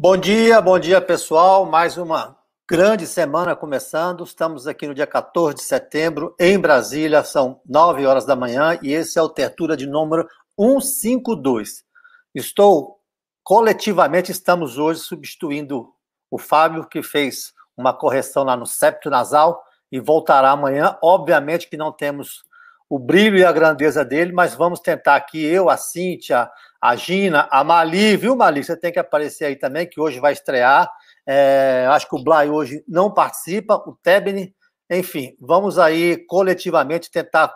Bom dia, bom dia pessoal. Mais uma grande semana começando. Estamos aqui no dia 14 de setembro, em Brasília, são 9 horas da manhã e esse é o Tertura de número 152. Estou, coletivamente, estamos hoje substituindo o Fábio, que fez uma correção lá no septo nasal e voltará amanhã. Obviamente que não temos o brilho e a grandeza dele, mas vamos tentar aqui, eu, a Cíntia, a Gina, a Mali, viu, Mali? Você tem que aparecer aí também, que hoje vai estrear. É, acho que o Blay hoje não participa, o Tebni, enfim, vamos aí coletivamente tentar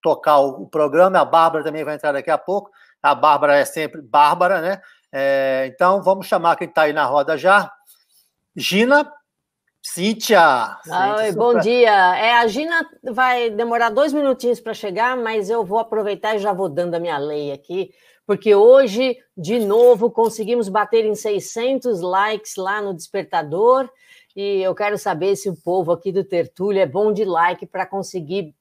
tocar o, o, programa. A Bárbara também vai entrar daqui a pouco. A Bárbara é sempre Bárbara, né? É, então vamos chamar quem está aí na roda já. Gina, Cíntia. Oi, bom dia. É, a Gina vai demorar dois minutinhos para chegar, mas eu vou aproveitar e já vou dando a minha lei aqui porque hoje, de novo, conseguimos bater em 600 likes lá no Despertador. E eu quero saber se o povo aqui do Tertúlio é bom de like para conseguir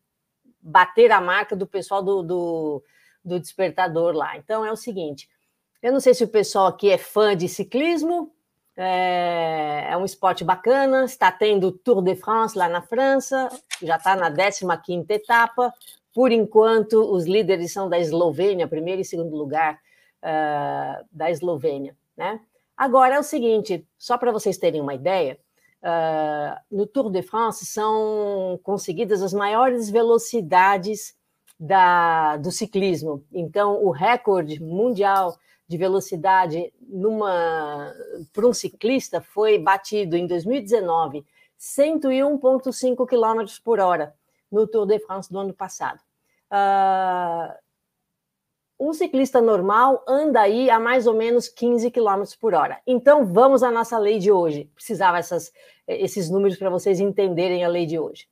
bater a marca do pessoal do, do, do Despertador lá. Então é o seguinte: eu não sei se o pessoal aqui é fã de ciclismo, é, é, um esporte bacana. Está tendo Tour de France lá na França, já está na 15 etapa. Por enquanto, os líderes são da Eslovênia, primeiro e segundo lugar uh, da Eslovênia. Né? Agora é o seguinte, só para vocês terem uma ideia, uh, no Tour de France são conseguidas as maiores velocidades da, do ciclismo. Então, o recorde mundial de velocidade para um ciclista foi batido em 2019, 101,5 km por hora no Tour de France do ano passado. Uh, um ciclista normal anda aí a mais ou menos 15 km por hora. Então, vamos à nossa lei de hoje. Precisava essas, esses números para vocês entenderem a lei de hoje.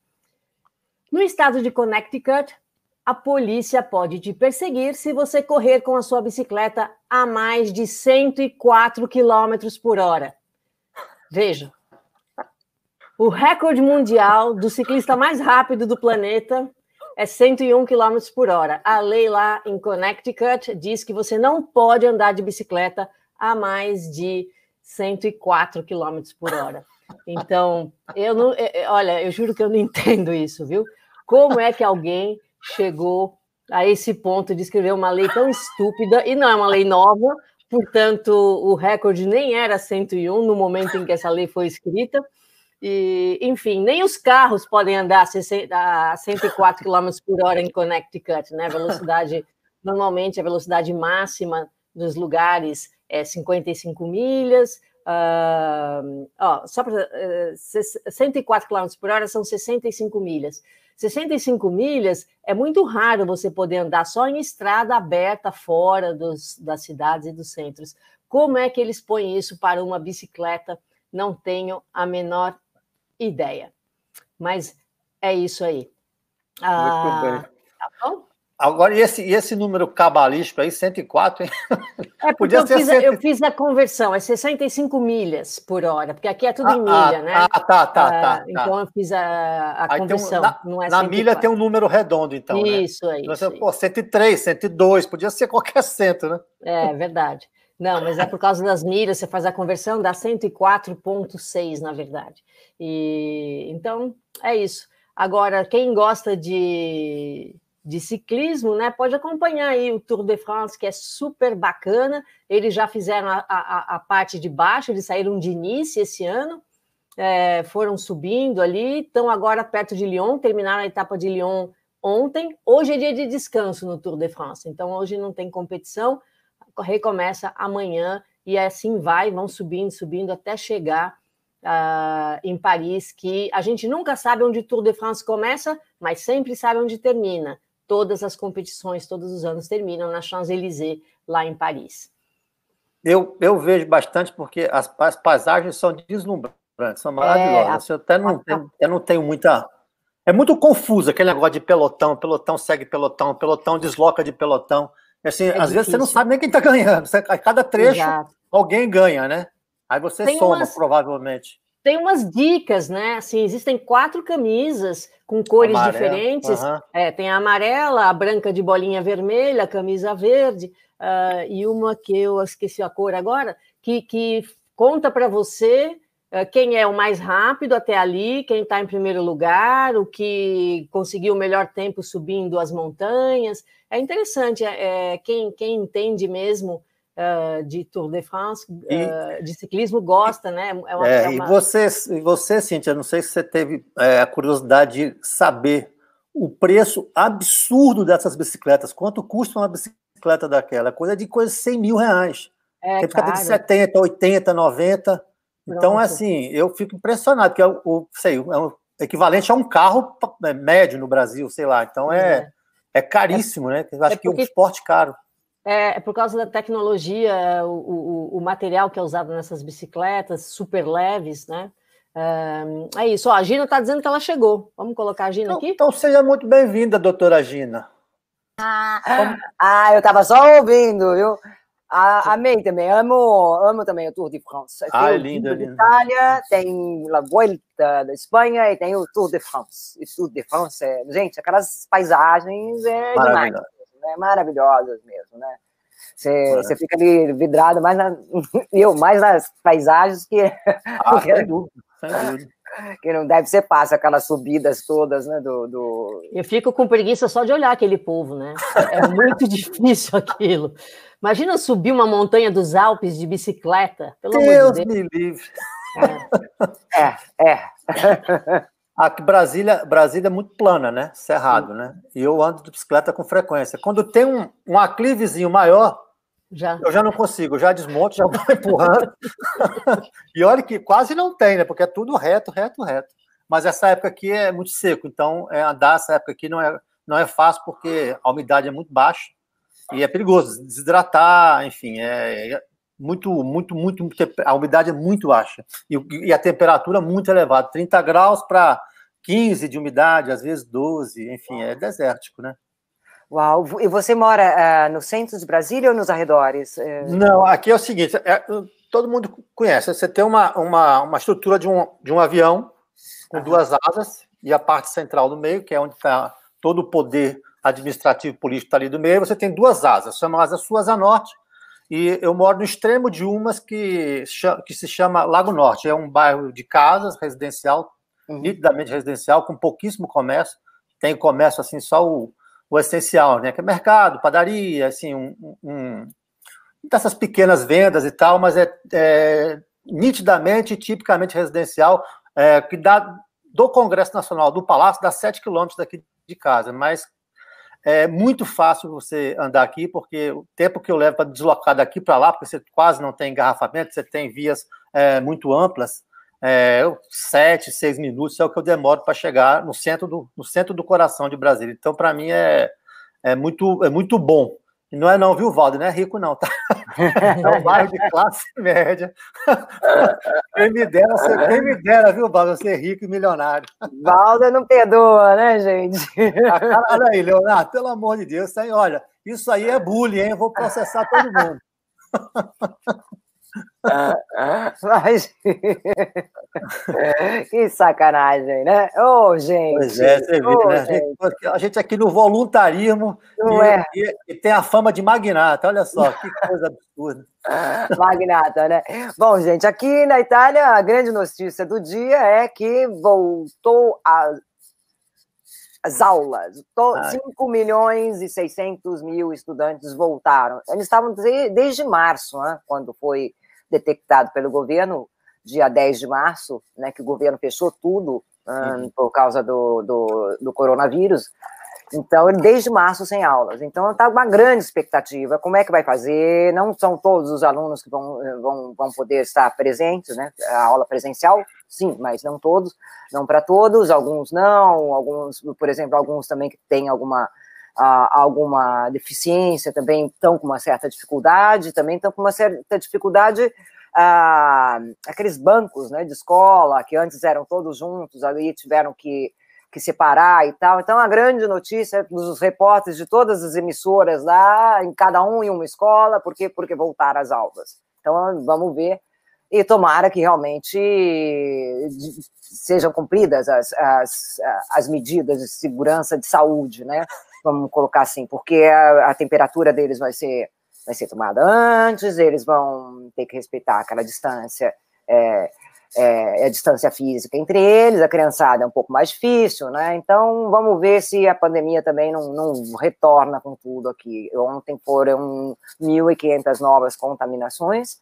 No estado de Connecticut, a polícia pode te perseguir se você correr com a sua bicicleta a mais de 104 km por hora. Veja, o recorde mundial do ciclista mais rápido do planeta é 101 km por hora. A lei lá em Connecticut diz que você não pode andar de bicicleta a mais de 104 km por hora. Então, eu não. É, é, olha, eu juro que eu não entendo isso, viu? Como é que alguém chegou a esse ponto de escrever uma lei tão estúpida, e não é uma lei nova, portanto, o recorde nem era 101 no momento em que essa lei foi escrita. E, enfim, nem os carros podem andar a 104 km por hora em Connecticut, né? Velocidade, normalmente a velocidade máxima dos lugares é 55 milhas. Uh, ó, só para uh, 104 km por hora são 65 milhas. 65 milhas é muito raro você poder andar só em estrada aberta fora dos, das cidades e dos centros. Como é que eles põem isso para uma bicicleta? Não tenho a menor ideia. Mas é isso aí. Ah. Tá bom? Agora, e esse, e esse número cabalístico aí, 104, hein? É porque eu fiz, a, eu fiz, a conversão, é 65 milhas por hora, porque aqui é tudo ah, em milha, ah, né? Ah, tá, tá, tá. tá. Então eu fiz a, a conversão. Um, na, não é na milha tem um número redondo, então. Isso né? aí. Então, você, pô, 103, 102, podia ser qualquer cento, né? É verdade. Não, mas é por causa das milhas, você faz a conversão, dá 104,6, na verdade. E então é isso. Agora, quem gosta de, de ciclismo, né, pode acompanhar aí o Tour de France, que é super bacana. Eles já fizeram a, a, a parte de baixo, eles saíram de Nice esse ano, é, foram subindo ali, estão agora perto de Lyon, terminaram a etapa de Lyon ontem. Hoje é dia de descanso no Tour de France, então hoje não tem competição recomeça amanhã e assim vai, vão subindo, subindo até chegar uh, em Paris, que a gente nunca sabe onde o Tour de France começa, mas sempre sabe onde termina. Todas as competições, todos os anos terminam na Champs-Élysées, lá em Paris. Eu, eu vejo bastante porque as, as paisagens são deslumbrantes, são maravilhosas. É, a, eu até não, a, tenho, até não tenho muita. É muito confuso aquele negócio de pelotão, pelotão segue pelotão, pelotão desloca de pelotão. Assim, é às difícil. vezes você não sabe nem quem está ganhando. Você, a cada trecho, Exato. alguém ganha, né? Aí você tem soma, umas, provavelmente. Tem umas dicas, né? Assim, existem quatro camisas com cores Amarelo, diferentes. É, tem a amarela, a branca de bolinha vermelha, a camisa verde, uh, e uma que eu esqueci a cor agora, que, que conta para você uh, quem é o mais rápido até ali, quem está em primeiro lugar, o que conseguiu o melhor tempo subindo as montanhas. É interessante, é, é quem, quem entende mesmo uh, de Tour de France, uh, de ciclismo, gosta, né? É uma, é, é uma... E você, você, Cíntia, não sei se você teve é, a curiosidade de saber o preço absurdo dessas bicicletas. Quanto custa uma bicicleta daquela? Coisa de coisa de 100 mil reais. É, Tem bicicleta de 70, 80, 90. Então, é assim, eu fico impressionado, porque é o, sei, é o equivalente a um carro é, médio no Brasil, sei lá. Então é, é, é caríssimo, né? Eu acho é porque... que é um esporte caro. É, é por causa da tecnologia, o, o, o, material que é usado nessas bicicletas, super leves, né? É, isso, ó, a Gina está dizendo que ela chegou. Vamos colocar a Gina então, aqui? Então seja muito bem-vinda, doutora Gina. Ah, ah eu estava só ouvindo, viu? Ah, amei também, amo, amo também o Tour de France. Ah, tem é lindo, Itália, tem a Volta da Espanha e tem o Tour de France. E o Tour de France, é, gente, aquelas paisagens é demais né? Maravilhosas mesmo, né? Você, você fica ali vidrado mais na, eu, mais nas paisagens que. Ah, sem dúvida, sem dúvida. Que não deve ser fácil, aquelas subidas todas, né? Do, do... Eu fico com preguiça só de olhar aquele povo, né? É muito difícil aquilo. Imagina subir uma montanha dos Alpes de bicicleta. Pelo Deus, Deus. me livre. É, é. é. Aqui Brasília, Brasília é muito plana, né? Cerrado, né? E eu ando de bicicleta com frequência. Quando tem um, um aclivezinho maior, já. eu já não consigo, já desmonto, já vou empurrando. e olha que quase não tem, né? Porque é tudo reto, reto, reto. Mas essa época aqui é muito seco, então é, andar essa época aqui não é, não é fácil porque a umidade é muito baixa e é perigoso desidratar, enfim, é, é muito, muito, muito, a umidade é muito baixa e, e a temperatura muito elevada, 30 graus para 15 de umidade, às vezes 12, enfim, é desértico, né? Uau! E você mora uh, no centro de Brasília ou nos arredores? É. Não, aqui é o seguinte: é, todo mundo conhece. Você tem uma, uma, uma estrutura de um, de um avião com duas asas e a parte central do meio, que é onde está todo o poder administrativo político está ali do meio. Você tem duas asas, chamam as suas a norte. E eu moro no extremo de umas que, que se chama Lago Norte. É um bairro de casas residencial. Nitidamente residencial, com pouquíssimo comércio. Tem comércio assim só o, o essencial, né? Que é mercado, padaria, assim, um, um dessas pequenas vendas e tal, mas é, é nitidamente, tipicamente residencial, é, que dá do Congresso Nacional, do Palácio, dá 7 quilômetros daqui de casa, mas é muito fácil você andar aqui, porque o tempo que eu levo para deslocar daqui para lá, porque você quase não tem engarrafamento, você tem vias é, muito amplas, é, sete, seis minutos é o que eu demoro para chegar no centro do, no centro do coração de Brasília. Então, para mim, é, é, muito, é muito bom. E não é não, viu, Valdo? Não é rico, não, tá? É um bairro de classe média. Quem me dera, ser, quem me dera, viu, Valdo, ser rico e milionário. Valdo não perdoa, né, gente? Olha aí, Leonardo, pelo amor de Deus, aí, olha, isso aí é bullying, hein? Eu vou processar todo mundo. Mas que sacanagem, né? Ô, oh, gente. Pois é, você oh, né? A gente, a gente, aqui no voluntarismo e, é. e, e, tem a fama de magnata, olha só, que coisa absurda. magnata, né? Bom, gente, aqui na Itália, a grande notícia do dia é que voltou a as aulas. 5 milhões e 600 mil estudantes voltaram. Eles estavam desde março, né, quando foi detectado pelo governo, dia 10 de março, né, que o governo fechou tudo um, por causa do, do, do, coronavírus. Então, desde março sem aulas. Então, está uma grande expectativa. Como é que vai fazer? Não são todos os alunos que vão, vão, vão poder estar presentes, né? A aula presencial, sim, mas não todos, não para todos, alguns não, alguns, por exemplo, alguns também que têm alguma alguma deficiência, também estão com uma certa dificuldade, também estão com uma certa dificuldade ah, aqueles bancos né, de escola, que antes eram todos juntos, ali tiveram que, que separar e tal. Então, a grande notícia dos repórteres de todas as emissoras lá, em cada um em uma escola, por quê? Porque voltaram às aulas. Então, vamos ver. E tomara que realmente sejam cumpridas as, as, as medidas de segurança de saúde, né? vamos colocar assim, porque a, a temperatura deles vai ser vai ser tomada antes, eles vão ter que respeitar aquela distância, é, é, a distância física entre eles, a criançada é um pouco mais difícil, né? Então, vamos ver se a pandemia também não, não retorna com tudo aqui. Ontem foram 1.500 novas contaminações,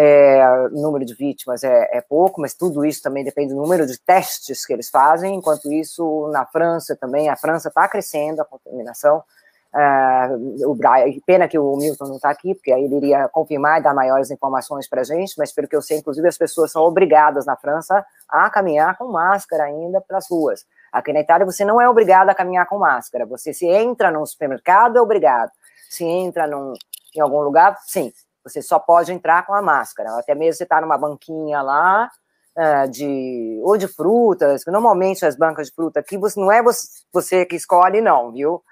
é, número de vítimas é, é, pouco, mas tudo isso também depende do número de testes que eles fazem. Enquanto isso, na França também, a França está crescendo a contaminação. Uh, o Brian, pena que o Milton não está aqui, porque aí ele iria confirmar e dar maiores informações para a gente, mas pelo que eu sei, inclusive, as pessoas são obrigadas na França a caminhar com máscara ainda para as ruas. Aqui na Itália, você não é obrigado a caminhar com máscara. Você se entra num supermercado, é obrigado. Se entra num, em algum lugar, sim, você só pode entrar com a máscara. Até mesmo você está numa banquinha lá, uh, de, ou de frutas, que normalmente as bancas de fruta aqui, você, não é você, você que escolhe, não, viu?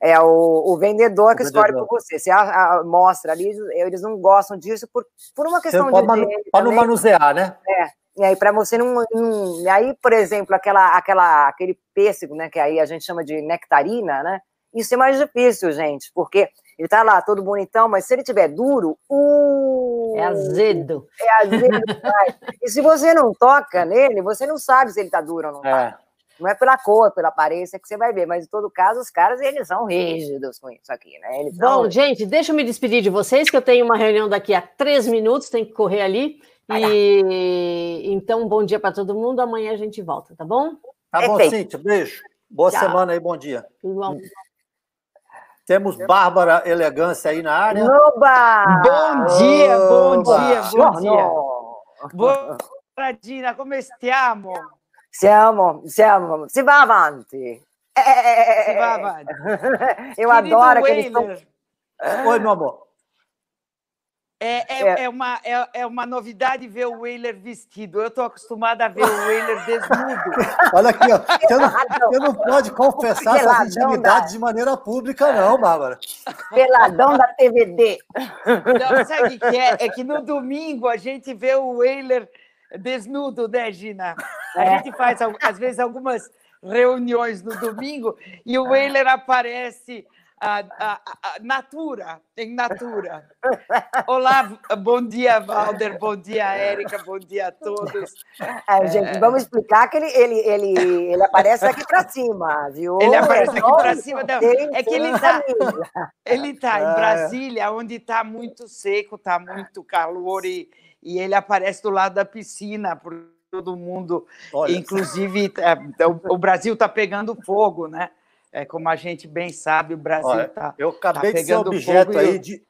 É o, o vendedor que o escolhe vendedor. por você. Você a, a, mostra ali, eles não gostam disso por, por uma questão de. Para não manusear, né? É. E aí, para você não, não. E aí, por exemplo, aquela, aquela, aquele pêssego, né? Que aí a gente chama de nectarina, né? Isso é mais difícil, gente, porque ele tá lá todo bonitão, mas se ele tiver duro, uh, é azedo. É azedo. e se você não toca nele, você não sabe se ele tá duro ou não tá. É. Não é pela cor, pela aparência que você vai ver, mas em todo caso, os caras, eles são rígidos com isso aqui, né? Eles Bom, são... gente, deixa eu me despedir de vocês, que eu tenho uma reunião daqui a três minutos, tem que correr ali. E então, bom dia para todo mundo. Amanhã a gente volta, tá bom? Tá bom, Cíntia. Beijo. Boa Tchau. semana aí, bom dia. Igual. Temos Bárbara Elegância aí na área. Oba! Bom dia, bom dia, bom dia. Buona Dina, come stiamo? Siamo, siamo, si va avanti. Si va avanti. Eu adoro aquele... Oi, meu amor. É, é, é. é, uma, é, é uma novidade ver o Whaler vestido. Eu estou acostumada a ver o Whaler desnudo. Olha aqui, ó. Você não, você não pode confessar suas intimidades de maneira pública, não, Bárbara. Peladão da TVD. Não, sabe o que é? É que no domingo a gente vê o Whaler desnudo, né, Gina? A é. gente faz, às vezes, algumas reuniões no domingo e o Whaler aparece a, a, Natura, em Natura. Olá, bom dia, Valder, bom dia, Érica, bom dia a todos. É, gente, é... vamos explicar que ele, ele, ele, ele aparece aqui para cima, viu? Ele aparece aqui para cima. Não. É que ele está ele tá em é. Brasília, onde está muito seco, está muito calor, e, e ele aparece do lado da piscina, por todo mundo, Olha. inclusive é, o, o Brasil está pegando fogo, né? É, como a gente bem sabe, o Brasil está. Eu acabei tá de ser objeto aí eu... de.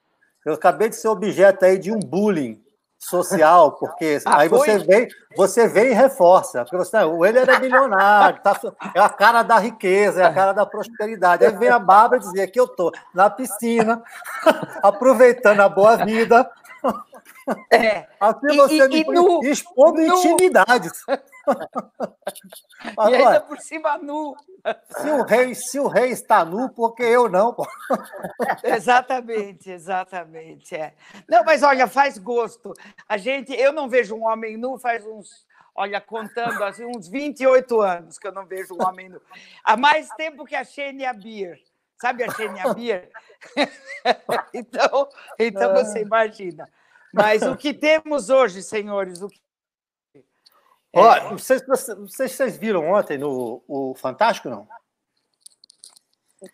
Eu acabei de ser objeto aí de um bullying social, porque ah, aí você vem, você vem e reforça. Porque você, ele era milionário, tá, é a cara da riqueza, é a cara da prosperidade. Aí vem a Bárbara dizer que eu estou na piscina, aproveitando a boa vida. É. Assim você e, me e no, expondo no... intimidades. Mas, e ainda por cima nu. Se o rei, se o rei está nu, porque eu não? exatamente, exatamente. É. Não, mas olha, faz gosto. A gente, eu não vejo um homem nu faz uns, olha, contando assim, uns 28 anos que eu não vejo um homem nu. Há mais tempo que a Xenia Beer. Sabe a Xenia Beer? então, então você imagina. Mas o que temos hoje, senhores, o que é... não, sei se vocês, sei se vocês viram ontem no o Fantástico, não?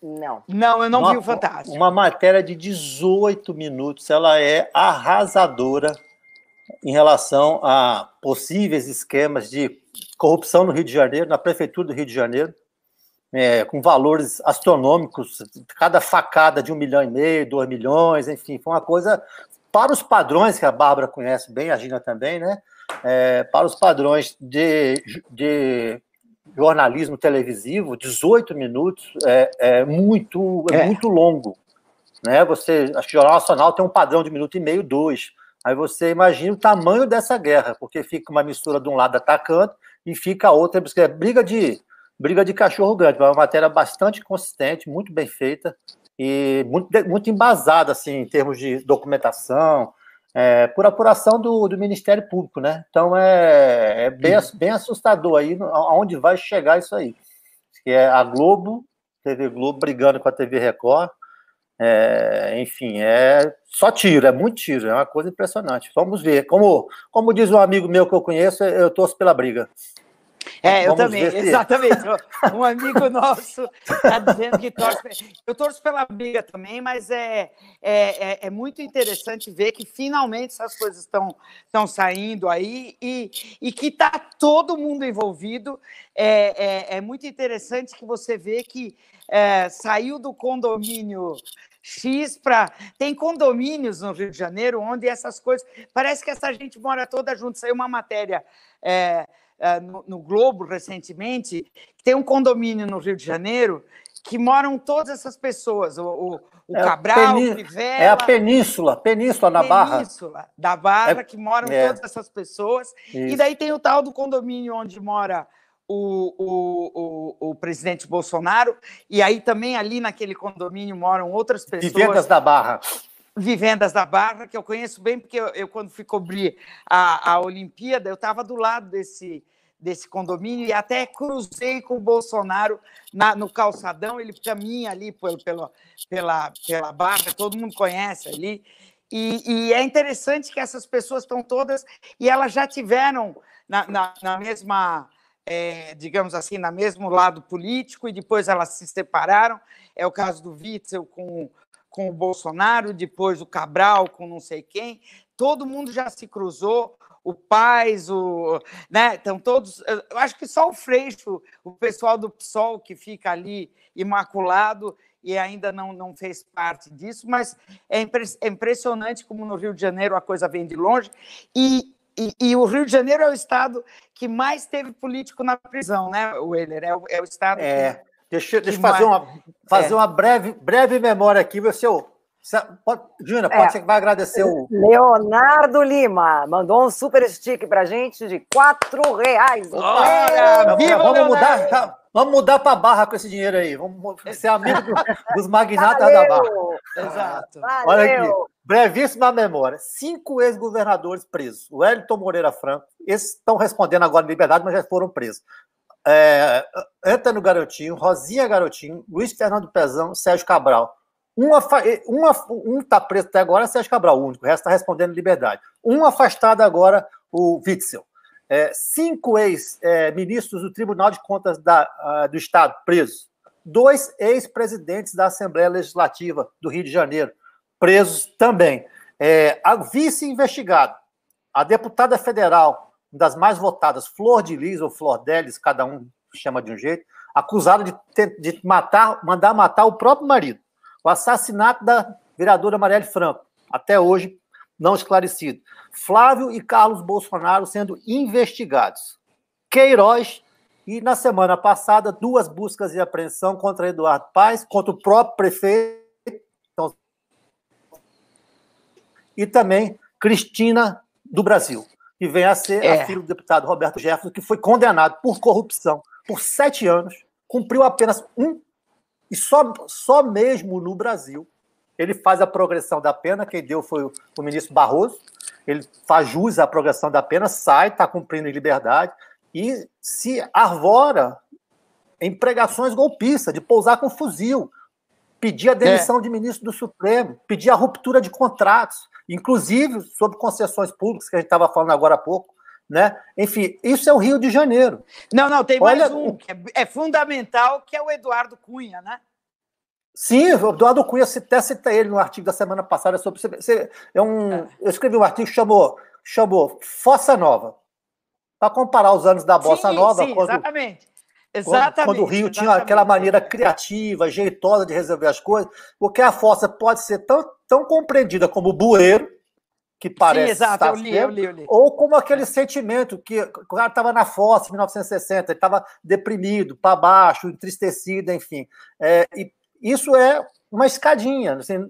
Não. Não, eu não uma, vi o Fantástico. Uma matéria de 18 minutos, ela é arrasadora em relação a possíveis esquemas de corrupção no Rio de Janeiro, na Prefeitura do Rio de Janeiro, é, com valores astronômicos, cada facada de um milhão e meio, dois milhões, enfim, foi uma coisa para os padrões que a Bárbara conhece bem, a Gina também, né? É, para os padrões de, de jornalismo televisivo, 18 minutos é, é muito, é, é. muito longo. Né? Você, acho que o Jornal Nacional tem um padrão de minuto e meio, dois. Aí você imagina o tamanho dessa guerra, porque fica uma mistura de um lado atacando e fica a outra, é briga de briga de cachorro grande, uma matéria bastante consistente, muito bem feita e muito, muito embasada assim, em termos de documentação, é, por apuração do, do, Ministério Público, né? Então é, é bem, bem, assustador aí aonde vai chegar isso aí. Que é a Globo, TV Globo brigando com a TV Record, É, enfim, é só tiro, é muito tiro, é uma coisa impressionante. Vamos ver. Como, como diz um amigo meu que eu conheço, eu torço pela briga. É, eu também, exatamente. Um amigo nosso está dizendo que torce. Eu torço pela briga também, mas é, é, é, é muito interessante ver que finalmente essas coisas estão, estão saindo aí e, e que está todo mundo envolvido. É, é, é, muito interessante que você vê que é, saiu do condomínio X para. Tem condomínios no Rio de Janeiro onde essas coisas. Parece que essa gente mora toda junto. Saiu uma matéria. É, no, no, Globo recentemente, tem um condomínio no Rio de Janeiro que moram todas essas pessoas, o, o, o é Cabral, o Crivella... É a Península, Península na Barra. Península da Barra, é, que moram é. todas essas pessoas. Isso. E daí tem o tal do condomínio onde mora o, o, o, o, presidente Bolsonaro, e aí também ali naquele condomínio moram outras pessoas. Vivendas da Barra. Vivendas da Barra, que eu conheço bem, porque eu, eu quando fui cobrir a, a Olimpíada, eu estava do lado desse, desse condomínio e até cruzei com o Bolsonaro na, no calçadão, ele caminha ali pelo, pelo, pela, pela barra, todo mundo conhece ali. E, e, é interessante que essas pessoas estão todas, e elas já tiveram na, na, na mesma, é, digamos assim, na mesmo lado político, e depois elas se separaram. É o caso do Witzel com, com o Bolsonaro, depois o Cabral com não sei quem. Todo mundo já se cruzou o Paz, o, né? Então, todos. Eu acho que só o Freixo, o pessoal do PSOL que fica ali imaculado e ainda não, não fez parte disso, mas é, é impressionante como no Rio de Janeiro a coisa vem de longe. E, e, e, o Rio de Janeiro é o estado que mais teve político na prisão, né, Weiler? É o, é o estado. É. Que, deixa, deixa eu fazer, uma, fazer é. uma breve, breve memória aqui, você. Pode, Júnior, pode é. ser que vai agradecer o. Leonardo Lima mandou um super stick pra gente de quatro reais. Olha, viva vamos mudar, vamos mudar para barra com esse dinheiro aí. Vamos ser amigo do, dos magnatas Valeu. da barra. Exato. Valeu. Olha aqui, brevíssima memória. Cinco ex-governadores presos. O Wellington Moreira Franco, esses estão respondendo agora em liberdade, mas já foram presos. É, Antônio Garotinho, Rosinha Garotinho, Luiz Fernando Pezão, Sérgio Cabral. Um está preso até agora, Sérgio Cabral, o único, o resto está respondendo liberdade. Um afastado agora, o Witzel. É, cinco ex-ministros é, do Tribunal de Contas da, do Estado presos. Dois ex-presidentes da Assembleia Legislativa do Rio de Janeiro presos também. É, a vice-investigada, a deputada federal, das mais votadas, Flor de Lis ou Flor Delis, cada um chama de um jeito, acusada de, de matar, mandar matar o próprio marido. O assassinato da vereadora Marielle Franco, até hoje não esclarecido. Flávio e Carlos Bolsonaro sendo investigados. Queiroz e, na semana passada, duas buscas de apreensão contra Eduardo Paes, contra o próprio prefeito então, e também Cristina do Brasil, que vem a ser é. a filha do deputado Roberto Jefferson, que foi condenado por corrupção por sete anos, cumpriu apenas um e só, só mesmo no Brasil ele faz a progressão da pena, quem deu foi o, o ministro Barroso, ele faz jus à progressão da pena, sai, está cumprindo em liberdade e se arvora em pregações golpistas, de pousar com fuzil, pedir a demissão é. de ministro do Supremo, pedir a ruptura de contratos, inclusive sobre concessões públicas, que a gente estava falando agora há pouco. Né? Enfim, isso é o Rio de Janeiro. Não, não, tem Olha, mais um que é, é, fundamental, que é o Eduardo Cunha, né? Sim, o Eduardo Cunha até cita ele no artigo da semana passada sobre. É um, é. Eu escrevi um artigo que chamou, chamou Fossa Nova, para comparar os anos da Bossa sim, Nova. Sim, quando, exatamente. Exatamente, quando, o Rio exatamente. tinha aquela maneira criativa, jeitosa de resolver as coisas, porque a fossa pode ser tão, tão compreendida como o bueiro, que parece. Sim, exato, eu li, eu li, eu li. Ou como aquele sentimento que o cara estava na fossa em 1960, ele estava deprimido, para baixo, entristecido, enfim. É, e isso é uma escadinha. Assim,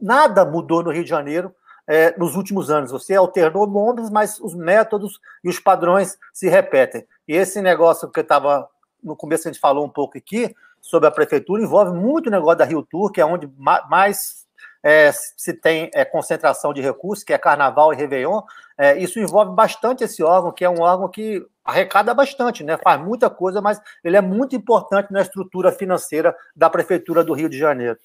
nada mudou no Rio de Janeiro é, nos últimos anos. Você alternou nomes, mas os métodos e os padrões se repetem. E esse negócio que eu estava. No começo a gente falou um pouco aqui sobre a prefeitura, envolve muito o negócio da Rio Tour, que é onde mais é, se tem é, concentração de recursos, que é Carnaval e Réveillon, é, isso envolve bastante esse órgão, que é um órgão que arrecada bastante, né? faz muita coisa, mas ele é muito importante na estrutura financeira da Prefeitura do Rio de Janeiro.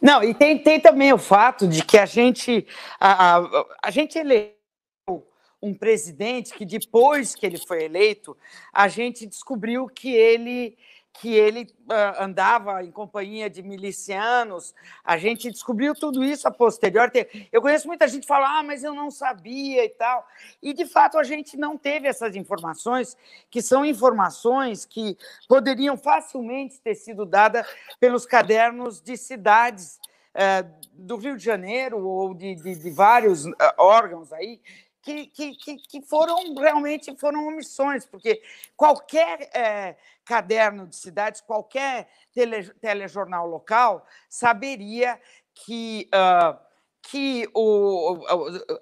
Não, e tem, tem também o fato de que a gente, a, a, a gente elegeu um presidente que depois que ele foi eleito, a gente descobriu que ele que ele uh, andava em companhia de milicianos. A gente descobriu tudo isso a posterior. Eu conheço muita gente que fala, ah, mas eu não sabia e tal. E, de fato, a gente não teve essas informações, que são informações que poderiam facilmente ter sido dadas pelos cadernos de cidades uh, do Rio de Janeiro ou de, de, de vários uh, órgãos aí que, que, que, foram realmente foram omissões, porque qualquer é, caderno de cidades, qualquer tele, telejornal local saberia que, uh, que o,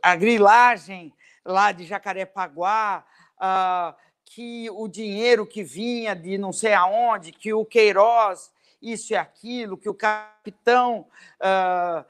a grilagem lá de Jacarepaguá, uh, que o dinheiro que vinha de não sei aonde, que o Queiroz isso e aquilo, que o capitão uh,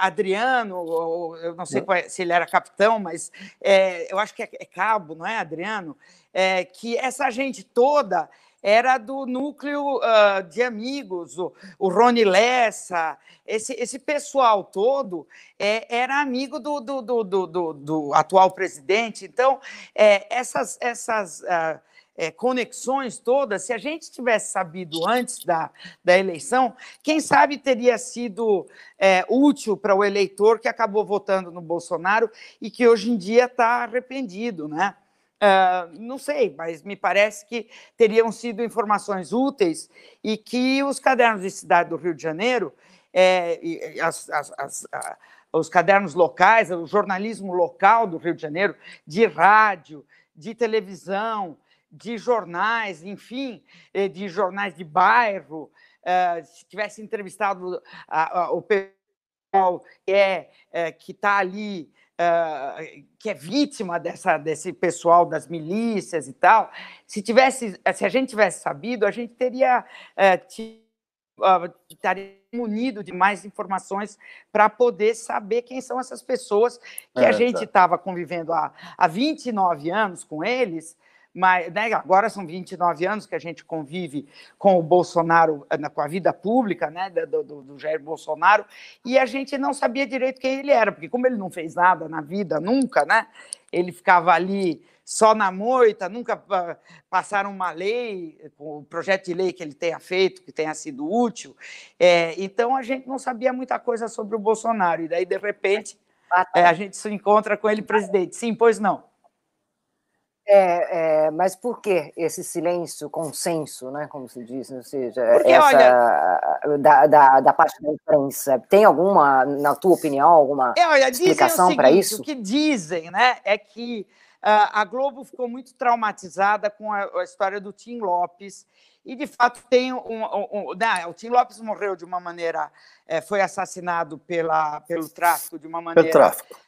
Adriano, ou, eu não sei é, se ele era capitão, mas é, eu acho que é, é, cabo, não é, Adriano? É, que essa gente toda era do núcleo uh, de amigos, o, o Rony Lessa, esse, esse pessoal todo é, era amigo do, do, do, do, do atual presidente. Então, é, essas, essas uh, é, conexões todas, se a gente tivesse sabido antes da, da eleição, quem sabe teria sido é, útil para o eleitor que acabou votando no Bolsonaro e que hoje em dia está arrependido, né? Uh, não sei, mas me parece que teriam sido informações úteis e que os cadernos de cidade do Rio de Janeiro, é, as, as, as, os cadernos locais, o jornalismo local do Rio de Janeiro, de rádio, de televisão, de jornais, enfim, eh, de jornais de bairro, eh, se tivesse entrevistado o pessoal que é, eh, que está ali, que é vítima dessa, desse pessoal das milícias e tal, se tivesse, se a gente tivesse sabido, a gente teria estaria munido de mais informações para poder saber quem são essas pessoas que é, a gente estava tá. convivendo há, há 29 anos com eles mas né, agora são 29 anos que a gente convive com o Bolsonaro, eh, com a vida pública né, do, do, do, Jair Bolsonaro, e a gente não sabia direito quem ele era, porque como ele não fez nada na vida nunca, né, ele ficava ali só na moita, nunca passaram uma lei, o projeto de lei que ele tenha feito, que tenha sido útil, é, então a gente não sabia muita coisa sobre o Bolsonaro, e daí, de repente, é, a gente se encontra com ele presidente. Sim, pois não. É, é, mas por que esse silêncio, consenso, né, como se diz, ou seja, Porque, essa, olha, da, da, da, parte da imprensa, tem alguma, na tua opinião, alguma é, olha, explicação para isso? O que dizem né, é que uh, a Globo ficou muito traumatizada com a, a, história do Tim Lopes, e de fato tem um, um, um né, o Tim Lopes morreu de uma maneira, é, foi assassinado pela, pelo tráfico de uma maneira... Pelo tráfico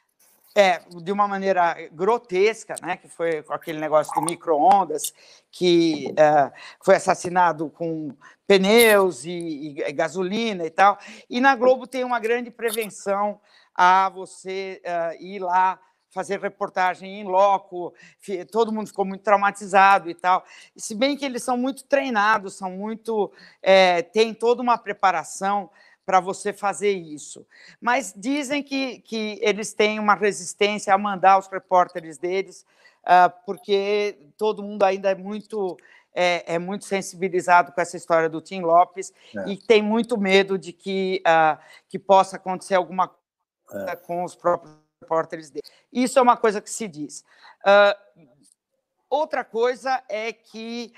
é, de uma maneira grotesca, né, que foi aquele negócio do micro-ondas, que é, foi assassinado com pneus e, e, gasolina e tal. E na Globo tem uma grande prevenção a você é, ir lá fazer reportagem em loco, todo mundo ficou muito traumatizado e tal. Se bem que eles são muito treinados, são muito, é, tem toda uma preparação para você fazer isso. Mas dizem que, que eles têm uma resistência a mandar os repórteres deles, uh, porque todo mundo ainda é muito é, é, muito sensibilizado com essa história do Tim Lopes é. e tem muito medo de que, uh, que possa acontecer alguma coisa é. com os próprios repórteres dele. Isso é uma coisa que se diz. Uh, outra coisa é que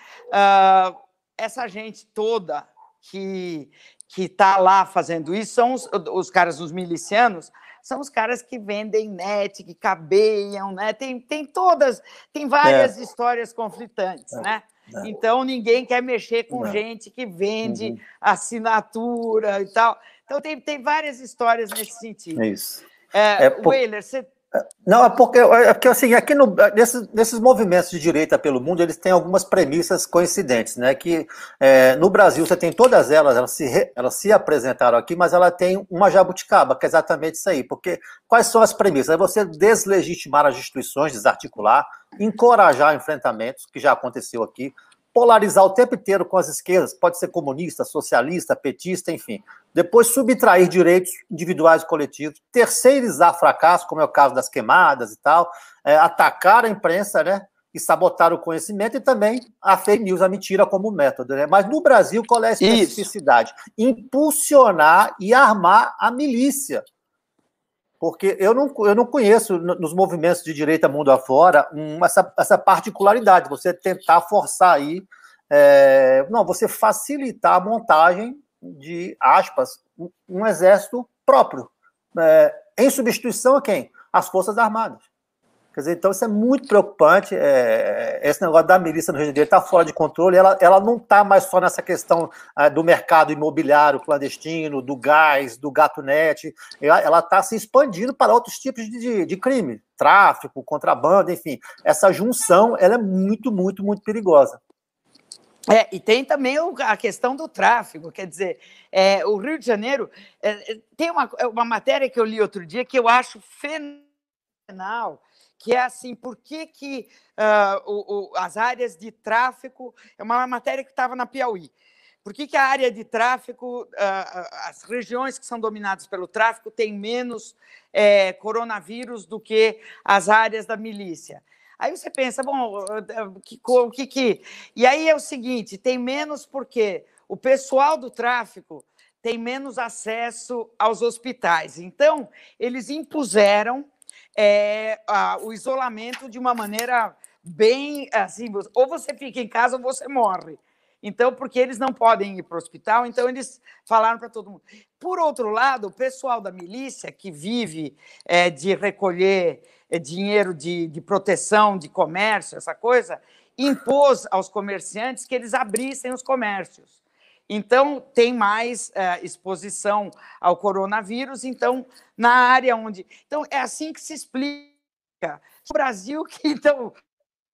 essa gente toda que, que está lá fazendo isso são os, os caras, os milicianos, são os caras que vendem net, que cabeiam, né? Tem, tem todas, tem várias é. histórias conflitantes, é. né? É. Então ninguém quer mexer com gente que vende uhum. assinatura e tal. Então tem, tem várias histórias nesse sentido. É isso. É, é por... Você não, é porque, é porque assim, aqui no, nesses, nesses, movimentos de direita pelo mundo, eles têm algumas premissas coincidentes, né? Que é, no Brasil você tem todas elas, elas se, elas se apresentaram aqui, mas ela tem uma jabuticaba, que é exatamente isso aí. Porque quais são as premissas? É você deslegitimar as instituições, desarticular, encorajar enfrentamentos, que já aconteceu aqui, polarizar o tempo inteiro com as esquerdas, pode ser comunista, socialista, petista, enfim. Depois subtrair direitos individuais e coletivos, terceirizar fracasso, como é o caso das queimadas e tal, é, atacar a imprensa, né? E sabotar o conhecimento e também a fake news, a mentira como método. Né? Mas no Brasil, qual é a especificidade? Isso. Impulsionar e armar a milícia. Porque eu não, eu não conheço nos movimentos de direita mundo afora um, essa, essa particularidade, você tentar forçar aí, é, não, você facilitar a montagem de, aspas, um, um exército próprio, é, em substituição a quem? As Forças Armadas. Quer dizer, então isso é muito preocupante. É, esse negócio da milícia no Rio de Janeiro está fora de controle. Ela, ela não está mais só nessa questão é, do mercado imobiliário clandestino, do gás, do gato net. Ela está se expandindo para outros tipos de, de, de, crime, tráfico, contrabando, enfim. Essa junção ela é muito, muito, muito perigosa. É, e tem também a questão do tráfico, quer dizer, é, o Rio de Janeiro é, é tem uma, uma matéria que eu li outro dia que eu acho fenomenal, que é assim, por que, que uh, o, o, as áreas de tráfego, é uma matéria que estava na Piauí, por que, que a área de tráfego, uh, as regiões que são dominadas pelo tráfico têm menos é, coronavírus do que as áreas da milícia? Aí você pensa, bom, o que, que, que. E aí é o seguinte: tem menos porque o pessoal do tráfico tem menos acesso aos hospitais. Então, eles impuseram é, a, o isolamento de uma maneira bem assim, ou você fica em casa ou você morre. Então, porque eles não podem ir para o hospital, então eles falaram para todo mundo. Por outro lado, o pessoal da milícia, que vive é, de recolher é, dinheiro de, de proteção, de comércio, essa coisa, impôs aos comerciantes que eles abrissem os comércios. Então, tem mais é, exposição ao coronavírus. Então, na área onde. Então, é assim que se explica. O Brasil, que então.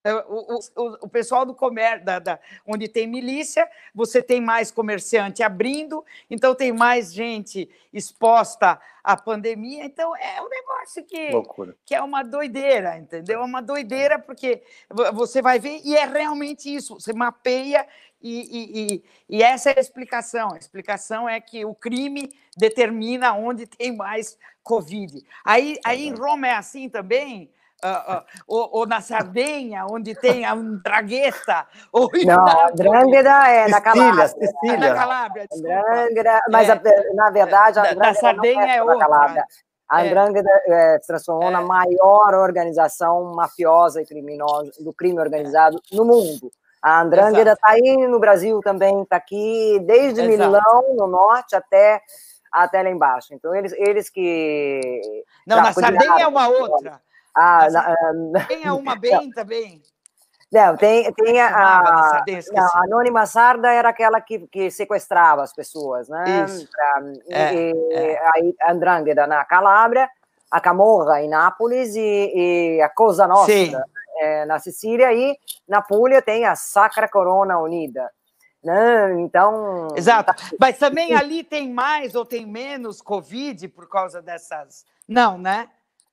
É, o, o, o pessoal do comércio, da, da, onde tem milícia, você tem mais comerciante abrindo, então tem mais gente exposta à pandemia. Então é um negócio que, que é uma doideira, entendeu? É uma doideira, porque você vai ver, e é realmente isso: você mapeia e, e, e, essa é a explicação. A explicação é que o crime determina onde tem mais Covid. Aí, aí em Roma é assim também? Uh, uh, ou, ou, na Sardenha, onde tem a Andragueta. Ou Não, a Andrangheta é na Calábria. Sicília. É na Calábria, mas, é. a, na verdade, a Andrangheta da Sardenha é, é outra. Calábria. A Andrangheta é, se transformou é. na maior organização mafiosa e criminosa do crime organizado no mundo. A Andrangheta está aí no Brasil também, está aqui desde Exato. Milão, no norte, até, até lá embaixo. Então, eles, eles que. Não, na Sardenha é uma outra. Ah, na, tem é uma bem também. Não, tem, tem a, a, a Anônima Sarda era aquela que, que sequestrava as pessoas, né? Pra, é, e, é. A Andrangheta na Calábria, a Camorra em Nápoles e, e a Cosa Nostra Sim é, na Sicília e na Puglia tem a Sacra Corona Unida. Né? Então. Exato. Tá... Mas também ali tem mais ou tem menos Covid por causa dessas. Não, né?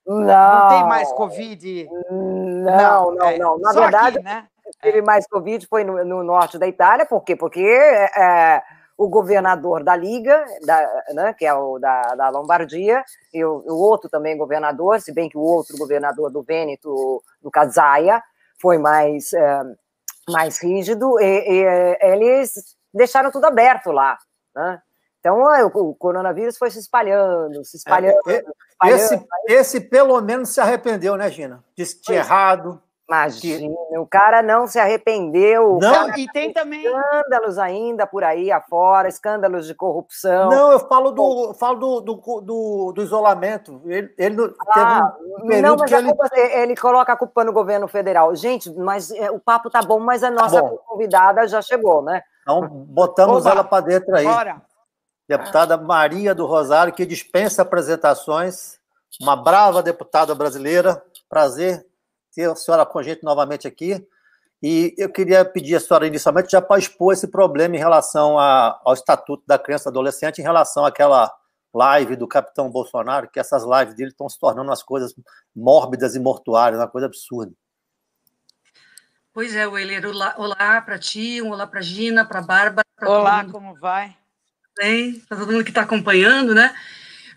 Não. Não tem mais Covid. Não, não, não. É, não. Na verdade, aqui, né? teve mais Covid foi no, no, norte da Itália, por quê? Porque é, o governador da Liga, da, né, que é o da, da Lombardia, e o, o, outro também governador, se bem que o outro governador do Vêneto, do Casaia, foi mais, é, mais rígido, e, e, eles deixaram tudo aberto lá. Né? Então, o, coronavírus foi se espalhando, se espalhando. É, é, espalhando. Esse, esse, pelo menos, se arrependeu, né, Gina? Disse que tinha errado. Imagina, que... o cara não se arrependeu. Não, e tem também escândalos ainda por aí afora, escândalos de corrupção. Não, eu falo do, eu falo do, do, do, do isolamento. Ele, ele ah, um não, mas ele... Culpa, ele coloca a culpa no governo federal. Gente, mas é, o papo tá bom, mas a nossa bom. convidada já chegou, né? Então, botamos Oba. ela para dentro aí. Bora. Deputada Maria do Rosário, que dispensa apresentações, uma brava deputada brasileira. Prazer ter a senhora com a gente novamente aqui. E eu queria pedir a senhora inicialmente já para expor esse problema em relação a, ao Estatuto da Criança e Adolescente, em relação àquela live do capitão Bolsonaro, que essas lives dele estão se tornando umas coisas mórbidas e mortuárias, uma coisa absurda. Pois é, Weiler, olá, olá para ti, um olá para Gina, para Bárbara. Olá, como vai? Bem, para todo mundo que está acompanhando, né?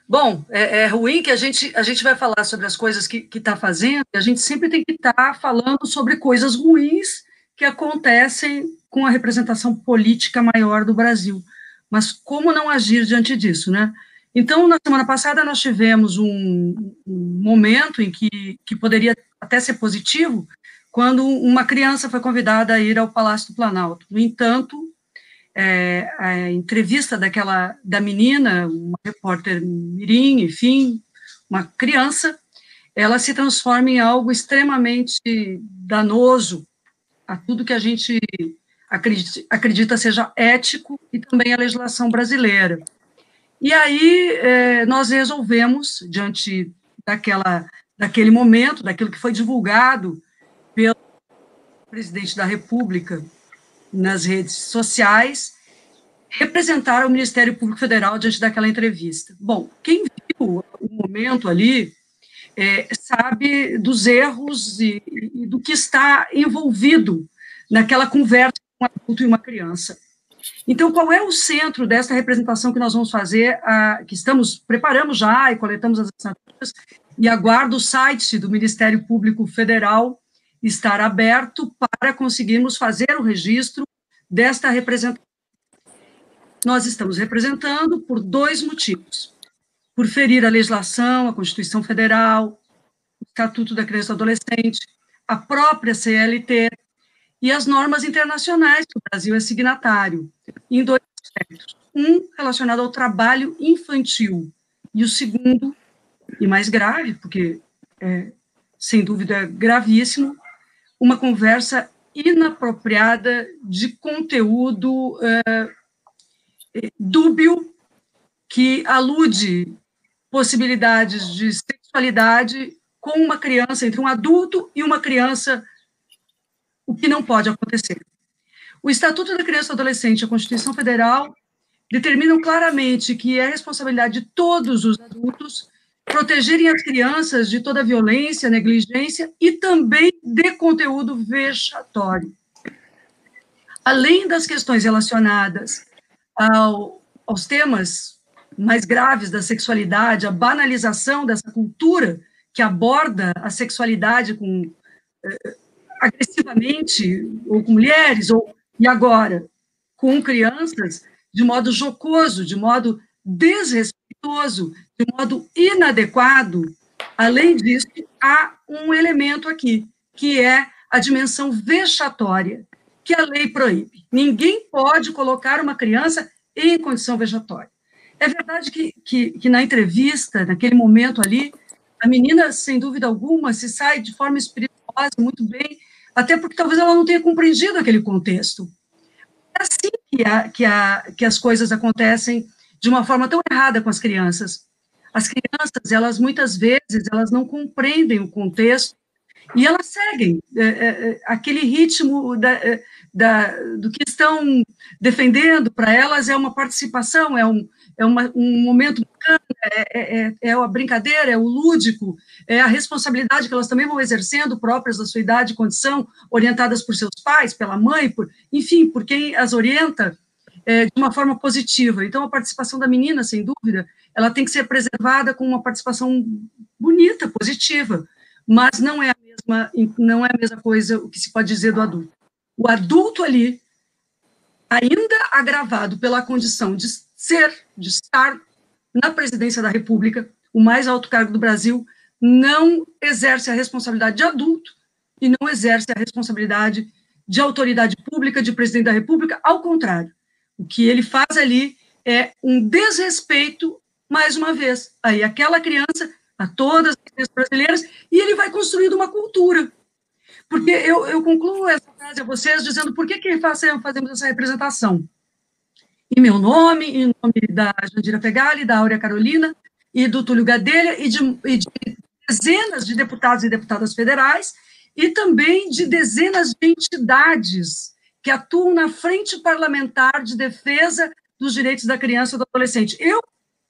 Bom, é, é, ruim que a gente, a gente vai falar sobre as coisas que está fazendo, e a gente sempre tem que estar tá falando sobre coisas ruins que acontecem com a representação política maior do Brasil. Mas como não agir diante disso, né? Então, na semana passada, nós tivemos um, um momento em que, que poderia até ser positivo, quando uma criança foi convidada a ir ao Palácio do Planalto. No entanto, é, a entrevista daquela da menina, uma repórter mirim, enfim, uma criança, ela se transforma em algo extremamente danoso a tudo que a gente acredita, acredita seja ético e também a legislação brasileira. E aí é, nós resolvemos, diante daquela, daquele momento, daquilo que foi divulgado pelo presidente da República nas redes sociais, representar o Ministério Público Federal diante daquela entrevista. Bom, quem viu o momento ali é, sabe dos erros e, e, do que está envolvido naquela conversa com um adulto e uma criança. Então, qual é o centro dessa representação que nós vamos fazer, a, que estamos, preparamos já e coletamos as assinaturas, e aguardo o site do Ministério Público Federal estar aberto para conseguirmos fazer o registro desta representação. Nós estamos representando por dois motivos. Por ferir a legislação, a Constituição Federal, o Estatuto da Criança e do Adolescente, a própria CLT, e as normas internacionais que o Brasil é signatário, em dois aspectos. Um relacionado ao trabalho infantil, e o segundo, e mais grave, porque é, sem dúvida gravíssimo, uma conversa inapropriada de conteúdo é, dúbio que alude possibilidades de sexualidade com uma criança, entre um adulto e uma criança o que não pode acontecer. O Estatuto da Criança e do Adolescente e a Constituição Federal determinam claramente que é responsabilidade de todos os adultos protegerem as crianças de toda violência, negligência e também de conteúdo vexatório. Além das questões relacionadas ao, aos temas mais graves da sexualidade, a banalização dessa cultura que aborda a sexualidade com eh, agressivamente, ou com mulheres, ou, e agora, com crianças, de modo jocoso, de modo desrespeitoso, de modo inadequado. Além disso, há um elemento aqui, que é a dimensão vexatória, que a lei proíbe. Ninguém pode colocar uma criança em condição vexatória. É verdade que, que, que na entrevista, naquele momento ali, a menina, sem dúvida alguma, se sai de forma espirituosa, muito bem, até porque talvez ela não tenha compreendido aquele contexto. É assim que, a, que, a, que as coisas acontecem de uma forma tão errada com as crianças. As crianças, elas muitas vezes, elas não compreendem o contexto e elas seguem é, é, é aquele ritmo da, é, da, do que estão defendendo. Para elas é uma participação, é um, é uma, um momento bacana, é, é, é, a brincadeira, é o lúdico, é a responsabilidade que elas também vão exercendo, próprias da sua idade e condição, orientadas por seus pais, pela mãe, por, enfim, por quem as orienta é, de uma forma positiva. Então, a participação da menina, sem dúvida, ela tem que ser preservada com uma participação bonita, positiva, mas não é a mesma, não é a mesma coisa o que se pode dizer do adulto. O adulto ali, ainda agravado pela condição de ser, de estar na presidência da República, o mais alto cargo do Brasil, não exerce a responsabilidade de adulto e não exerce a responsabilidade de autoridade pública, de presidente da República, ao contrário. O que ele faz ali é um desrespeito, mais uma vez, aí aquela criança, a todas as crianças brasileiras, e ele vai construindo uma cultura. Porque eu, eu concluo essa frase a vocês dizendo por que, que fazemos essa representação em meu nome, em nome da Jandira Fegali, da Áurea Carolina e do Túlio Gadelha e de, e de dezenas de deputados e deputadas federais e também de dezenas de entidades que atuam na frente parlamentar de defesa dos direitos da criança e do adolescente. Eu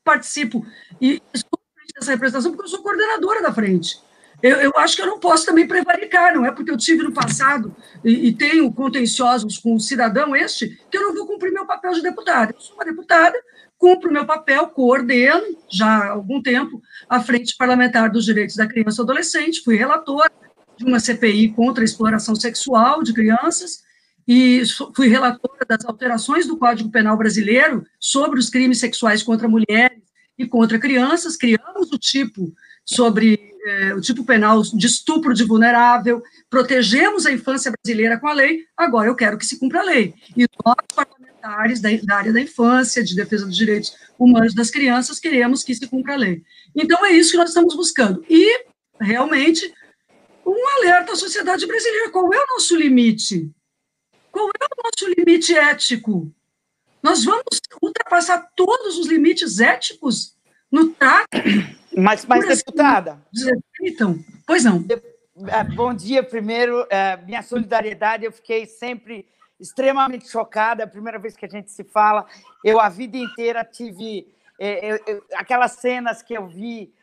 participo e estou dessa representação porque eu sou coordenadora da frente. eu, eu, acho que eu não posso também prevaricar, não é porque eu tive no passado e, e, tenho contenciosos com o cidadão este, que eu não vou cumprir meu papel de deputada. Eu sou uma deputada, cumpro meu papel, coordeno, já há algum tempo, a Frente Parlamentar dos Direitos da Criança e do Adolescente, fui relatora de uma CPI contra a exploração sexual de crianças, e fui relatora das alterações do Código Penal brasileiro sobre os crimes sexuais contra mulheres e contra crianças, criamos o tipo sobre é, o tipo penal de estupro de vulnerável, protegemos a infância brasileira com a lei, agora eu quero que se cumpra a lei. E nós, parlamentares da, da área da infância, de defesa dos direitos humanos das crianças, queremos que se cumpra a lei. Então, é isso que nós estamos buscando. E, realmente, um alerta à sociedade brasileira: qual é o nosso limite? Qual é o nosso limite ético? Nós vamos ultrapassar todos os limites éticos no trato. Mas, mas deputada. Então, pois não. É, bom dia, primeiro. É, minha solidariedade, eu fiquei sempre extremamente chocada. A primeira vez que a gente se fala, eu a vida inteira tive é, aquelas cenas que eu vi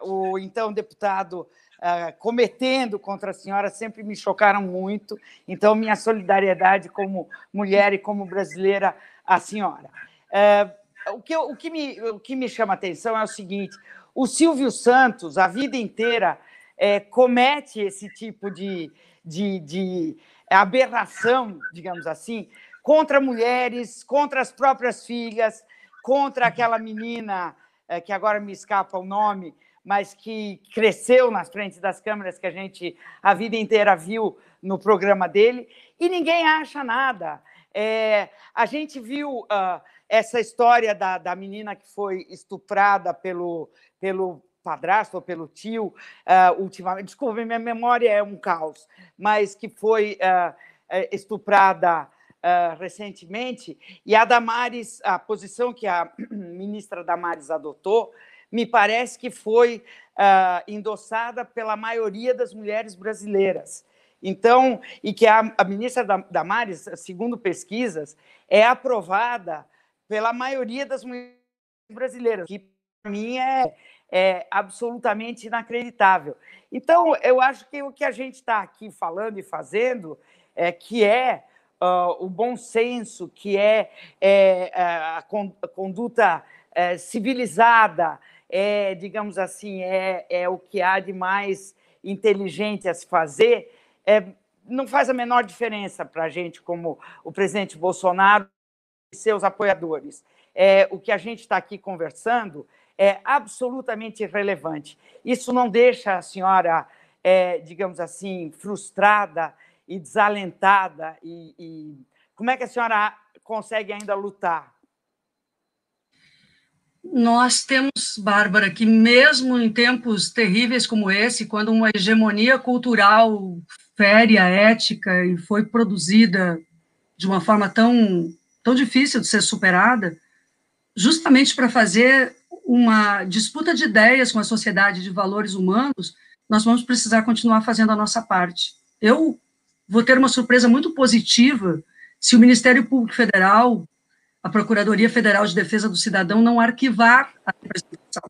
o então deputado uh, cometendo contra a senhora sempre me chocaram muito. Então, minha solidariedade como mulher e como brasileira à senhora. Uh, o, que o, que me, o que me chama atenção é o seguinte: o Silvio Santos, a vida inteira, é, comete esse tipo de, de, de aberração, digamos assim, contra mulheres, contra as próprias filhas, contra aquela menina é, que agora me escapa o nome, mas que cresceu nas frentes das câmeras que a gente a vida inteira viu no programa dele, e ninguém acha nada. É, a gente viu uh, essa história da, da menina que foi estuprada pelo, pelo padrasto ou pelo tio, uh, ultimamente, desculpa, minha memória é um caos, mas que foi uh, estuprada uh, recentemente, e a Damares, a posição que a ministra Damares adotou, me parece que foi uh, endossada pela maioria das mulheres brasileiras. Então, e que a, a ministra Damares, segundo pesquisas, é aprovada pela maioria das mulheres brasileiras, que para mim é, é absolutamente inacreditável. Então, eu acho que o que a gente está aqui falando e fazendo é que é uh, o bom senso, que é, é, é a conduta é, civilizada, é, digamos assim, é, é o que há de mais inteligente a se fazer, é, não faz a menor diferença para a gente, como o presidente Bolsonaro e seus apoiadores. É, o que a gente está aqui conversando é absolutamente irrelevante. Isso não deixa a senhora, é, digamos assim, frustrada e desalentada. E, e como é que a senhora consegue ainda lutar? Nós temos, Bárbara, que mesmo em tempos terríveis como esse, quando uma hegemonia cultural fere a ética e foi produzida de uma forma tão, tão difícil de ser superada, justamente para fazer uma disputa de ideias com a sociedade de valores humanos, nós vamos precisar continuar fazendo a nossa parte. Eu vou ter uma surpresa muito positiva se o Ministério Público Federal a Procuradoria Federal de Defesa do Cidadão não arquivar a representação.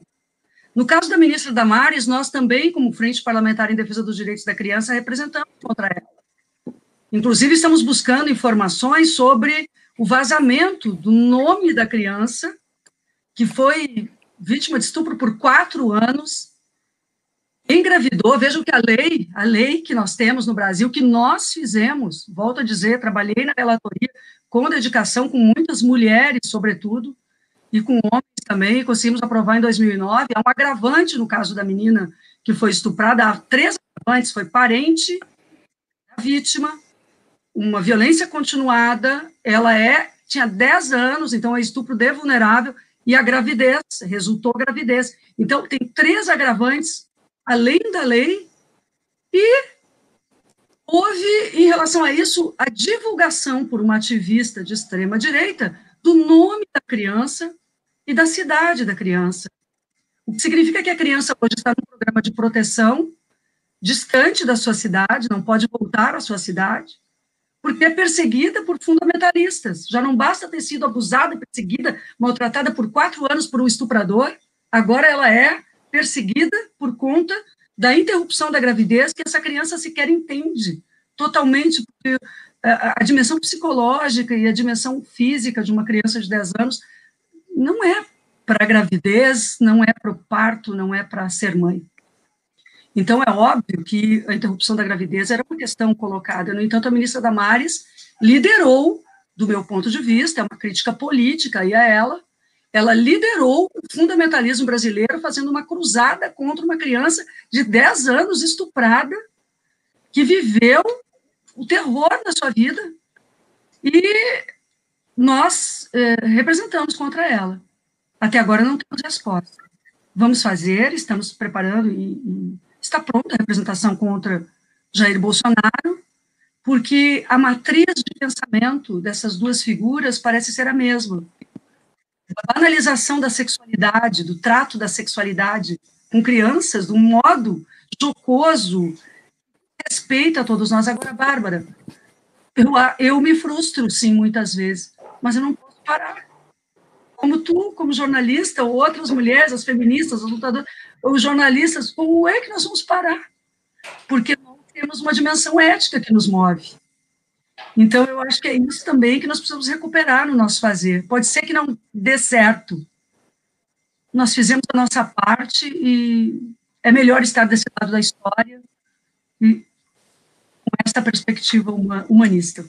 No caso da ministra Damares, nós também, como Frente Parlamentar em Defesa dos Direitos da Criança, representamos contra ela. Inclusive, estamos buscando informações sobre o vazamento do nome da criança, que foi vítima de estupro por quatro anos, engravidou. Vejam que a lei, a lei que nós temos no Brasil, que nós fizemos, volto a dizer, trabalhei na relatoria, com dedicação, com muitas mulheres, sobretudo, e com homens também, conseguimos aprovar em 2009. É um agravante no caso da menina que foi estuprada, há três agravantes, foi parente da vítima, uma violência continuada, ela é tinha 10 anos, então é estupro de vulnerável, e a gravidez, resultou gravidez. Então, tem três agravantes, além da lei, e Houve, em relação a isso, a divulgação por uma ativista de extrema-direita do nome da criança e da cidade da criança. O que significa que a criança hoje está num programa de proteção distante da sua cidade, não pode voltar à sua cidade, porque é perseguida por fundamentalistas. Já não basta ter sido abusada, perseguida, maltratada por quatro anos por um estuprador, agora ela é perseguida por conta da interrupção da gravidez que essa criança sequer entende totalmente, porque a, a dimensão psicológica e a dimensão física de uma criança de 10 anos não é para a gravidez, não é para o parto, não é para ser mãe. Então, é óbvio que a interrupção da gravidez era uma questão colocada. No entanto, a ministra Damares liderou, do meu ponto de vista, é uma crítica política aí a ela, ela liderou o fundamentalismo brasileiro fazendo uma cruzada contra uma criança de 10 anos estuprada, que viveu o terror da sua vida, e nós eh, representamos contra ela. Até agora não temos resposta. Vamos fazer, estamos preparando e, e está pronta a representação contra Jair Bolsonaro, porque a matriz de pensamento dessas duas figuras parece ser a mesma. A banalização da sexualidade, do trato da sexualidade com crianças, de um modo jocoso, respeita a todos nós. Agora, Bárbara, eu, eu me frustro, sim, muitas vezes, mas eu não posso parar. Como tu, como jornalista, ou outras mulheres, as feministas, as lutadoras, os jornalistas, como é que nós vamos parar? Porque não temos uma dimensão ética que nos move. Então, eu acho que é isso também que nós precisamos recuperar no nosso fazer. Pode ser que não dê certo. Nós fizemos a nossa parte e é melhor estar desse lado da história e com essa perspectiva humanista.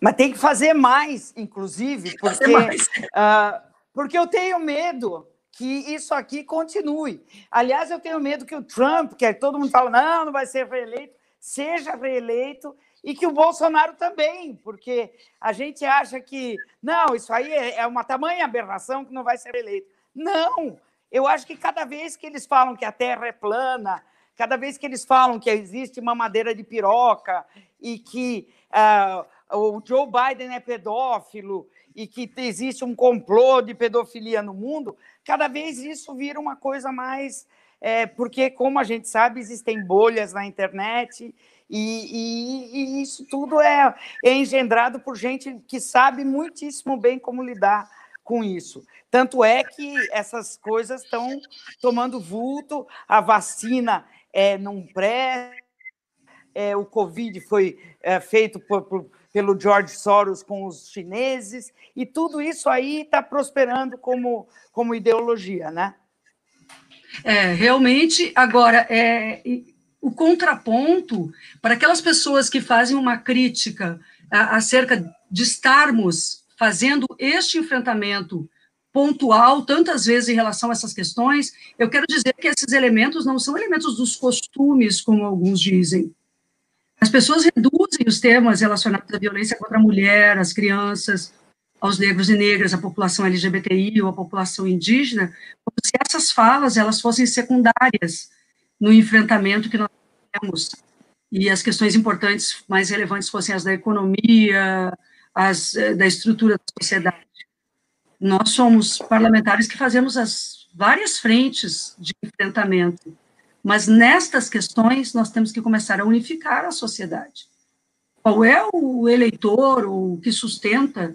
Mas tem que fazer mais, inclusive, porque, mais. Uh, porque eu tenho medo que isso aqui continue. Aliás, eu tenho medo que o Trump, que todo mundo fala, não, não vai ser reeleito, seja reeleito e que o Bolsonaro também, porque a gente acha que, não, isso aí é, é uma tamanha aberração que não vai ser eleito. Não! Eu acho que cada vez que eles falam que a Terra é plana, cada vez que eles falam que existe uma madeira de piroca e que uh, o Joe Biden é pedófilo e que existe um complô de pedofilia no mundo, cada vez isso vira uma coisa mais. É, porque, como a gente sabe, existem bolhas na internet e, e, e isso tudo é, é engendrado por gente que sabe muitíssimo bem como lidar com isso. Tanto é que essas coisas estão tomando vulto, a vacina é, não pré, é, o Covid foi é, feito por, por pelo George Soros com os chineses, e tudo isso aí está prosperando como, como ideologia, né? É, realmente, agora, é, o contraponto para aquelas pessoas que fazem uma crítica acerca de estarmos fazendo este enfrentamento pontual, tantas vezes em relação a essas questões, eu quero dizer que esses elementos não são elementos dos costumes, como alguns dizem. As pessoas reduzem os temas relacionados à violência contra a mulher, as crianças, aos negros e negras, à população LGBTI ou à população indígena, como se essas falas elas fossem secundárias no enfrentamento que nós temos e as questões importantes, mais relevantes, fossem as da economia, as eh, da estrutura da sociedade. Nós somos parlamentares que fazemos as várias frentes de enfrentamento mas nestas questões nós temos que começar a unificar a sociedade. Qual é o eleitor ou que sustenta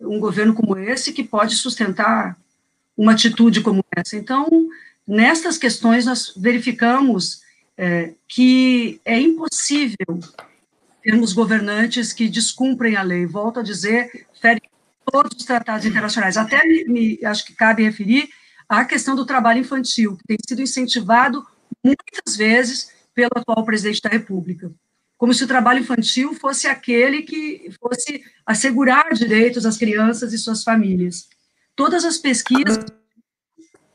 um governo como esse que pode sustentar uma atitude como essa? Então, nestas questões nós verificamos é, que é impossível termos governantes que descumprem a lei. Volto a dizer, ferem todos os tratados internacionais. Até me, me, acho que cabe referir à questão do trabalho infantil, que tem sido incentivado muitas vezes pelo atual presidente da República, como se o trabalho infantil fosse aquele que fosse assegurar direitos às crianças e suas famílias. Todas as pesquisas,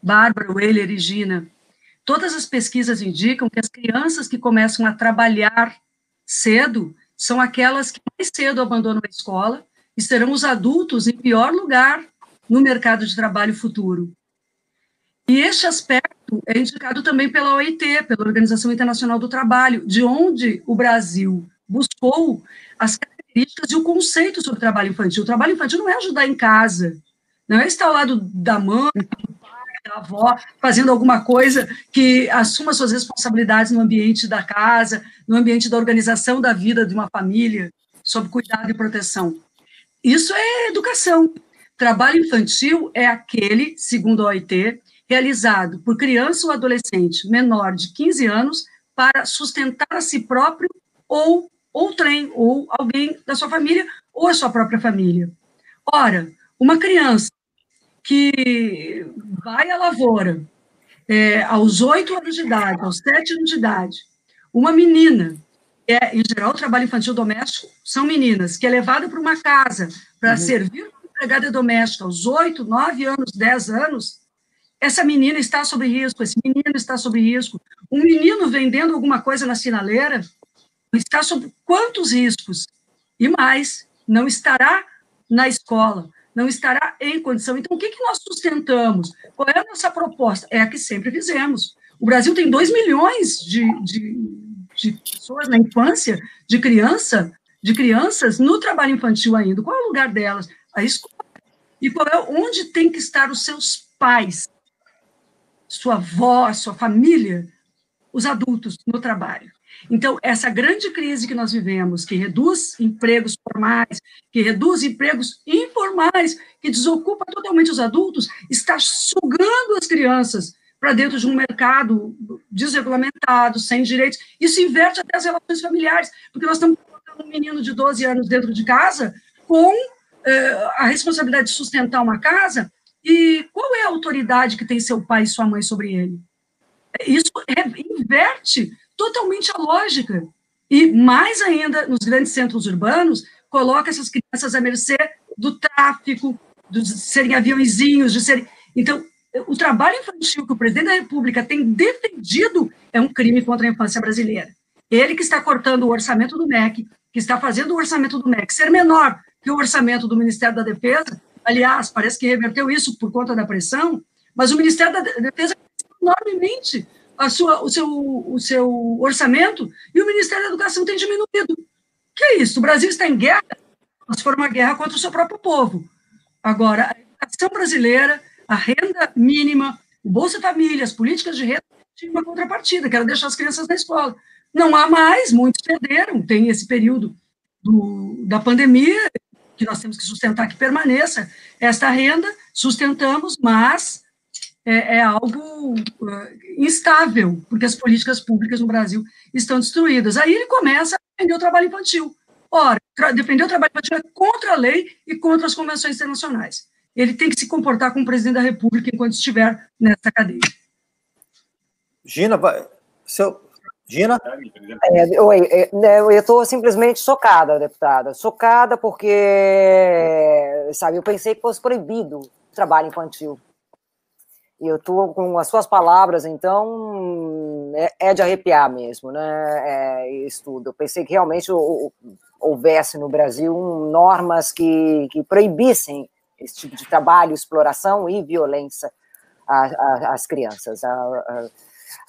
Bárbara, Weiler e Gina, todas as pesquisas indicam que as crianças que começam a trabalhar cedo são aquelas que mais cedo abandonam a escola e serão os adultos em pior lugar no mercado de trabalho futuro. E este aspecto é indicado também pela OIT, pela Organização Internacional do Trabalho, de onde o Brasil buscou as características e o conceito sobre trabalho infantil. O trabalho infantil não é ajudar em casa, não é estar ao lado da mãe, do avó, fazendo alguma coisa que assuma suas responsabilidades no ambiente da casa, no ambiente da organização da vida de uma família, sob cuidado e proteção. Isso é educação. Trabalho infantil é aquele, segundo a OIT, realizado por criança ou adolescente menor de 15 anos para sustentar a si próprio ou outrem, ou alguém da sua família, ou a sua própria família. Ora, uma criança que vai à lavoura é, aos oito anos de idade, aos sete anos de idade, uma menina, é, em geral, o trabalho infantil doméstico são meninas, que é levada para uma casa para uhum. servir como empregada doméstica aos oito, nove anos, dez anos, essa menina está sob risco, esse menino está sob risco. Um menino vendendo alguma coisa na sinaleira está sob quantos riscos? E mais, não estará na escola, não estará em condição. Então, o que, que nós sustentamos? Qual é a nossa proposta? É a que sempre fizemos. O Brasil tem 2 milhões de, de, de pessoas na infância, de criança, de crianças no trabalho infantil ainda. Qual é o lugar delas? A escola. E qual é onde tem que estar os seus pais? sua avó, sua família, os adultos no trabalho. Então, essa grande crise que nós vivemos, que reduz empregos formais, que reduz empregos informais, que desocupa totalmente os adultos, está sugando as crianças para dentro de um mercado desregulamentado, sem direitos. Isso inverte até as relações familiares, porque nós estamos colocando um menino de 12 anos dentro de casa com eh, a responsabilidade de sustentar uma casa e qual é a autoridade que tem seu pai e sua mãe sobre ele? Isso inverte totalmente a lógica. E mais ainda, nos grandes centros urbanos, coloca essas crianças à mercê do tráfico, de serem aviãozinhos, de serem. Então, o trabalho infantil que o presidente da República tem defendido é um crime contra a infância brasileira. Ele que está cortando o orçamento do MEC, que está fazendo o orçamento do MEC ser menor que o orçamento do Ministério da Defesa, Aliás, parece que reverteu isso por conta da pressão, mas o Ministério da Defesa enormemente a sua, o, seu, o seu orçamento e o Ministério da Educação tem diminuído. Que é isso? O Brasil está em guerra, se for uma guerra contra o seu próprio povo. Agora, a educação brasileira, a renda mínima, o Bolsa Família, as políticas de renda, tinha uma contrapartida, que era deixar as crianças na escola. Não há mais, muitos perderam, tem esse período do, da pandemia, que nós temos que sustentar que permaneça esta renda, sustentamos, mas é, é algo uh, instável, porque as políticas públicas no Brasil estão destruídas. Aí ele começa a defender o trabalho infantil. Ora, defender o trabalho infantil é contra a lei e contra as convenções internacionais. Ele tem que se comportar como presidente da República enquanto estiver nessa cadeia. Gina, vai, seu, Gina? É, oi, é, né, eu estou simplesmente chocada, deputada. Chocada porque, sabe, eu pensei que fosse proibido o trabalho infantil. E eu estou com as suas palavras, então, é, é de arrepiar mesmo, né? É, isso tudo. Eu pensei que realmente houvesse no Brasil normas que, que proibissem esse tipo de trabalho, exploração e violência às crianças. A, a,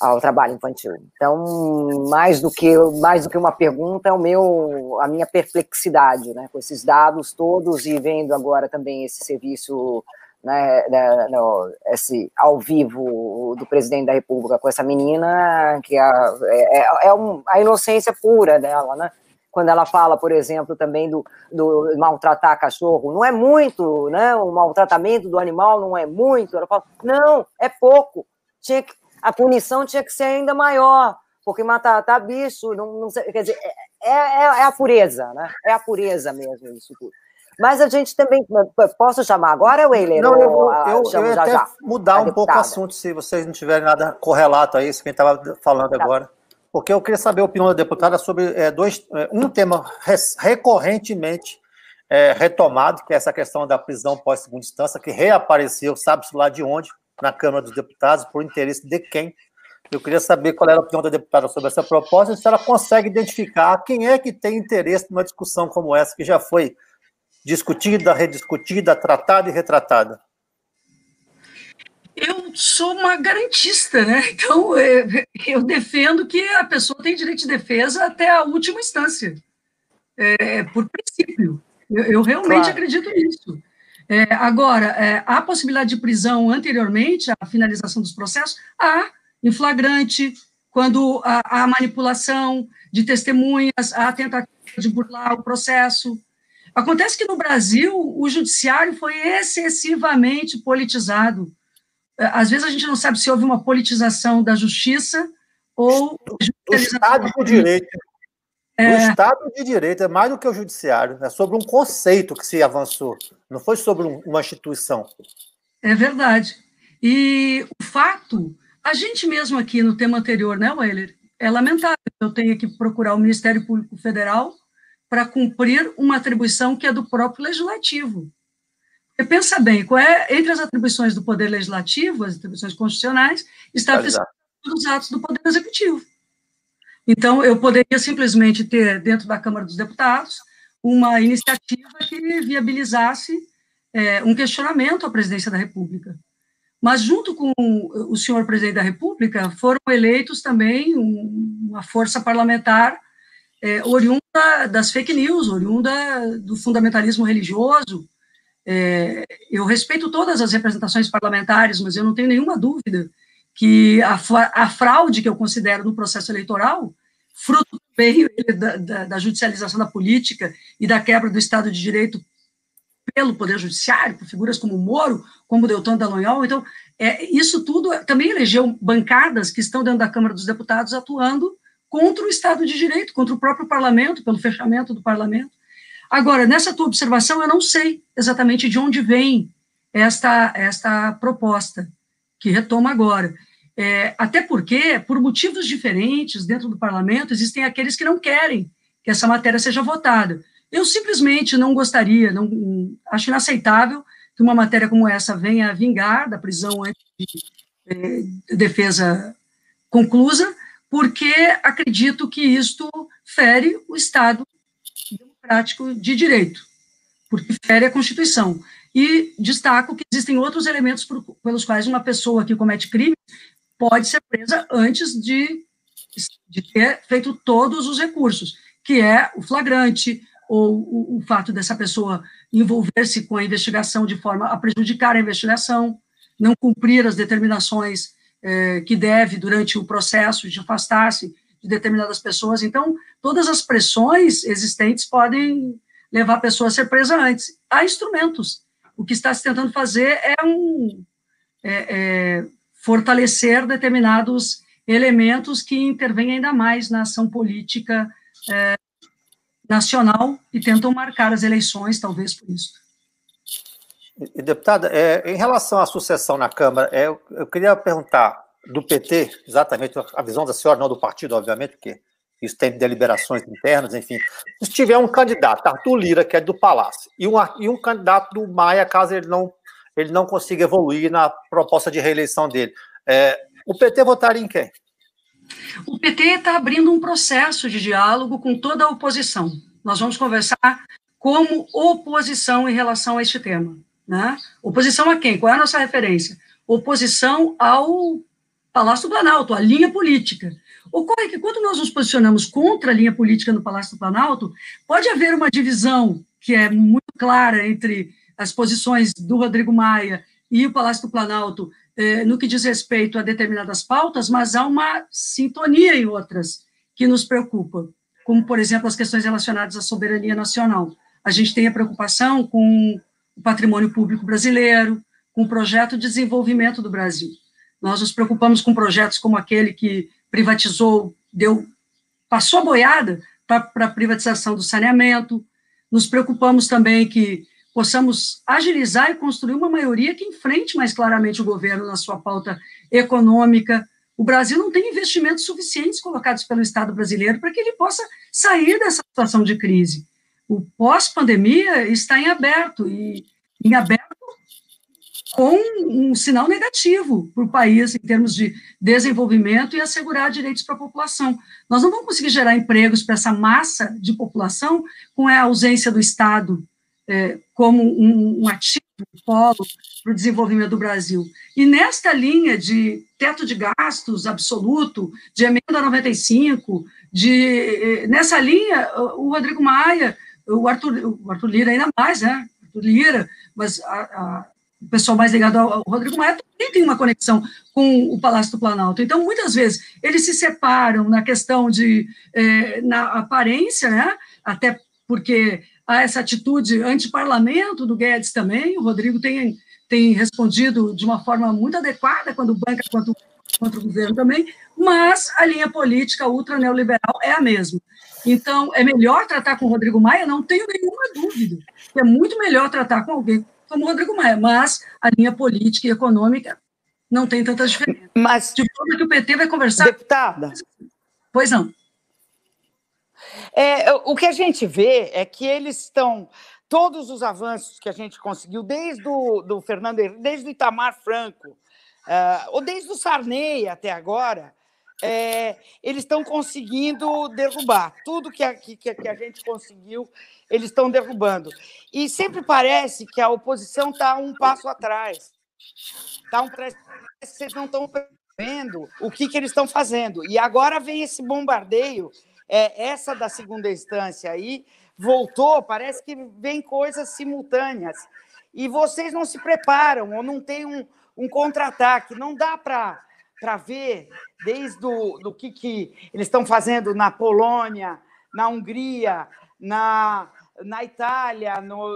ao trabalho infantil. Então, mais do que mais do que uma pergunta, é o meu a minha perplexidade, né, com esses dados todos e vendo agora também esse serviço né, no, esse ao vivo do presidente da República com essa menina que é, é, é um, a inocência pura dela, né? Quando ela fala, por exemplo, também do, do maltratar cachorro, não é muito, né? O maltratamento do animal não é muito. Ela fala, não, é pouco. Tinha que a punição tinha que ser ainda maior, porque matar tá bicho, não, não quer dizer, é, é, é, a pureza, né? É a pureza mesmo isso tudo. Mas a gente também. Posso chamar agora, Weiler? Não, eu, eu, eu, eu até já, mudar um pouco o assunto, se vocês não tiverem nada correlato a isso, quem estava falando tá. agora. Porque eu queria saber a opinião da deputada sobre é, dois, é, um tema recorrentemente é, retomado, que é essa questão da prisão pós-segunda instância, que reapareceu, sabe-se lá de onde, na Câmara dos Deputados, por interesse de quem. Eu queria saber qual era a opinião da deputada sobre essa proposta e se ela consegue identificar quem é que tem interesse numa discussão como essa, que já foi discutida, rediscutida, tratada e retratada. Eu sou uma garantista, né? Então, é, eu defendo que a pessoa tem direito de defesa até a última instância, é, por princípio. Eu, eu realmente claro. acredito nisso. É, agora, é, há possibilidade de prisão anteriormente à finalização dos processos? Há, em flagrante, quando há, há manipulação de testemunhas, há tentativa de burlar o processo. Acontece que no Brasil o judiciário foi excessivamente politizado. às vezes a gente não sabe se houve uma politização da justiça ou do Estado de Direito. É... O Estado de Direito é mais do que o judiciário, é sobre um conceito que se avançou, não foi sobre uma instituição. É verdade. E o fato, a gente mesmo aqui no tema anterior, né, Weiler, é lamentável que eu tenha que procurar o Ministério Público Federal para cumprir uma atribuição que é do próprio legislativo. Porque pensa bem, qual é, entre as atribuições do Poder Legislativo, as atribuições constitucionais, está os atos do Poder Executivo. Então, eu poderia simplesmente ter, dentro da Câmara dos Deputados, uma iniciativa que viabilizasse é, um questionamento à presidência da República. Mas, junto com o senhor presidente da República, foram eleitos também uma força parlamentar é, oriunda das fake news, oriunda do fundamentalismo religioso. É, eu respeito todas as representações parlamentares, mas eu não tenho nenhuma dúvida que a, a fraude que eu considero no processo eleitoral, fruto da, da, da judicialização da política e da quebra do Estado de Direito pelo Poder Judiciário, por figuras como Moro, como Deltan Dallagnol. Então, é, isso tudo também elegeu bancadas que estão dentro da Câmara dos Deputados atuando contra o Estado de Direito, contra o próprio parlamento, pelo fechamento do parlamento. Agora, nessa tua observação, eu não sei exatamente de onde vem esta, esta proposta, que retoma agora. É, até porque, por motivos diferentes dentro do parlamento, existem aqueles que não querem que essa matéria seja votada. Eu simplesmente não gostaria, não acho inaceitável que uma matéria como essa venha vingar da prisão antes de, de defesa conclusa, porque acredito que isto fere o Estado democrático de direito, porque fere a Constituição. E destaco que existem outros elementos por, pelos quais uma pessoa que comete crime pode ser presa antes de, de ter feito todos os recursos, que é o flagrante, ou o, o fato dessa pessoa envolver-se com a investigação de forma a prejudicar a investigação, não cumprir as determinações eh, que deve durante o processo de afastar-se de determinadas pessoas. Então, todas as pressões existentes podem levar a pessoa a ser presa antes. Há instrumentos. O que está se tentando fazer é um é, é, fortalecer determinados elementos que intervêm ainda mais na ação política é, nacional e tentam marcar as eleições, talvez por isso. Deputada, é, em relação à sucessão na Câmara, é, eu queria perguntar do PT, exatamente a visão da senhora, não do partido, obviamente, porque isso tem deliberações internas, enfim. Se tiver um candidato, Arthur Lira, que é do Palácio, e um, e um candidato do Maia, caso ele não, ele não consiga evoluir na proposta de reeleição dele, é, o PT votaria em quem? O PT está abrindo um processo de diálogo com toda a oposição. Nós vamos conversar como oposição em relação a este tema. Né? Oposição a quem? Qual é a nossa referência? Oposição ao Palácio do Planalto, à linha política. Ocorre que quando nós nos posicionamos contra a linha política no Palácio do Planalto, pode haver uma divisão que é muito clara entre as posições do Rodrigo Maia e o Palácio do Planalto é, no que diz respeito a determinadas pautas, mas há uma sintonia em outras que nos preocupam, como, por exemplo, as questões relacionadas à soberania nacional. A gente tem a preocupação com o patrimônio público brasileiro, com o projeto de desenvolvimento do Brasil. Nós nos preocupamos com projetos como aquele que privatizou, deu, passou a boiada para a privatização do saneamento. Nos preocupamos também que possamos agilizar e construir uma maioria que enfrente mais claramente o governo na sua pauta econômica. O Brasil não tem investimentos suficientes colocados pelo Estado brasileiro para que ele possa sair dessa situação de crise. O pós-pandemia está em aberto, e em aberto com um sinal negativo para o país em termos de desenvolvimento e assegurar direitos para a população. Nós não vamos conseguir gerar empregos para essa massa de população com a ausência do Estado é, como um, um ativo polo para o desenvolvimento do Brasil. E nesta linha de teto de gastos absoluto, de emenda 95, de, nessa linha, o Rodrigo Maia, o Arthur, o Arthur Lira ainda mais, né? Arthur Lira, mas a, a, o pessoal mais ligado ao, ao Rodrigo Maia também tem uma conexão com o Palácio do Planalto. Então, muitas vezes, eles se separam na questão de, eh, na aparência, né? Até porque a essa atitude anti-parlamento do Guedes também. O Rodrigo tem, tem respondido de uma forma muito adequada, quando banca quanto contra o governo também, mas a linha política ultra neoliberal é a mesma. Então, é melhor tratar com o Rodrigo Maia? Não tenho nenhuma dúvida. É muito melhor tratar com alguém como o Rodrigo Maia, mas a linha política e econômica não tem tantas diferenças. Mas, de forma que o PT vai conversar. Deputada. Pois não. É, o que a gente vê é que eles estão. Todos os avanços que a gente conseguiu, desde o do Fernando desde o Itamar Franco, uh, ou desde o Sarney até agora, é, eles estão conseguindo derrubar. Tudo que a, que, que a gente conseguiu, eles estão derrubando. E sempre parece que a oposição está um passo atrás. Tá um, vocês não estão vendo o que, que eles estão fazendo. E agora vem esse bombardeio, é, essa da segunda instância aí, voltou, parece que vem coisas simultâneas. E vocês não se preparam, ou não tem um, um contra-ataque. Não dá para ver desde o do que, que eles estão fazendo na Polônia, na Hungria, na, na Itália, no,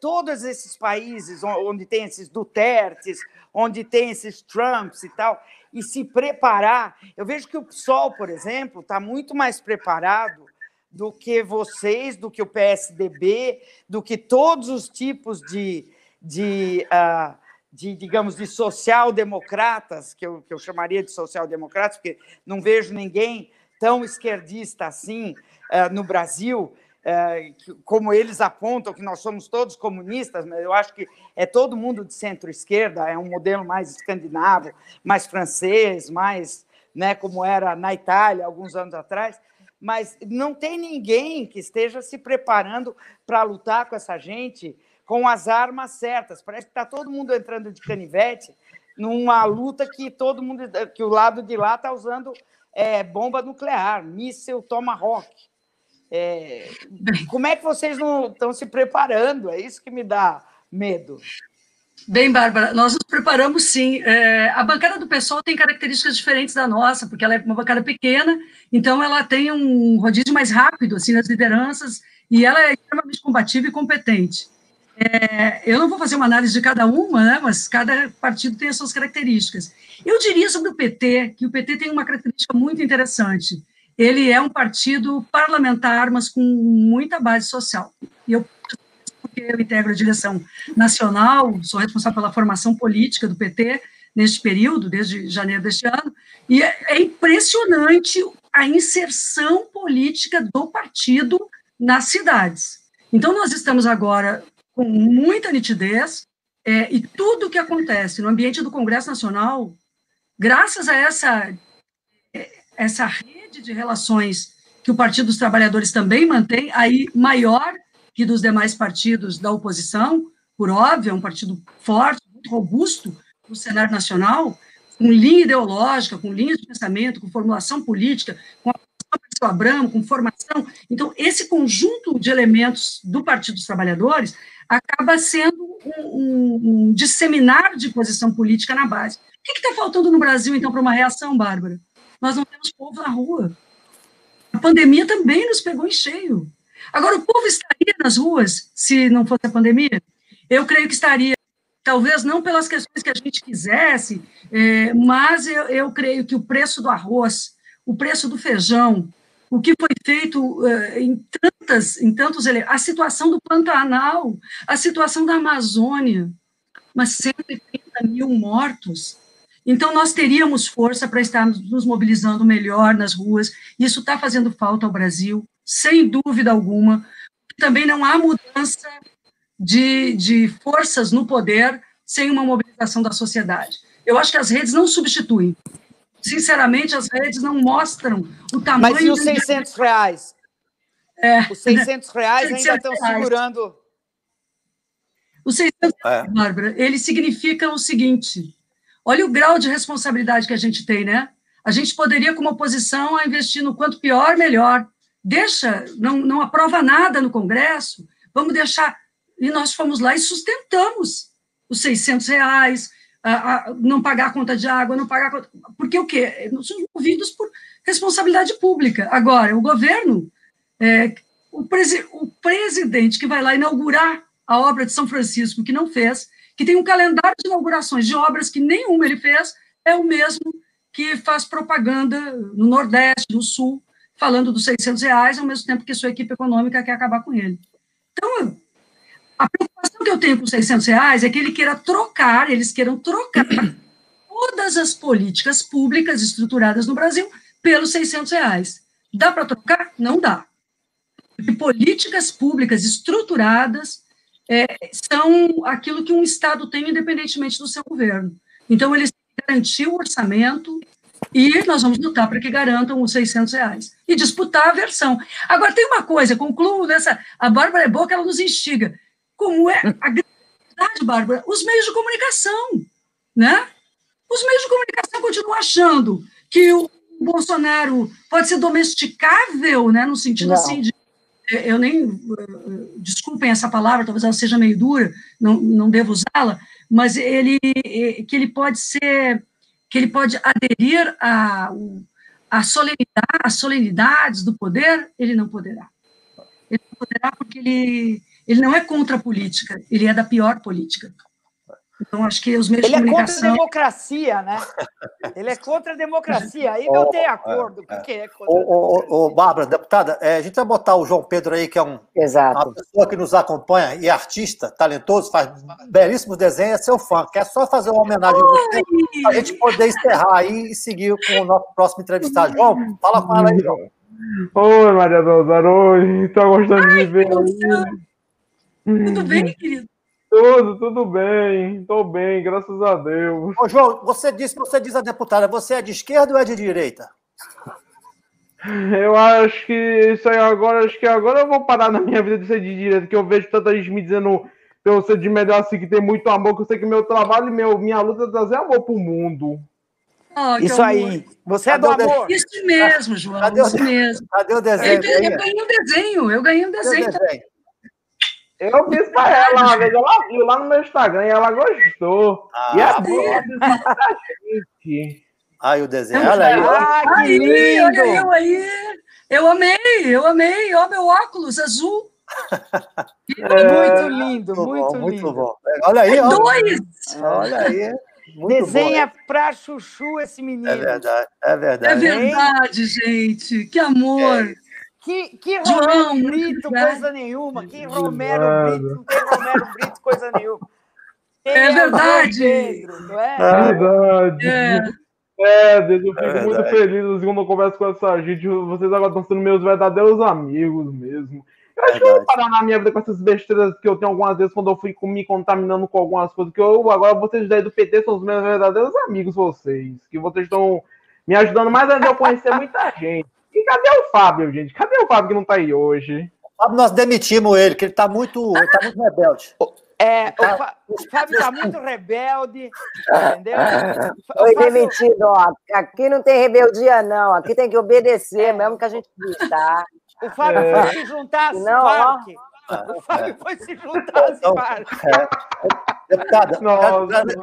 todos esses países onde tem esses Dutertes, onde tem esses Trumps e tal, e se preparar. Eu vejo que o PSOL, por exemplo, está muito mais preparado do que vocês, do que o PSDB, do que todos os tipos de, de uh, de, digamos, de social-democratas, que eu, que eu chamaria de social-democratas, porque não vejo ninguém tão esquerdista assim uh, no Brasil, uh, que, como eles apontam, que nós somos todos comunistas, mas eu acho que é todo mundo de centro-esquerda, é um modelo mais escandinavo, mais francês, mais né, como era na Itália alguns anos atrás, mas não tem ninguém que esteja se preparando para lutar com essa gente com as armas certas. Parece que está todo mundo entrando de canivete numa luta que todo mundo, que o lado de lá está usando é, bomba nuclear, míssil Tomahawk. É, como é que vocês não estão se preparando? É isso que me dá medo. Bem, Bárbara, nós nos preparamos sim. É, a bancada do pessoal tem características diferentes da nossa, porque ela é uma bancada pequena, então ela tem um rodízio mais rápido assim nas lideranças e ela é extremamente combativa e competente. É, eu não vou fazer uma análise de cada uma, né, mas cada partido tem as suas características. Eu diria sobre o PT que o PT tem uma característica muito interessante. Ele é um partido parlamentar, mas com muita base social. E eu, porque eu integro a direção nacional, sou responsável pela formação política do PT neste período, desde janeiro deste ano, e é, é impressionante a inserção política do partido nas cidades. Então, nós estamos agora com muita nitidez, é, e tudo o que acontece no ambiente do Congresso Nacional, graças a essa, é, essa rede de relações que o Partido dos Trabalhadores também mantém, aí maior que dos demais partidos da oposição, por óbvio, é um partido forte, muito robusto no cenário nacional, com linha ideológica, com linha de pensamento, com formulação política, com a Abramo, com formação. Então, esse conjunto de elementos do Partido dos Trabalhadores acaba sendo um, um, disseminar de posição política na base. O que está faltando no Brasil, então, para uma reação, Bárbara? Nós não temos povo na rua. A pandemia também nos pegou em cheio. Agora, o povo estaria nas ruas se não fosse a pandemia? Eu creio que estaria. Talvez não pelas questões que a gente quisesse, é, mas eu, eu creio que o preço do arroz, o preço do feijão, o que foi feito uh, em tantas, em tantos a situação do Pantanal, a situação da Amazônia, mas 130 mil mortos. Então, nós teríamos força para estarmos nos mobilizando melhor nas ruas. Isso está fazendo falta ao Brasil, sem dúvida alguma. Também não há mudança de, de forças no poder sem uma mobilização da sociedade. Eu acho que as redes não substituem sinceramente, as redes não mostram o tamanho... Mas e os 600 reais? É, os 600 reais 600 ainda estão reais. segurando... Os 600 reais, é. Bárbara, eles significam o seguinte, olha o grau de responsabilidade que a gente tem, né? A gente poderia, como oposição, investir no quanto pior, melhor. Deixa, não, não aprova nada no Congresso, vamos deixar... E nós fomos lá e sustentamos os 600 reais, a, a não pagar a conta de água, não pagar conta, porque o quê? Nós somos movidos por responsabilidade pública. Agora, o governo, é, o, presi o presidente que vai lá inaugurar a obra de São Francisco, que não fez, que tem um calendário de inaugurações de obras que nenhuma ele fez, é o mesmo que faz propaganda no Nordeste, no Sul, falando dos 600 reais, ao mesmo tempo que sua equipe econômica quer acabar com ele. Então, a preocupação que eu tenho com 600 reais é que ele queira trocar, eles queiram trocar todas as políticas públicas estruturadas no Brasil pelos 600 reais. Dá para trocar? Não dá. Porque políticas públicas estruturadas é, são aquilo que um Estado tem independentemente do seu governo. Então, eles garantir o orçamento e nós vamos lutar para que garantam os 600 reais e disputar a versão. Agora, tem uma coisa, concluo nessa. A Bárbara é boa que ela nos instiga. Como é a grande Bárbara? Os meios de comunicação, né? Os meios de comunicação continuam achando que o Bolsonaro pode ser domesticável, né? No sentido Não. assim de eu nem desculpem essa palavra, talvez ela seja meio dura, não, não devo usá-la, mas ele que ele pode ser que ele pode aderir a, a solenidade, as solenidades do poder, ele não poderá. Ele não poderá porque ele, ele não é contra a política, ele é da pior política. Então, acho que os meios ele de comunicação... Ele é contra a democracia, né? Ele é contra a democracia. Aí não tem acordo. Por que é contra ô, ô, Bárbara, deputada, é, a gente vai botar o João Pedro aí, que é um, uma pessoa que nos acompanha e artista, talentoso, faz belíssimos desenhos, é seu fã. Quer só fazer uma homenagem a você, para a gente poder encerrar aí e seguir com o nosso próximo entrevistado. João, fala com ela aí, João. Oi, Maria Dozar, oi. Estou gostando Ai, de ver aí. Tudo bem, querido? Tudo, tudo bem, estou bem, graças a Deus. Ô, João, você disse, você diz a deputada, você é de esquerda ou é de direita? Eu acho que isso aí agora, acho que agora eu vou parar na minha vida de ser de direita, que eu vejo tanta gente me dizendo que eu ser de melhor assim, que tem muito amor, que eu sei que meu trabalho e meu, minha luta é trazer amor pro mundo. Oh, isso amor. aí. Você é do amor. Isso mesmo, João. Cadê o, isso mesmo. Cadê o desenho? Eu, eu ganhei um desenho, eu ganhei um desenho. desenho? Eu fiz pra ela uma vez, ela viu lá no meu Instagram e ela gostou. Ah, e a boa gente. Ai, o desenho. Olha aí. Ah, que lindo! Olha eu aí. Eu amei, eu amei. Ó, meu óculos azul. É, muito lindo, muito, muito, bom, lindo. Muito bom. Olha aí, ó. Dois! Olha aí. Muito Desenha bom, pra chuchu esse menino. É verdade, é verdade. É verdade, gente. Que amor. É. Que, que Romero Brito, coisa nenhuma. Que Romero Brito, não tem Romero Brito, coisa nenhuma. é, é verdade. Pedro, não é? é verdade. É. É, eu fico é muito feliz assim, quando eu converso com essa gente. Vocês agora estão sendo meus verdadeiros amigos mesmo. Eu acho que eu vou parar na minha vida com essas besteiras que eu tenho algumas vezes quando eu fui me contaminando com algumas coisas. Que eu, agora vocês daí do PT são os meus verdadeiros amigos, vocês. Que vocês estão me ajudando mais a eu conhecer muita gente. E cadê o Fábio, gente? Cadê o Fábio que não tá aí hoje? O Fábio, nós demitimos ele, que ele tá muito, ele tá muito rebelde. É, tá... o, Fábio tá muito rebelde, entendeu? Foi Fábio... demitido, ó. Aqui não tem rebeldia, não. Aqui tem que obedecer, é. mesmo que a gente diz, tá? O Fábio é. foi se juntar às não. Ó. O Fábio foi se juntar às então, É. Deputada,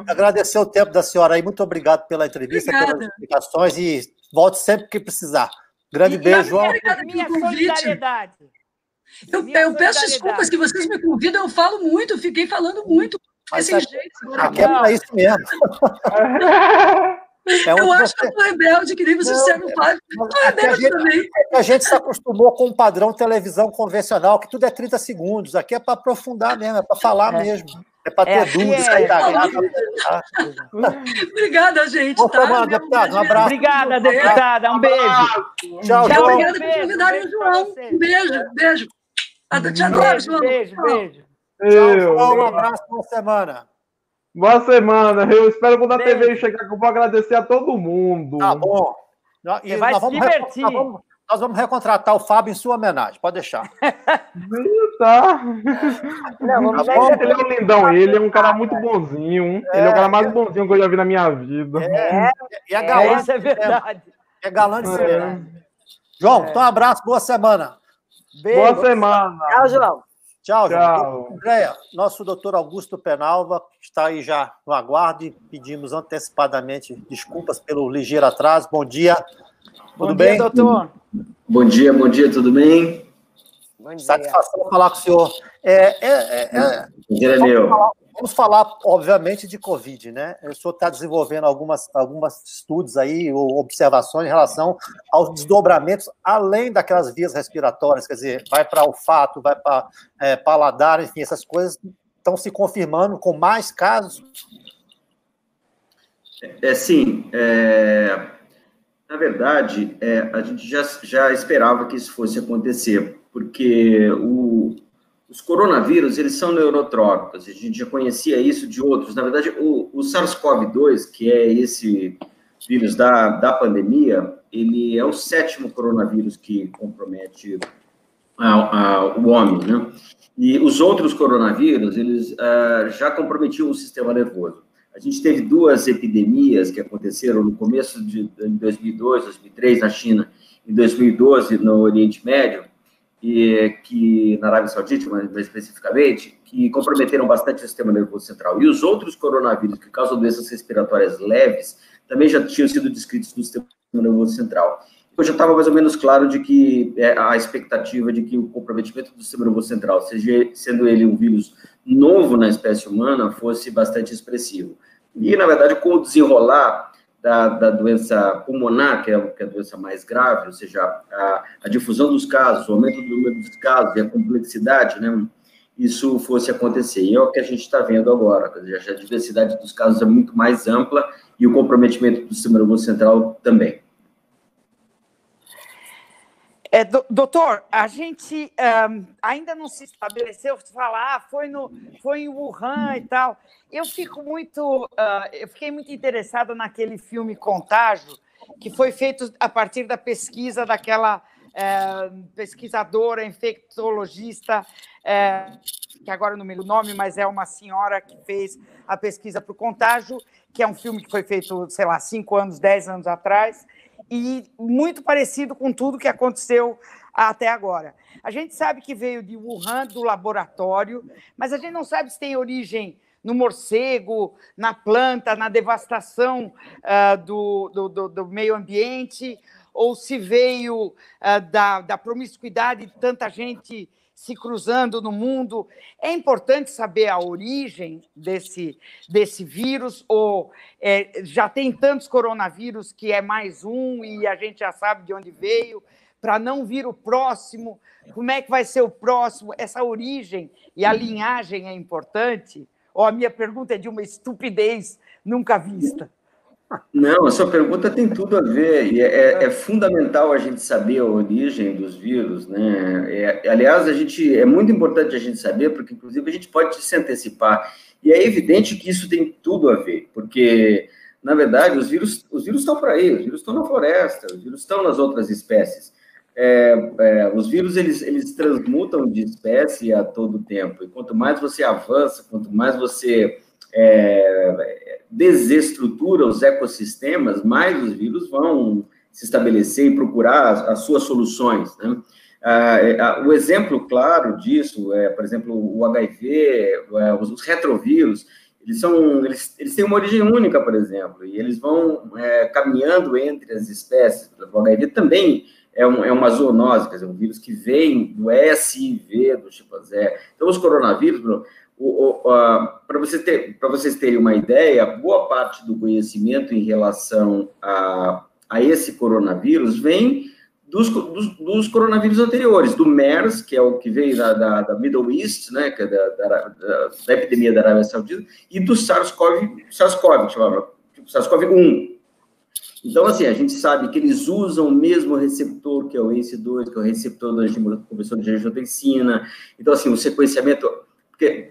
agradecer o tempo da senhora aí. Muito obrigado pela entrevista, Obrigada. pelas explicações e volte sempre que precisar. Grande e, beijo, João. Minha solidariedade. Eu, eu peço desculpas que vocês me convidam, eu falo muito, eu fiquei falando muito. Mas sem jeito. Aqui é para isso mesmo. É eu acho você... que eu sou rebelde, que nem você não, não faz. É a, gente, também. É a gente se acostumou com um padrão televisão convencional, que tudo é 30 segundos. Aqui é para aprofundar mesmo, é para falar é. mesmo. É para ter é, dúvidas. É. Obrigada, gente. Tá? semana, deputado. Um abraço. Obrigada, deputada. Um beijo. Tchau, Tchau. Obrigada por convidarem o João. Um beijo, beijo. Te adoro, João. Beijo, beijo. Tchau, João. Um abraço, boa semana. Boa semana. Eu espero quando a TV chegar que eu vou agradecer a todo mundo. Tá bom. E vai se divertir. Nós vamos, nós vamos recontratar o Fábio em sua homenagem, pode deixar. tá. Não, vamos tá ele é um lindão, ele é um cara muito bonzinho. É, ele é o cara mais é. bonzinho que eu já vi na minha vida. É, e é galã. Isso é verdade. É galã de é. João, então um abraço, boa semana. Beijo. Boa semana. Tchau, João. Tchau, João. Andréia, nosso doutor Augusto Penalva está aí já no aguardo e pedimos antecipadamente desculpas pelo ligeiro atraso. Bom dia. Bom Tudo dia, bem? doutor. Bom dia, bom dia, tudo bem? Bom dia. Satisfação falar com o senhor. É, é, é, é, vamos, falar, vamos falar, obviamente, de Covid, né? O senhor está desenvolvendo algumas, algumas estudos aí, ou observações em relação aos desdobramentos, além daquelas vias respiratórias, quer dizer, vai para olfato, vai para é, paladar, enfim, essas coisas estão se confirmando com mais casos? É, sim. É, na verdade, é, a gente já, já esperava que isso fosse acontecer porque o, os coronavírus, eles são neurotrópicos, a gente já conhecia isso de outros. Na verdade, o, o SARS-CoV-2, que é esse vírus da, da pandemia, ele é o sétimo coronavírus que compromete a, a, o homem, né? E os outros coronavírus, eles uh, já comprometiam o sistema nervoso. A gente teve duas epidemias que aconteceram no começo de, de 2002, 2003 na China, em 2012 no Oriente Médio, e que na Arábia Saudita, especificamente, que comprometeram bastante o sistema nervoso central. E os outros coronavírus que causam doenças respiratórias leves também já tinham sido descritos no sistema nervoso central. Então já estava mais ou menos claro de que é, a expectativa de que o comprometimento do sistema nervoso central, seja sendo ele um vírus novo na espécie humana, fosse bastante expressivo. E, na verdade, com o desenrolar da, da doença pulmonar, que é, que é, a doença mais grave, ou seja, a, a, difusão dos casos, o aumento do número dos casos e a complexidade, né, isso fosse acontecer. E é o que a gente está vendo agora, dizer, a diversidade dos casos é muito mais ampla e o comprometimento do sistema nervoso central também. É, do, doutor, a gente um, ainda não se estabeleceu, falar, ah, foi, no, foi em Wuhan e tal. Eu fico muito, uh, eu fiquei muito interessada naquele filme Contágio, que foi feito a partir da pesquisa daquela uh, pesquisadora, infectologista, uh, que agora não me lembro o nome, mas é uma senhora que fez a pesquisa para o Contágio, que é um filme que foi feito, sei lá, cinco anos, dez anos atrás, e muito parecido com tudo que aconteceu até agora. A gente sabe que veio de Wuhan, do laboratório, mas a gente não sabe se tem origem no morcego, na planta, na devastação uh, do, do, do, meio ambiente, ou se veio uh, da, da promiscuidade de tanta gente se cruzando no mundo. É importante saber a origem desse, desse vírus, ou é, já tem tantos coronavírus que é mais um e a gente já sabe de onde veio, para não vir o próximo. Como é que vai ser o próximo? Essa origem e a linhagem é importante? Ou a minha pergunta é de uma estupidez nunca vista? Não, a sua pergunta tem tudo a ver, e é, é, é fundamental a gente saber a origem dos vírus, né? É, aliás, a gente é muito importante a gente saber, porque inclusive a gente pode se antecipar. E é evidente que isso tem tudo a ver, porque na verdade os vírus, os vírus estão por aí, os vírus estão na floresta, os vírus estão nas outras espécies. É, é, os vírus eles, eles transmutam de espécie a todo tempo, e quanto mais você avança, quanto mais você é, desestrutura os ecossistemas, mais os vírus vão se estabelecer e procurar as, as suas soluções. Né? Ah, é, o exemplo claro disso é, por exemplo, o HIV, é, os, os, retrovírus, eles são, eles, eles têm uma origem única, por exemplo, e eles vão é, caminhando entre as espécies. O HIV também é, um, é uma zoonose, quer dizer, um vírus que vem do SIV do chimpanzé. Então, os coronavírus, para você ter, vocês terem uma ideia, boa parte do conhecimento em relação a, a esse coronavírus vem dos, dos, dos, coronavírus anteriores, do MERS, que é o que veio da, da, da Middle East, né, que é da, da, da, epidemia da Arábia Saudita, e do SARS-CoV, SARS-CoV, chamava, SARS-CoV-1. Então, assim, a gente sabe que eles usam o mesmo receptor, que é o ACE2, que é o receptor da conversão de angiotensina. Então, assim, o sequenciamento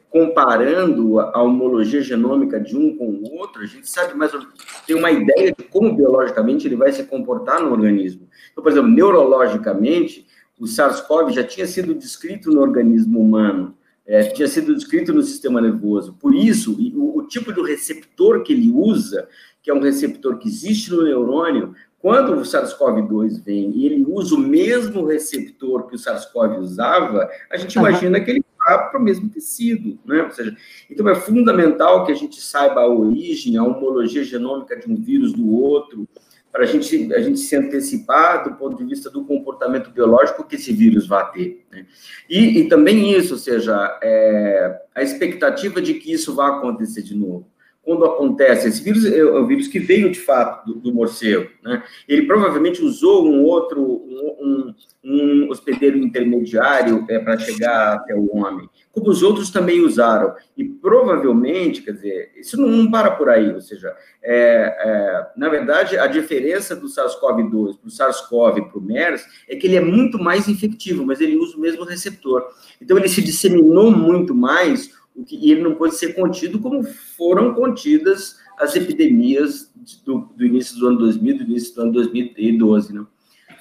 comparando a homologia genômica de um com o outro, a gente sabe mais ou menos, tem uma ideia de como biologicamente ele vai se comportar no organismo. Então, por exemplo, neurologicamente, o SARS-CoV já tinha sido descrito no organismo humano, é, tinha sido descrito no sistema nervoso. Por isso, o, o tipo de receptor que ele usa, que é um receptor que existe no neurônio, quando o SARS-CoV-2 vem e ele usa o mesmo receptor que o SARS-CoV usava, a gente uhum. imagina que ele para o mesmo tecido, né? Ou seja, então é fundamental que a gente saiba a origem, a homologia genômica de um vírus do outro, para a gente, a gente se antecipar do ponto de vista do comportamento biológico que esse vírus vai ter. Né? E, e, também isso, ou seja, é, a expectativa de que isso vá acontecer de novo quando acontece, esse vírus é um vírus que veio de fato do, do morcego, né? Ele provavelmente usou um outro, um, um, um hospedeiro intermediário é, para chegar até o homem, como os outros também usaram. E provavelmente, quer dizer, isso não para por aí, ou seja, é, é, na verdade, a diferença do SARS-CoV-2 para o SARS-CoV para o MERS é que ele é muito mais infectivo, mas ele usa o mesmo receptor. Então, ele se disseminou muito mais e ele não pode ser contido como foram contidas as epidemias do, do, início do ano 2000, do início do ano 2012, né?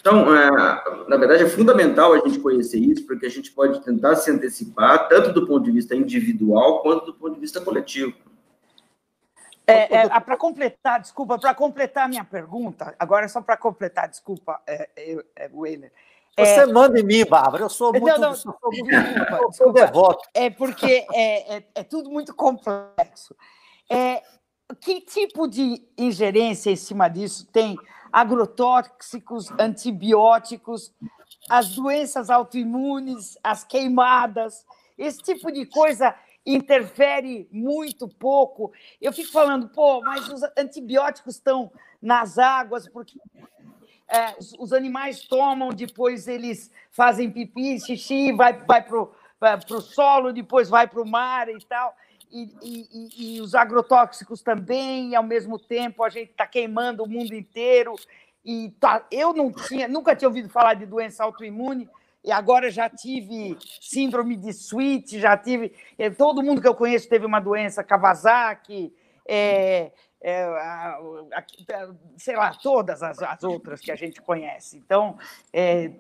Então, é, na verdade, é fundamental a gente conhecer isso, porque a gente pode tentar se antecipar, tanto do ponto de vista individual, quanto do ponto de vista coletivo. É, é, para completar, desculpa, para completar a minha pergunta, agora é só para completar, desculpa, é, é, é Weiler, você é... manda em mim, Bárbara. Eu sou muito, não, não, sou, muito, desculpa, sou devoto. É porque é, é, é tudo muito complexo. É, que tipo de ingerência em cima disso tem? Agrotóxicos, antibióticos, as doenças autoimunes, as queimadas, esse tipo de coisa interfere muito pouco. Eu fico falando, pô, mas os antibióticos estão nas águas, porque é, os, animais tomam, depois eles fazem pipi, xixi, vai, vai para o solo, depois vai para o mar e tal. E, e, e, os agrotóxicos também, e ao mesmo tempo a gente está queimando o mundo inteiro. E tá, eu não tinha, nunca tinha ouvido falar de doença autoimune, e agora já tive síndrome de Sweet, já tive. É, todo mundo que eu conheço teve uma doença Kawasaki, é, é, a, a, sei lá, todas as, as, outras que a gente conhece. Então, é,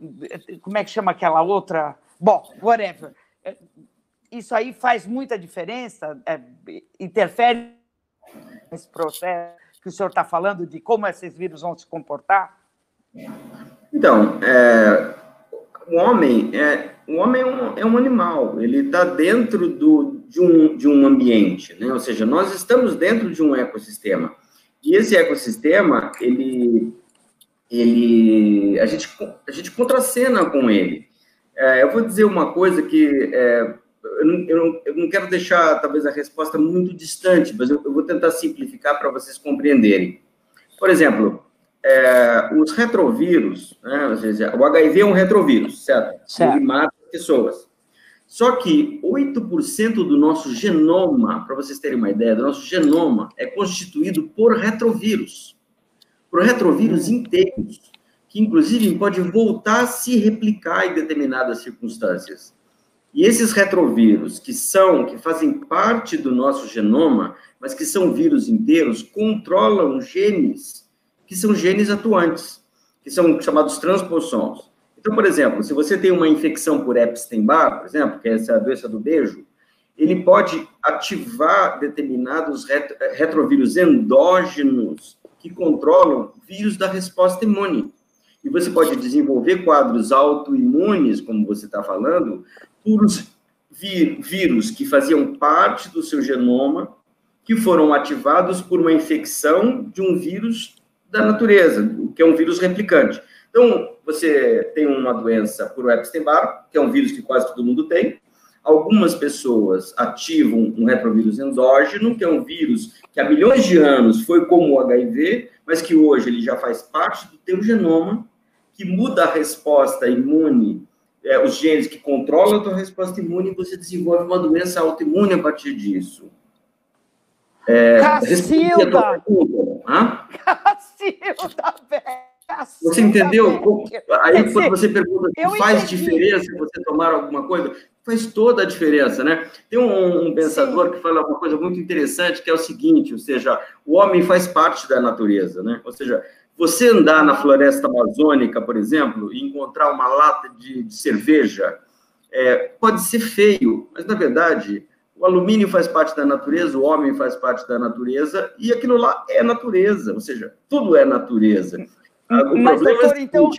como é que chama aquela outra? Bom, whatever. É, isso aí faz muita diferença, é, interfere nesse processo que o senhor está falando de como esses vírus vão se comportar? Então, é, o homem é o homem é um, é um animal, ele está dentro do, de, um, de um ambiente, né? ou seja, nós estamos dentro de um ecossistema. E esse ecossistema, ele, ele a, gente, a gente contracena com ele. É, eu vou dizer uma coisa que é, eu, não, eu, não, eu, não, quero deixar, talvez, a resposta muito distante, mas eu, eu vou tentar simplificar para vocês compreenderem. Por exemplo, é, os retrovírus, né, seja, o HIV é um retrovírus, certo? certo. Ele mata pessoas. Só que 8% do nosso genoma, para vocês terem uma ideia, do nosso genoma é constituído por retrovírus. Por retrovírus hum. inteiros, que inclusive pode voltar a se replicar em determinadas circunstâncias. E esses retrovírus, que são, que fazem parte do nosso genoma, mas que são vírus inteiros, controlam genes que são genes atuantes, que são chamados transposons. Então, por exemplo, se você tem uma infecção por Epstein-Barr, por exemplo, que é essa doença do beijo, ele pode ativar determinados retrovírus endógenos que controlam vírus da resposta imune. E você pode desenvolver quadros autoimunes, como você está falando, por vírus que faziam parte do seu genoma, que foram ativados por uma infecção de um vírus da natureza, que é um vírus replicante. Então, você tem uma doença por Epstein-Barr, que é um vírus que quase todo mundo tem. Algumas pessoas ativam um retrovírus endógeno, que é um vírus que há milhões de anos foi como o HIV, mas que hoje ele já faz parte do teu genoma, que muda a resposta imune, é, os genes que controlam a tua resposta imune, e você desenvolve uma doença autoimune a partir disso. É, Cacilda! Cacilda, velho! Você entendeu? Aí quando você pergunta se faz entendi. diferença você tomar alguma coisa, faz toda a diferença, né? Tem um, um pensador Sim. que fala uma coisa muito interessante, que é o seguinte, ou seja, o homem faz parte da natureza, né? Ou seja, você andar na floresta amazônica, por exemplo, e encontrar uma lata de, de cerveja, é, pode ser feio, mas na verdade o alumínio faz parte da natureza, o homem faz parte da natureza, e aquilo lá é natureza, ou seja, tudo é natureza. Ah, o Mas, problema doutor, é então...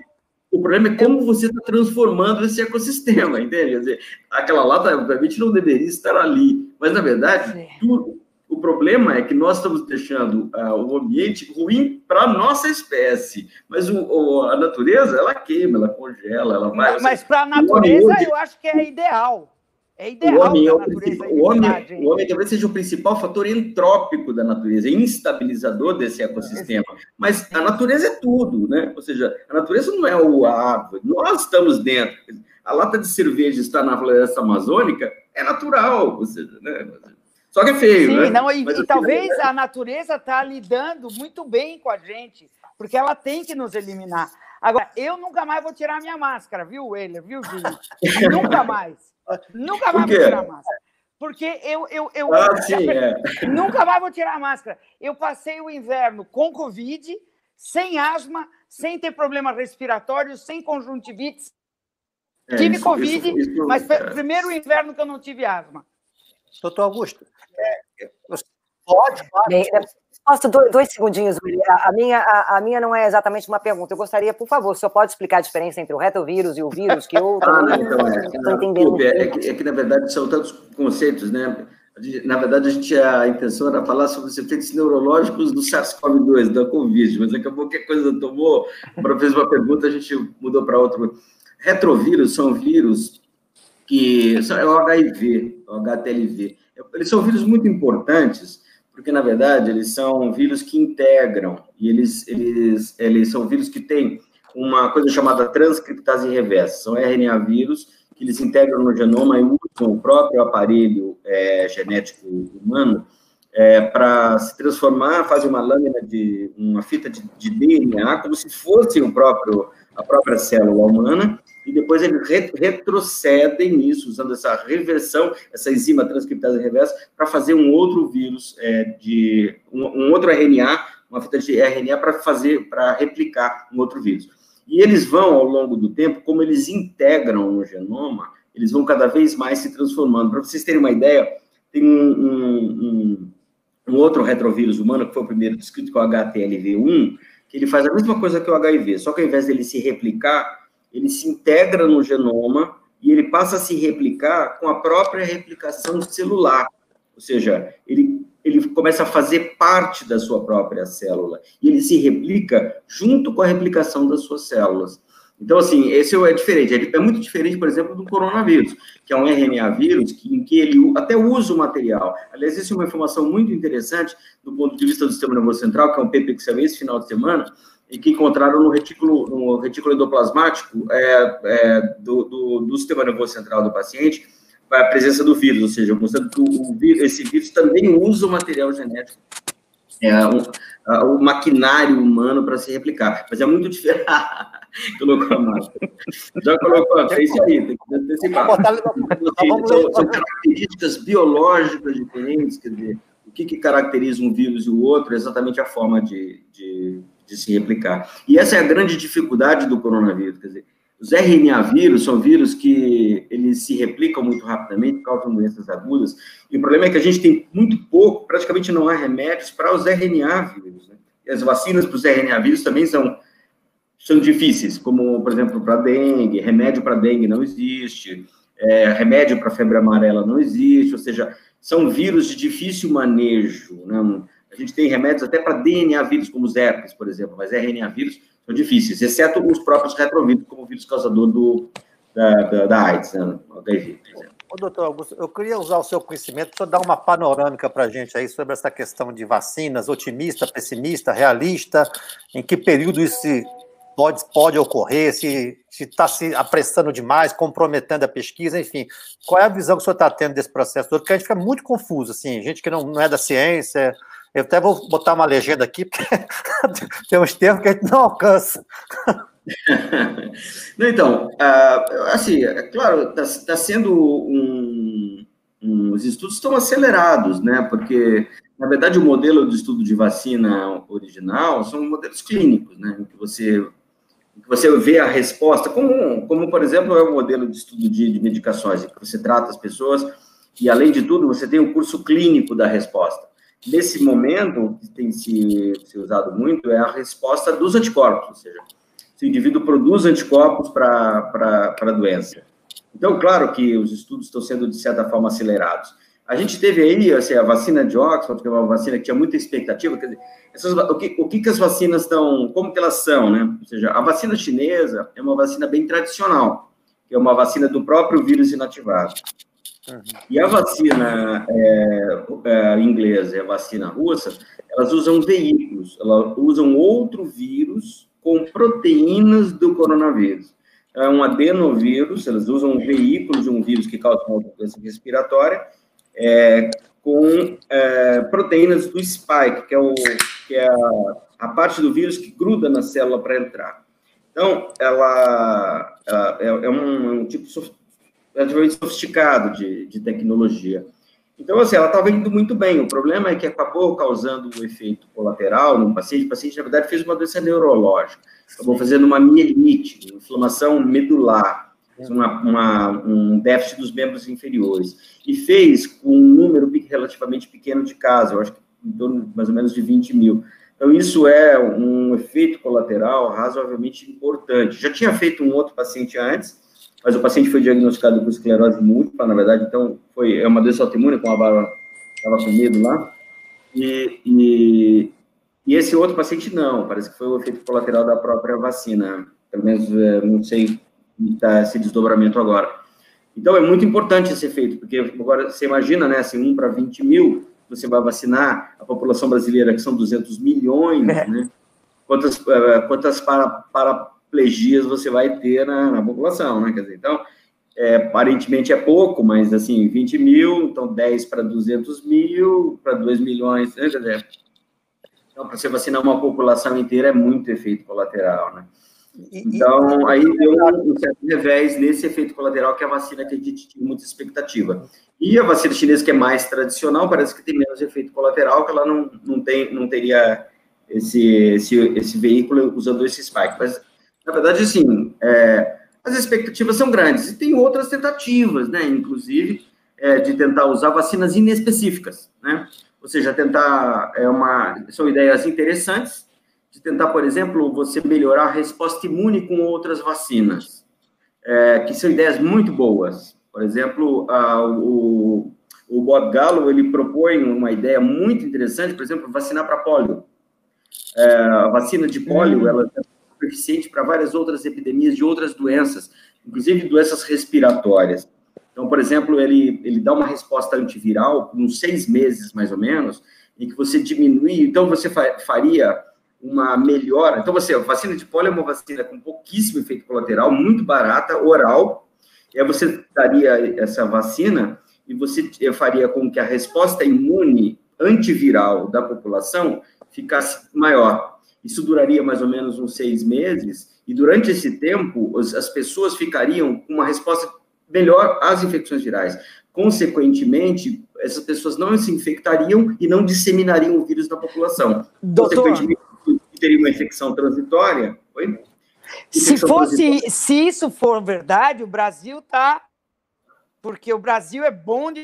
O problema é como você está transformando esse ecossistema, entende? Quer dizer, aquela lata, obviamente, não deveria estar ali. Mas, na verdade, tudo, o, problema é que nós estamos deixando uh, o ambiente ruim para a nossa espécie. Mas o, o, a natureza, ela queima, ela congela, ela vai. Mas, mas para a natureza, eu acho que é ideal. É ideal. O homem, é o, o, homem, o homem talvez seja o principal fator entrópico da natureza, instabilizador desse ecossistema. Mas a natureza é tudo, né? Ou seja, a natureza não é o árvore, nós estamos dentro. A lata de cerveja está na floresta amazônica, é natural, ou seja, né? Só que é feio, Sim, né? Não, e, e talvez é... a natureza está lidando muito bem com a gente, porque ela tem que nos eliminar. Agora, eu nunca mais vou tirar minha máscara, viu, Weiler? Viu, Júlio? nunca mais. Nunca mais vou tirar a máscara. Porque eu, eu, eu, ah, sim, é. nunca mais vou tirar a máscara. Eu passei o inverno com Covid, sem asma, sem ter problema respiratório, sem conjuntivite. É, tive isso, Covid, isso, isso, mas foi o primeiro inverno que eu não tive asma. Doutor Augusto, é, pode, pode. Posso, dois, dois segundinhos, a, a minha, a, a, minha não é exatamente uma pergunta. Eu gostaria, por favor, o senhor pode explicar a diferença entre o retovírus e o vírus, que eu também ah, então, é, estou entendendo. É, é, que, é que, na verdade, são tantos conceitos, né? Na verdade, a gente a intenção era falar sobre os efeitos neurológicos do SARS-CoV-2, da Covid, mas acabou que a coisa tomou, fez uma pergunta, a gente mudou para outro. Retrovírus são vírus que é o HIV, o HTLV. Eles são vírus muito importantes porque na verdade eles são vírus que integram e eles, eles, eles são vírus que têm uma coisa chamada transcriptase reversa, são RNA vírus que eles integram no genoma e usam o próprio aparelho é, genético humano é, para se transformar, fazem uma lâmina de uma fita de, de DNA como se fosse o próprio a própria célula humana e depois eles retrocedem nisso, usando essa reversão, essa enzima transcriptase reversa, para fazer um outro vírus, é, de um, um, outro RNA, uma fita de RNA para fazer, para replicar um outro vírus. E eles vão, ao longo do tempo, como eles integram no genoma, eles vão cada vez mais se transformando. Para vocês terem uma ideia, tem um, um, um outro retrovírus humano, que foi o primeiro descrito, com é o HTLV1, que ele faz a mesma coisa que o HIV, só que ao invés dele se replicar, ele se integra no genoma e ele passa a se replicar com a própria replicação celular. Ou seja, ele, ele começa a fazer parte da sua própria célula. E ele se replica junto com a replicação das suas células. Então, assim, esse é diferente. É muito diferente, por exemplo, do coronavírus, que é um RNA vírus que, em que ele até usa o material. Aliás, isso é uma informação muito interessante do ponto de vista do sistema nervoso central, que é um saiu esse final de semana, e que encontraram no retículo, no retículo endoplasmático é, é, do, do, do, sistema nervoso central do paciente a presença do vírus, ou seja, mostrando que o, vírus, esse vírus também usa o material genético, é, um, o maquinário humano para se replicar. Mas é muito diferente. colocou a máscara. Já colocou, é isso aí, tem que antecipar. São, são características biológicas diferentes, quer dizer, o que, que caracteriza um vírus e o outro, é exatamente a forma de, de de se replicar. E essa é a grande dificuldade do coronavírus, quer dizer, os RNA vírus são vírus que eles se replicam muito rapidamente, causam doenças agudas, e o problema é que a gente tem muito pouco, praticamente não há remédios para os RNA vírus, né? E as vacinas para os RNA vírus também são, são difíceis, como, por exemplo, para dengue, remédio para dengue não existe, é, remédio para febre amarela não existe, ou seja, são vírus de difícil manejo, né? A gente tem remédios até para DNA vírus, como os herpes, por exemplo, mas RNA vírus são difíceis, exceto os próprios retrovírus, como o vírus causador do, da, da, da AIDS, né? HIV, por exemplo. Ô, doutor Augusto, eu queria usar o seu conhecimento para dar uma panorâmica para a gente aí sobre essa questão de vacinas, otimista, pessimista, realista, em que período isso pode, pode ocorrer, se está se apressando demais, comprometendo a pesquisa, enfim. Qual é a visão que o senhor está tendo desse processo? Porque a gente fica muito confuso, assim, gente que não, não é da ciência, eu até vou botar uma legenda aqui, porque tem uns termos que a gente não alcança. então, ah, assim, é claro, está tá sendo um, um, Os estudos estão acelerados, né? Porque, na verdade, o modelo de estudo de vacina original são modelos clínicos, né? Em que você, em que você vê a resposta, como, como, por exemplo, é o modelo de estudo de, de medicações, em que você trata as pessoas e, além de tudo, você tem o um curso clínico da resposta. Nesse momento, que tem se, se usado muito é a resposta dos anticorpos, ou seja, se o indivíduo produz anticorpos para a doença. Então, claro que os estudos estão sendo, de certa forma, acelerados. A gente teve aí assim, a vacina de Oxford, que é uma vacina que tinha muita expectativa. Quer dizer, essas, o, que, o que, que as vacinas estão, como que elas são, né? Ou seja, a vacina chinesa é uma vacina bem tradicional, que é uma vacina do próprio vírus inativado. Uhum. E a vacina é, é, inglesa e a vacina russa, elas usam veículos, elas usam outro vírus com proteínas do coronavírus. É um adenovírus, elas usam um veículo de um vírus que causa uma doença respiratória, é, com é, proteínas do spike, que é, o, que é a, a, parte do vírus que gruda na célula para entrar. Então, ela, ela é, é, um, um, tipo relativamente sofisticado de, de tecnologia. Então, assim, ela estava indo muito bem. O problema é que acabou causando um efeito colateral no paciente. O paciente, na verdade, fez uma doença neurológica. Acabou fazendo uma mielite, inflamação medular uma, uma, um déficit dos membros inferiores, e fez com um número relativamente pequeno de casos, eu acho que em torno mais ou menos de 20 mil. Então, isso é um efeito colateral razoavelmente importante. Já tinha feito um outro paciente antes, mas o paciente foi diagnosticado com esclerose múltipla, na verdade, então foi é uma doença autoimune, com a barba estava medo lá, e, e, e, esse outro paciente não, parece que foi o efeito colateral da própria vacina, pelo menos é, não sei está esse desdobramento agora. Então, é muito importante esse efeito, porque agora você imagina, né, assim, 1 para 20 mil, você vai vacinar a população brasileira, que são 200 milhões, é. né? Quantas, uh, quantas para, paraplegias você vai ter na, na população, né? Quer dizer, então, é, aparentemente é pouco, mas, assim, 20 mil, então 10 para 200 mil, para 2 milhões, né? Quer dizer, então, para você vacinar uma população inteira é muito efeito colateral, né? Então, aí deu um certo revés nesse efeito colateral que é a vacina que a gente tinha muita expectativa. E a vacina chinesa, que é mais tradicional, parece que tem menos efeito colateral, que ela não, não, tem, não teria esse, esse, esse veículo usando esse spike. Mas, na verdade, assim, é, as expectativas são grandes. E tem outras tentativas, né? Inclusive, é, de tentar usar vacinas inespecíficas, né? Ou seja, tentar, é uma, são ideias interessantes, de tentar, por exemplo, você melhorar a resposta imune com outras vacinas, é, que são ideias muito boas. Por exemplo, a, o, o Bob Gallo, ele propõe uma ideia muito interessante, por exemplo, vacinar para polio. É, a vacina de polio, ela é eficiente para várias outras epidemias de outras doenças, inclusive doenças respiratórias. Então, por exemplo, ele, ele dá uma resposta antiviral com seis meses, mais ou menos, em que você diminui, então você faria uma melhora. Então, você, vacina de polio é uma vacina com pouquíssimo efeito colateral, muito barata, oral. E aí você daria essa vacina e você faria com que a resposta imune antiviral da população ficasse maior. Isso duraria mais ou menos uns seis meses, e durante esse tempo, as pessoas ficariam com uma resposta melhor às infecções virais. Consequentemente, essas pessoas não se infectariam e não disseminariam o vírus na população. Doutor, teria uma infecção transitória. Oi? Se fosse, se isso for verdade, o Brasil tá, porque o Brasil é bom de,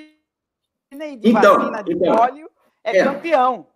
de então, vacina de então, óleo, é, é, campeão.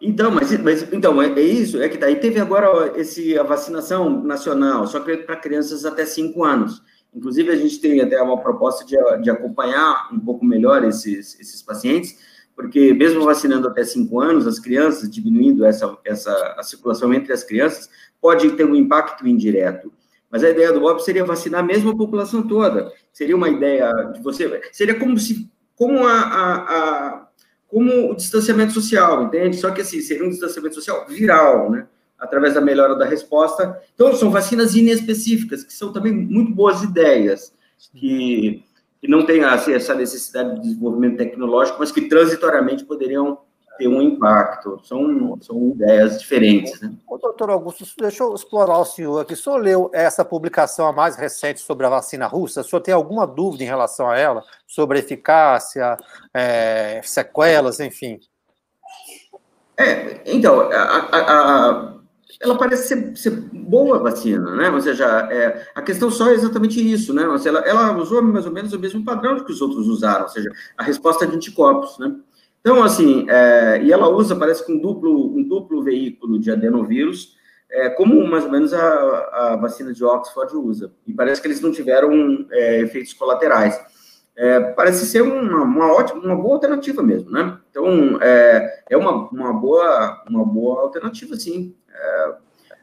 Então, mas, mas então é, é, isso, é que daí teve agora esse a vacinação nacional, só que para crianças até 5 anos. Inclusive a gente tem até uma proposta de, de acompanhar um pouco melhor esses, esses pacientes porque mesmo vacinando até 5 anos, as crianças, diminuindo essa, essa a circulação entre as crianças, pode ter um impacto indireto. Mas a ideia do Bob seria vacinar mesmo a população toda. Seria uma ideia de você. Seria como se. Como a, a, a como o distanciamento social, entende? Só que assim, seria um distanciamento social viral, né? Através da melhora da resposta. Então, são vacinas inespecíficas, que são também muito boas ideias, que que não têm assim, essa necessidade de desenvolvimento tecnológico, mas que transitoriamente poderiam ter um impacto. São, são ideias diferentes. Né? O doutor Augusto, deixa eu explorar o senhor aqui. O senhor leu essa publicação a mais recente sobre a vacina russa? O senhor tem alguma dúvida em relação a ela? Sobre eficácia, é, sequelas, enfim? É, então, a, a, a ela parece ser, ser, boa a vacina, né? Ou seja, é, a questão só é exatamente isso, né? Ou seja, ela, ela, usou mais ou menos o mesmo padrão que os outros usaram, ou seja, a resposta de anticorpos, né? Então, assim, é, e ela usa, parece que um duplo, um duplo veículo de adenovírus, é, como mais ou menos a, a, vacina de Oxford usa. E parece que eles não tiveram é, efeitos colaterais. é, parece ser uma, uma, ótima, uma boa alternativa mesmo, né? Então, é, é uma, uma, boa, uma boa alternativa, sim, é,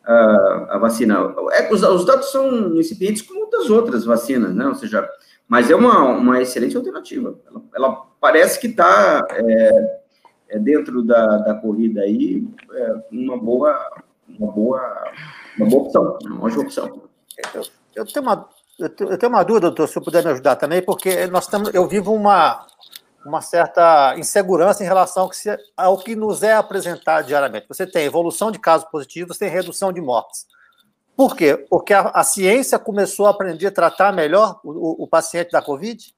a, a, vacina. É, os, os, dados são incipientes como muitas outras vacinas, né? Ou seja, mas é uma, uma excelente alternativa. Ela, ela parece que está é, é, dentro da, da corrida aí, é, uma boa, uma boa, uma boa opção, uma ótima opção. Eu, eu tenho uma eu tenho uma dúvida, doutor, se puder me ajudar também, porque nós estamos, eu vivo uma, uma certa insegurança em relação ao que nos é apresentado diariamente. Você tem evolução de casos positivos, tem redução de mortes. Por quê? Porque a, a ciência começou a aprender a tratar melhor o, o paciente da Covid?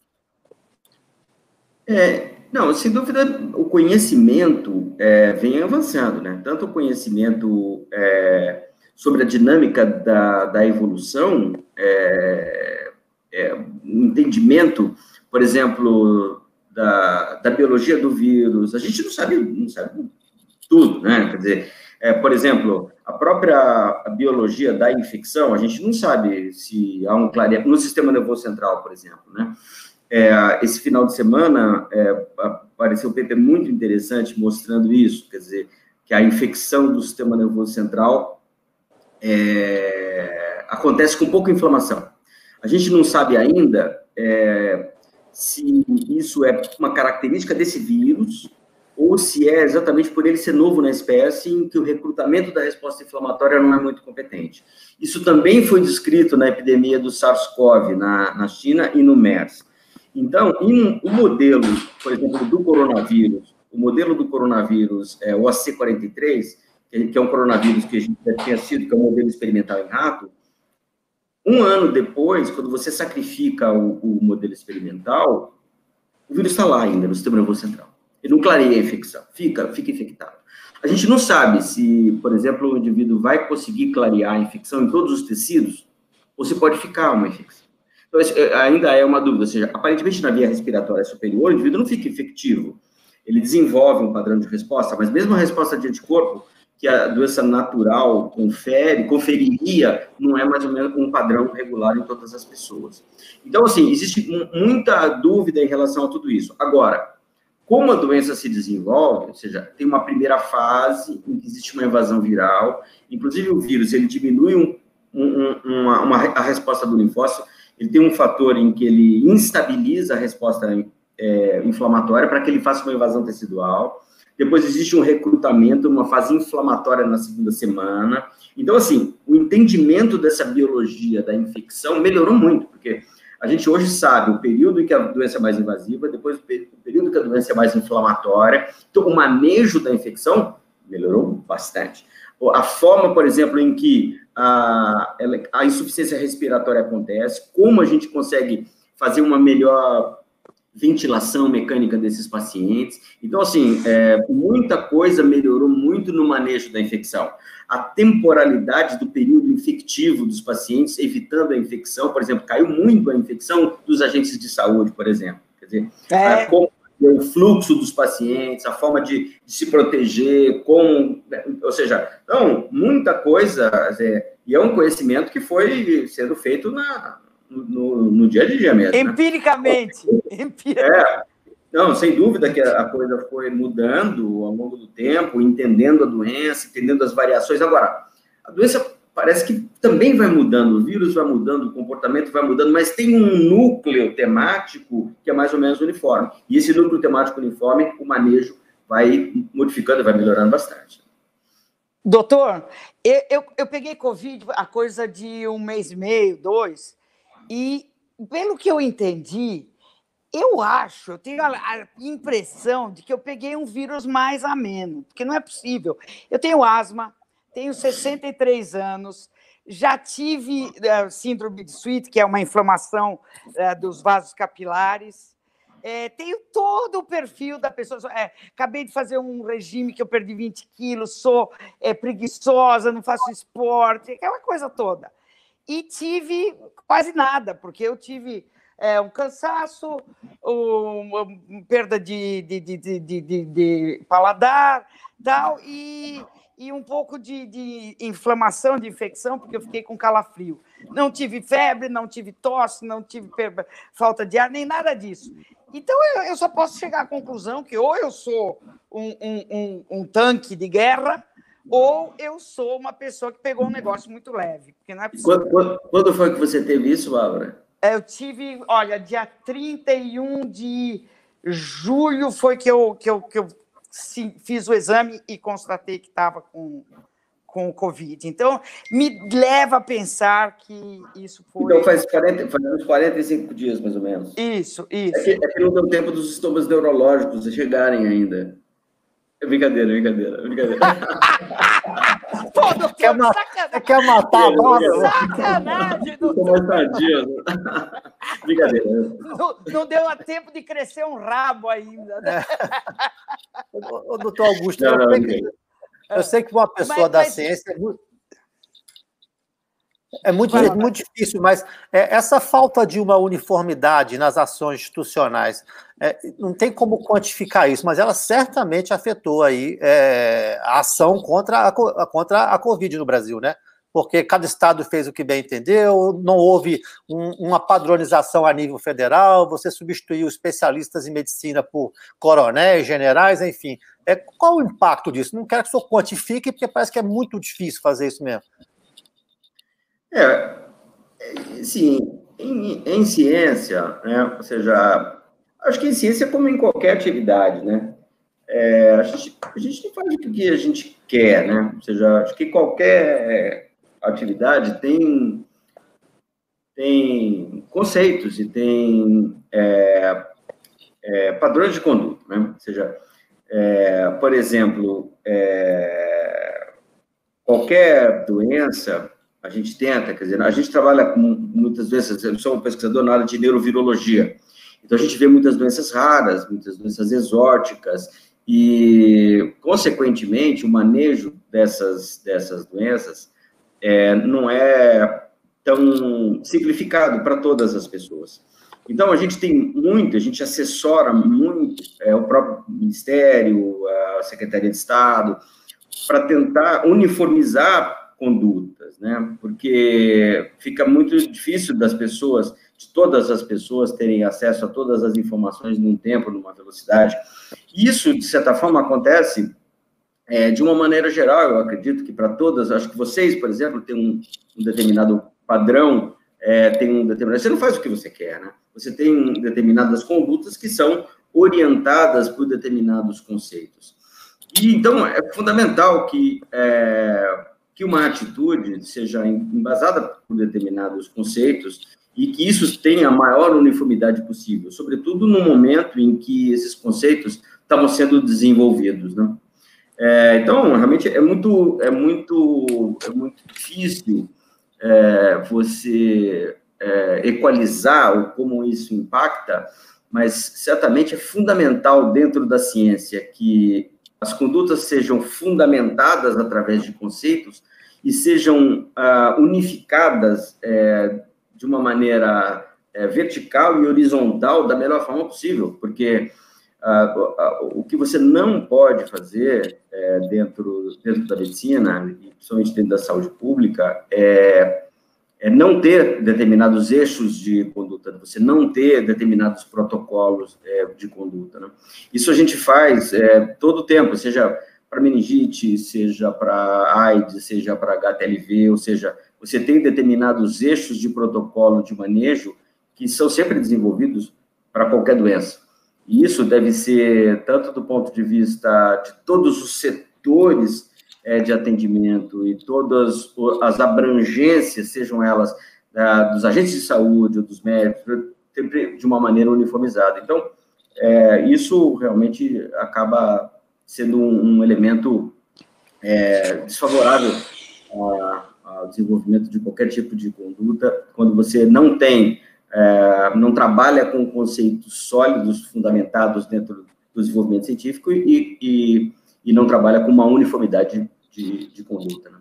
É, não, sem dúvida, o conhecimento é, vem avançando, né? Tanto o conhecimento é, sobre a dinâmica da, da evolução, é, é, entendimento, por exemplo, da, da biologia do vírus, a gente não sabe, não sabe tudo, né? Quer dizer, é, por exemplo, a própria biologia da infecção, a gente não sabe se há um clareamento, no sistema nervoso central, por exemplo, né? É, esse final de semana é, apareceu um paper muito interessante mostrando isso, quer dizer, que a infecção do sistema nervoso central é, acontece com pouca inflamação. A gente não sabe ainda é, se isso é uma característica desse vírus ou se é exatamente por ele ser novo na espécie em que o recrutamento da resposta inflamatória não é muito competente. Isso também foi descrito na epidemia do SARS-CoV na, na China e no MERS. Então, em, o modelo, por exemplo, do coronavírus, o modelo do coronavírus, é, o AC43, que é um coronavírus que a gente já tinha sido, que é um modelo experimental em rato, um ano depois, quando você sacrifica o, o modelo experimental, o vírus está lá ainda, no sistema nervoso central. Ele não clareia a infecção, fica, fica infectado. A gente não sabe se, por exemplo, o indivíduo vai conseguir clarear a infecção em todos os tecidos, ou se pode ficar uma infecção. Então, é, ainda é uma dúvida, ou seja, aparentemente na via respiratória superior, o indivíduo não fica infectivo, ele desenvolve um padrão de resposta, mas mesmo a resposta de anticorpo que a doença natural confere, conferiria, não é mais ou menos um padrão regular em todas as pessoas. Então, assim, existe muita dúvida em relação a tudo isso. Agora, como a doença se desenvolve, ou seja, tem uma primeira fase em que existe uma invasão viral, inclusive o vírus, ele diminui um, um, uma, uma, a resposta do linfócito, ele tem um fator em que ele instabiliza a resposta é, inflamatória para que ele faça uma invasão tecidual, depois existe um recrutamento, uma fase inflamatória na segunda semana. Então, assim, o entendimento dessa biologia da infecção melhorou muito, porque a gente hoje sabe o período em que a doença é mais invasiva, depois o período em que a doença é mais inflamatória. Então, o manejo da infecção melhorou bastante. A forma, por exemplo, em que a, a insuficiência respiratória acontece, como a gente consegue fazer uma melhor ventilação mecânica desses pacientes. Então, assim, é, muita coisa melhorou muito no manejo da infecção. A temporalidade do período infectivo dos pacientes, evitando a infecção, por exemplo, caiu muito a infecção dos agentes de saúde, por exemplo. Quer dizer, é. como o fluxo dos pacientes, a forma de, de, se proteger, como, ou seja, então, muita coisa, é, e é um conhecimento que foi sendo feito na, no, no dia a dia mesmo. Empiricamente. Né? Empiricamente. É. Não, sem dúvida que a coisa foi mudando ao longo do tempo, entendendo a doença, entendendo as variações. Agora, a doença parece que também vai mudando, o vírus vai mudando, o comportamento vai mudando, mas tem um núcleo temático que é mais ou menos uniforme. E esse núcleo temático uniforme, o manejo vai modificando, vai melhorando bastante. Doutor, eu, eu, eu peguei Covid a coisa de um mês e meio, dois, e, pelo que eu entendi, eu acho, eu tenho a, impressão de que eu peguei um vírus mais ameno, porque não é possível. Eu tenho asma, tenho 63 anos, já tive uh, síndrome de Sweet, que é uma inflamação uh, dos vasos capilares. É, tenho todo o perfil da pessoa. É, acabei de fazer um regime que eu perdi 20 quilos, sou é, preguiçosa, não faço esporte, aquela coisa toda e tive quase nada, porque eu tive é, um cansaço, uma perda de, de, de, de, de paladar tal, e, e um pouco de, inflamação, de infecção, porque eu fiquei com calafrio. não tive febre, não tive tosse, não tive falta de ar, nem nada disso. Então, eu, eu só posso chegar à conclusão que ou eu sou um, um, um, um tanque de guerra, ou eu sou uma pessoa que pegou um negócio muito leve. Porque não é quando, quando, quando foi que você teve isso, Bárbara? Eu tive, olha, dia 31 de julho foi que eu, que eu, que eu fiz o exame e constatei que estava com, com o Covid. Então, me leva a pensar que isso foi. Então, faz, 40, faz uns 45 dias, mais ou menos. Isso, isso. É que, é que não deu tempo dos sintomas neurológicos chegarem ainda. É brincadeira, brincadeira, brincadeira. Doutor, quer, ma sacanagem. quer matar a Bárbara? Sacanagem, doutor. brincadeira. Não, não deu a tempo de crescer um rabo ainda. Né? É. doutor Augusto, não, não, eu, sei que, eu, sei que, uma pessoa mas, da mas... ciência é muito, é muito, é muito difícil, mas é, essa falta de uma uniformidade nas ações institucionais, é, não tem como quantificar isso, mas ela certamente afetou aí é, a ação contra a, contra a Covid no Brasil, né? Porque cada estado fez o que bem entendeu, não houve um, uma padronização a nível federal, você substituiu especialistas em medicina por coronéis, generais, enfim. É, qual o impacto disso? Não quero que o senhor quantifique, porque parece que é muito difícil fazer isso mesmo. É, sim, em, em, ciência, né, ou seja, acho que em ciência, como em qualquer atividade, né, é, a, gente, a gente não faz o que a gente quer, né, ou seja, acho que qualquer atividade tem, tem conceitos e tem é, é, padrões de conduta, né, ou seja, é, por exemplo, é, qualquer doença a gente tenta, quer dizer, a gente trabalha com muitas vezes, eu sou um pesquisador na área de neurovirologia, então a gente vê muitas doenças raras, muitas doenças exóticas, e, consequentemente, o manejo dessas, dessas doenças é, não é tão simplificado para todas as pessoas. Então, a gente tem muito, a gente assessora muito é, o próprio Ministério, a Secretaria de Estado, para tentar uniformizar né? Porque fica muito difícil das pessoas, de todas as pessoas terem acesso a todas as informações num tempo, numa velocidade. Isso, de certa forma, acontece é, de uma maneira geral, eu acredito que para todas, acho que vocês, por exemplo, têm um, um determinado padrão, é, tem um determinado. Você não faz o que você quer, né? Você tem determinadas condutas que são orientadas por determinados conceitos. E então é fundamental que é, que uma atitude seja embasada por determinados conceitos e que isso tenha a maior uniformidade possível, sobretudo no momento em que esses conceitos estavam sendo desenvolvidos, né? É, então, realmente é muito, é muito, é muito difícil é, você é, equalizar ou como isso impacta, mas certamente é fundamental dentro da ciência que as condutas sejam fundamentadas através de conceitos e sejam uh, unificadas é, de uma maneira é, vertical e horizontal da melhor forma possível, porque uh, o que você não pode fazer é, dentro, dentro da medicina, e principalmente dentro da saúde pública, é é não ter determinados eixos de conduta, você não ter determinados protocolos é, de conduta. Né? Isso a gente faz é, todo o tempo, seja para meningite, seja para AIDS, seja para HTLV, ou seja, você tem determinados eixos de protocolo de manejo que são sempre desenvolvidos para qualquer doença. E isso deve ser tanto do ponto de vista de todos os setores é, de atendimento e todas as abrangências, sejam elas é, dos agentes de saúde ou dos médicos, de uma maneira uniformizada. Então, é, isso realmente acaba sendo um, um elemento é, desfavorável ao desenvolvimento de qualquer tipo de conduta, quando você não tem, é, não trabalha com conceitos sólidos, fundamentados dentro do desenvolvimento científico e, e, e não trabalha com uma uniformidade de, de conduta. Né?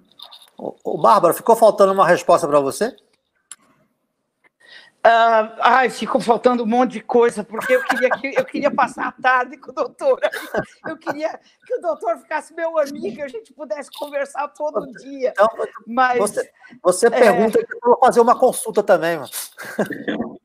Bárbara, ficou faltando uma resposta para você? Uh, ai, ficou faltando um monte de coisa, porque eu queria, que, eu queria passar a tarde com o doutor. Eu queria que o doutor ficasse meu amigo e a gente pudesse conversar todo dia. Então, Mas, você, você pergunta é... que eu vou fazer uma consulta também. Mano.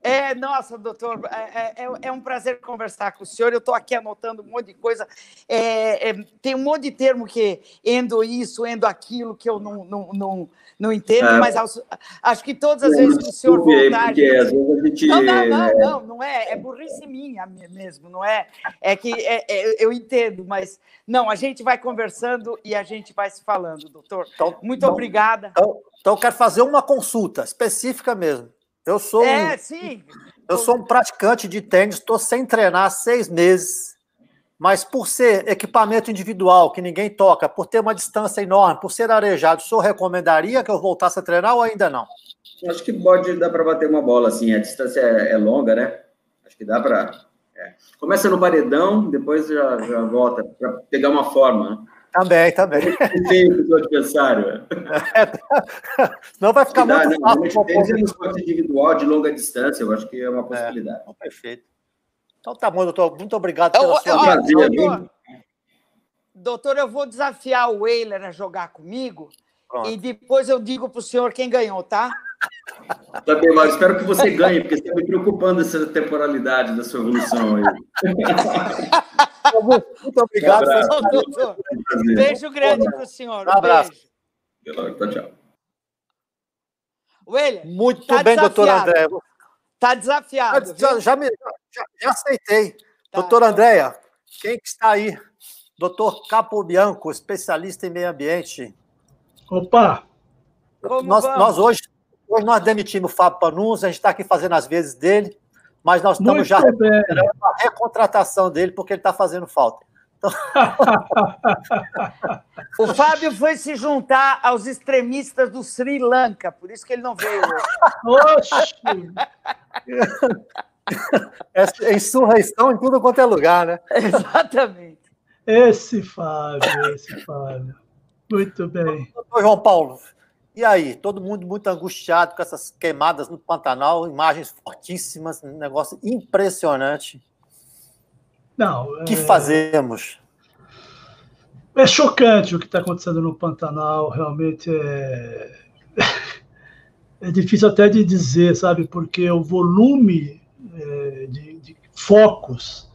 É, nossa, doutor, é, é, é, um prazer conversar com o senhor. Eu estou aqui anotando um monte de coisa. É, é, tem um monte de termo que endo isso, endo aquilo, que eu não, não, não, não entendo, é. mas aos, acho que todas as vezes que o senhor voltar. Gente... Às vezes a gente... Não, não, não, não, não é. É burrice minha mesmo, não é? É que é, é, eu entendo, mas não, a gente vai conversando e a gente vai se falando, doutor. Então, Muito então, obrigada. Então, então, eu quero fazer uma consulta específica mesmo. Eu sou, é, um, sim. eu sou um praticante de tênis, estou sem treinar há seis meses, mas por ser equipamento individual que ninguém toca, por ter uma distância enorme, por ser arejado, o senhor recomendaria que eu voltasse a treinar ou ainda não? Acho que pode dar para bater uma bola assim, a distância é, é longa, né? Acho que dá para. É. Começa no paredão, depois já, já volta para pegar uma forma. Né? Também, também. Tem o seu adversário. É. Não vai ficar dá, muito fácil. Não, tem um esporte individual de longa distância, eu acho que é uma possibilidade. É, perfeito. Então tá bom, doutor. Muito obrigado pela eu, sua eu, doutor, doutor, eu vou desafiar o Weiler a jogar comigo Pronto. e depois eu digo para o senhor quem ganhou, tá? Tá bem, mas espero que você ganhe, porque você está me preocupando essa temporalidade da sua evolução aí. Muito obrigado. Um abraço. doutor. Beijo grande para o senhor. Um abraço. Beijo. Tchau, tchau. William, Muito tá bem, doutor André. Está desafiado. Já, já, me, já, já aceitei. Tá, doutor então... Andréia, quem que está aí? Doutor Capo Bianco, especialista em meio ambiente. Opa! nós, nós, hoje, hoje nós demitimos o Fábio Panunzi, a gente está aqui fazendo as vezes dele mas nós estamos Muito já recuperando a recontratação dele, porque ele está fazendo falta. Então... o Fábio foi se juntar aos extremistas do Sri Lanka, por isso que ele não veio hoje. Oxi! É insurreição em tudo quanto é lugar, né? Exatamente. Esse Fábio, esse Fábio. Muito bem. Doutor João Paulo, e aí, todo mundo muito angustiado com essas queimadas no Pantanal, imagens fortíssimas, um negócio impressionante. Não. O que é... fazemos? É chocante o que está acontecendo no Pantanal, realmente é. É difícil até de dizer, sabe, porque o volume é, de, de focos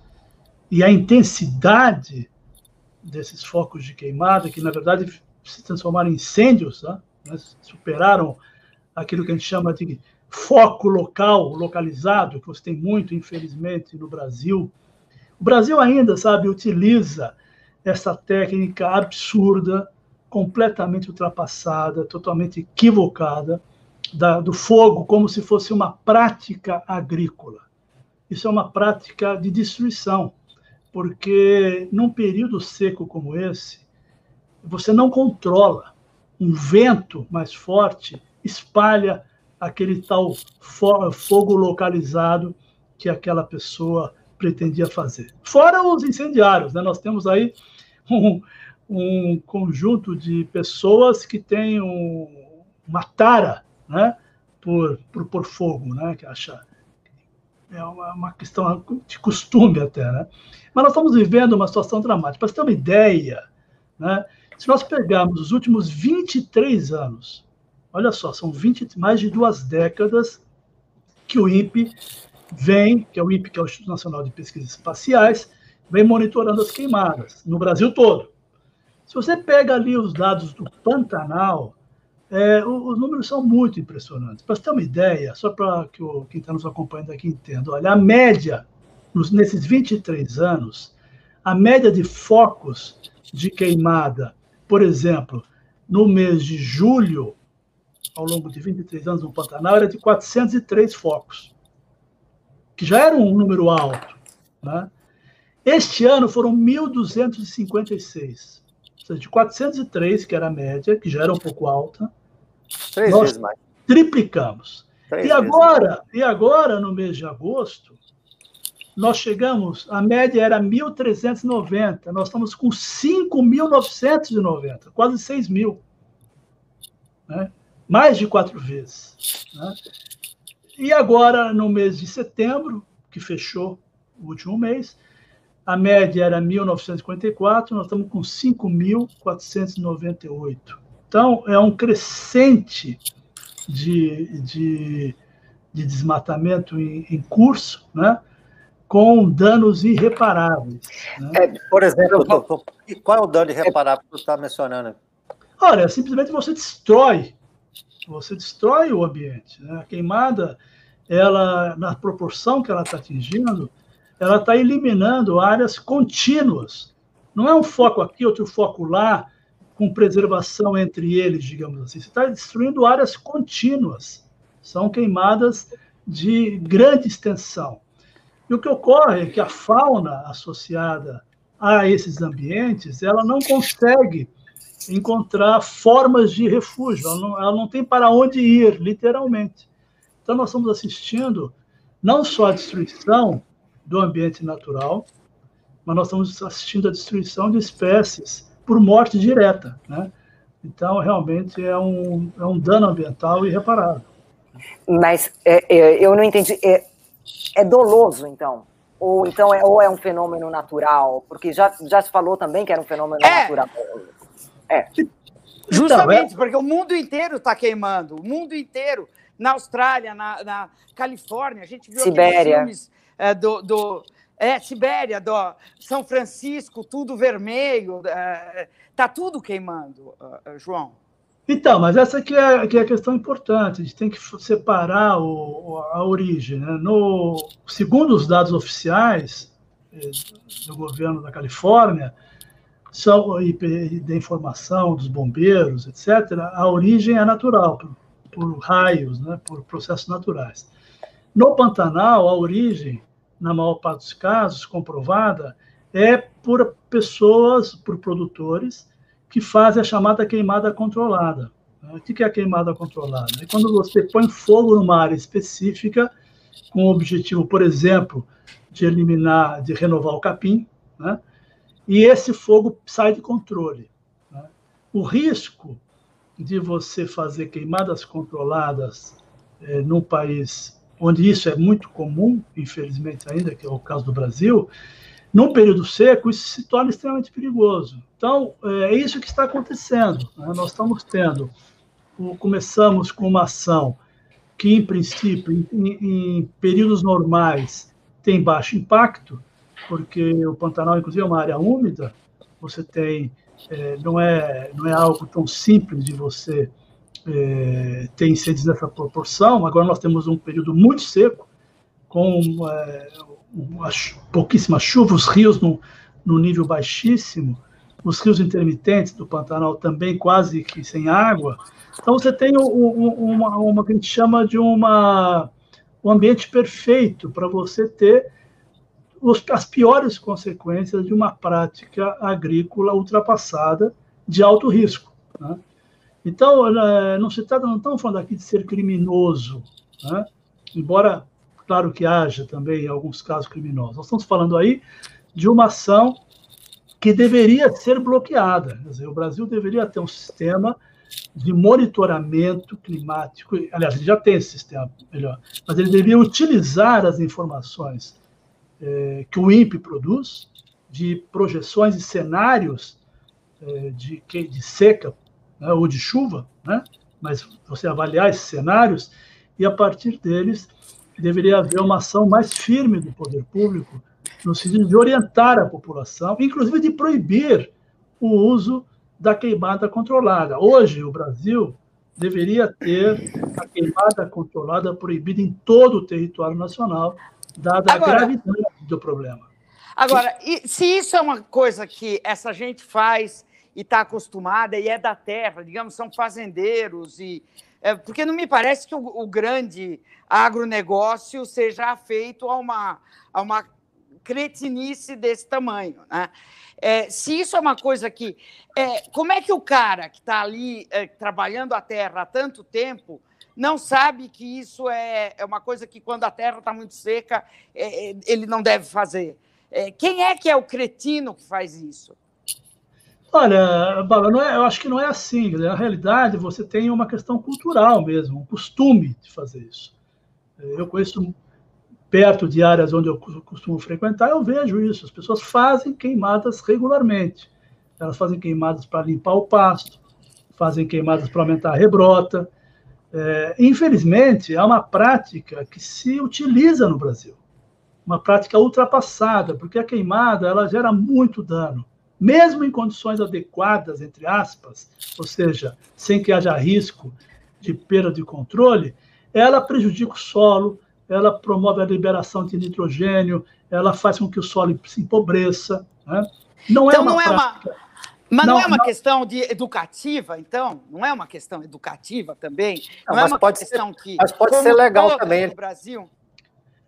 e a intensidade desses focos de queimada, que na verdade se transformaram em incêndios, tá? né, superaram aquilo que a gente chama de foco local, localizado, que você tem muito, infelizmente, no Brasil. O Brasil ainda, sabe, utiliza essa técnica absurda, completamente ultrapassada, totalmente equivocada, da, do fogo como se fosse uma prática agrícola. Isso é uma prática de destruição, porque num período seco como esse, você não controla um vento mais forte espalha aquele tal fogo localizado que aquela pessoa pretendia fazer. Fora os incendiários, né? nós temos aí um, um conjunto de pessoas que têm um, uma tara né? por, por, fogo, né? que acha é uma, uma, questão de costume até, né? Mas nós estamos vivendo uma situação dramática. Para você ter uma ideia, né? Se nós pegarmos os últimos 23 anos, olha só, são 20, mais de duas décadas que o INPE vem, que é o INPE, que é o Instituto Nacional de Pesquisas Espaciais, vem monitorando as queimadas no Brasil todo. Se você pega ali os dados do Pantanal, é, os números são muito impressionantes. Para você ter uma ideia, só para que o, quem está nos acompanhando aqui entenda, olha, a média, nos, nesses 23 anos, a média de focos de queimada por exemplo, no mês de julho, ao longo de 23 anos no Pantanal, era de 403 focos, que já era um número alto. Né? Este ano foram 1.256. Ou seja, de 403, que era a média, que já era um pouco alta, Três nós vezes mais. triplicamos. Três e agora, e agora, no mês de agosto, nós chegamos, a média era 1.390, nós estamos com 5.990, quase 6 mil. Né? Mais de quatro vezes. Né? e agora, no mês de setembro, que fechou o último mês, a média era 1.954, nós estamos com 5.498. Então, é um crescente de, de, de desmatamento em, em, curso, né? com danos irreparáveis. Né? É, por exemplo, qual é o dano irreparável que você está mencionando? Olha, simplesmente você destrói, você destrói o ambiente. Né? A queimada, ela, na proporção que ela está atingindo, ela está eliminando áreas contínuas. Não é um foco aqui, outro foco lá, com preservação entre eles, digamos assim. Você está destruindo áreas contínuas. São queimadas de grande extensão. E o que ocorre é que a fauna associada a esses ambientes, ela não consegue encontrar formas de refúgio, ela não, ela não tem para onde ir, literalmente. Então, nós estamos assistindo não só a destruição do ambiente natural, mas nós estamos assistindo a destruição de espécies por morte direta, né? Então, realmente é um, é um dano ambiental irreparável. Mas é, é, eu não entendi. É, é, doloso, então? Ou então é, ou é um fenômeno natural? Porque já, já se falou também que era um fenômeno é. natural. É. Justamente, então, porque o mundo inteiro está queimando. O mundo inteiro. Na Austrália, na, na Califórnia, a gente viu Sibéria. filmes é, do, do é, Sibéria, do São Francisco, tudo vermelho, é, tá tudo queimando, João. Então, mas essa aqui é, é a questão importante. A gente tem que separar o, a origem. Né? No, segundo os dados oficiais eh, do governo da Califórnia, são, e, da informação dos bombeiros, etc., a origem é natural, por, por raios, né? por processos naturais. No Pantanal, a origem na maior parte dos casos, comprovada, é por pessoas, por produtores, que fazem a chamada queimada controlada. O que é a queimada controlada? É quando você põe fogo numa área específica, com o objetivo, por exemplo, de eliminar, de renovar o capim, né? e esse fogo sai de controle. Né? O risco de você fazer queimadas controladas é, num país onde isso é muito comum, infelizmente ainda, que é o caso do Brasil, num período seco, isso se torna extremamente perigoso. Então, é isso que está acontecendo. Né? Nós estamos tendo, começamos com uma ação que, em princípio, em, em períodos normais, tem baixo impacto, porque o Pantanal, inclusive, é uma área úmida, você tem, é, não, é, não é algo tão simples de você é, ter incêndios nessa proporção. Agora nós temos um período muito seco, com é, pouquíssima chuva, os rios no, no nível baixíssimo, os rios intermitentes do Pantanal também quase que sem água. Então você tem uma, uma que a gente chama de uma, um ambiente perfeito para você ter os, as piores consequências de uma prática agrícola ultrapassada de alto risco. Né? Então, não se trata, não estamos falando aqui de ser criminoso, né? embora, claro que haja também alguns casos criminosos. Nós estamos falando aí de uma ação que deveria ser bloqueada. Quer dizer, o Brasil deveria ter um sistema de monitoramento climático. Aliás, ele já tem esse sistema melhor, mas ele deveria utilizar as informações é, que o INPE produz, de projeções e cenários é, de, de seca né, ou de chuva, né? mas você avaliar esses cenários e a partir deles deveria haver uma ação mais firme do poder público no sentido de orientar a população, inclusive de proibir o uso da queimada controlada. Hoje, o Brasil deveria ter a queimada controlada proibida em todo o território nacional, dada agora, a gravidade do problema. Agora, se isso é uma coisa que essa gente faz e está acostumada e é da terra, digamos, são fazendeiros e é, porque não me parece que o, o, grande agronegócio seja feito a uma, a uma cretinice desse tamanho. Né? É, se isso é uma coisa que. É, como é que o cara que está ali é, trabalhando a terra há tanto tempo não sabe que isso é, é uma coisa que, quando a terra está muito seca, é, ele não deve fazer? quem é que é o cretino que faz isso? Olha, Bala, não é, eu acho que não é assim. Na realidade, você tem uma questão cultural mesmo, um costume de fazer isso. Eu conheço perto de áreas onde eu costumo frequentar, eu vejo isso. As pessoas fazem queimadas regularmente. Elas fazem queimadas para limpar o pasto, fazem queimadas para aumentar a rebrota. É, infelizmente, é uma prática que se utiliza no Brasil, uma prática ultrapassada, porque a queimada ela gera muito dano, mesmo em condições adequadas, entre aspas, ou seja, sem que haja risco de perda de controle, ela prejudica o solo, ela promove a liberação de nitrogênio, ela faz com que o solo se empobreça. Né? Não é então, é uma não prática... é uma mas não, não é uma não... questão de educativa, então? Não é uma questão educativa também? Não, não é uma pode questão ser, que. Mas pode ser legal também. No Brasil.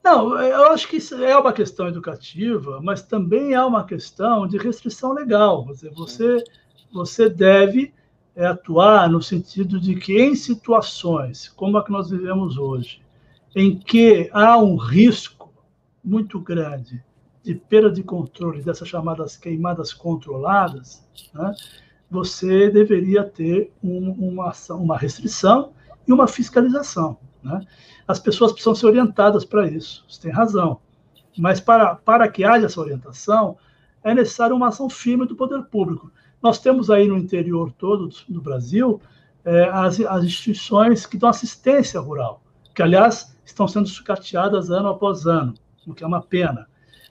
Não, eu acho que é uma questão educativa, mas também é uma questão de restrição legal. Você, você, você deve é, atuar no sentido de que, em situações como a que nós vivemos hoje, em que há um risco muito grande de perda de controle dessas chamadas queimadas controladas, né, você deveria ter um, uma, ação, uma restrição e uma fiscalização. Né? As pessoas precisam ser orientadas para isso, você tem razão. Mas para, para que haja essa orientação, é necessária uma ação firme do poder público. Nós temos aí no interior todo do Brasil é, as, as instituições que dão assistência rural, que, aliás, estão sendo sucateadas ano após ano, o que é uma pena.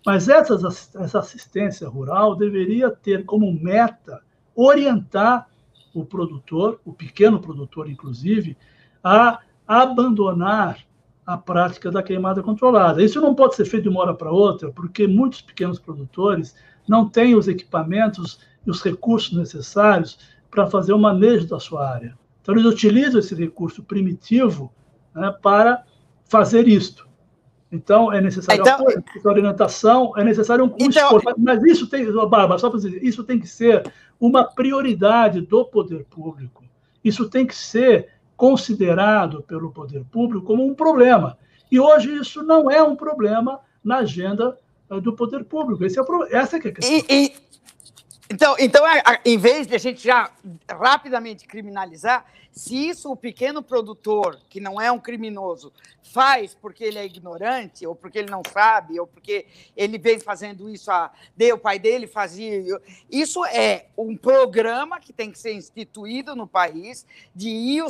Mas essa assistência rural deveria ter como meta orientar o produtor, o pequeno produtor, inclusive, a abandonar a prática da queimada controlada. Isso não pode ser feito de uma hora para outra, porque muitos pequenos produtores não têm os equipamentos e os recursos necessários para fazer o manejo da sua área. Então, eles utilizam esse recurso primitivo né, para fazer isto. Então, é necessário então, apoio, é orientação, é necessário um curso, então, mas isso tem, Bárbara, só para dizer, isso tem que ser uma prioridade do poder público. Isso tem que ser considerado pelo poder público como um problema. E hoje isso não é um problema na agenda eh, do poder público. É essa é a questão. E, e, então, então, em vez de a gente já rapidamente criminalizar, se isso o pequeno produtor, que não é um criminoso, faz porque ele é ignorante, ou porque ele não sabe, ou porque ele vem fazendo isso, a, o pai dele fazia. Isso é um programa que tem que ser instituído no país de ir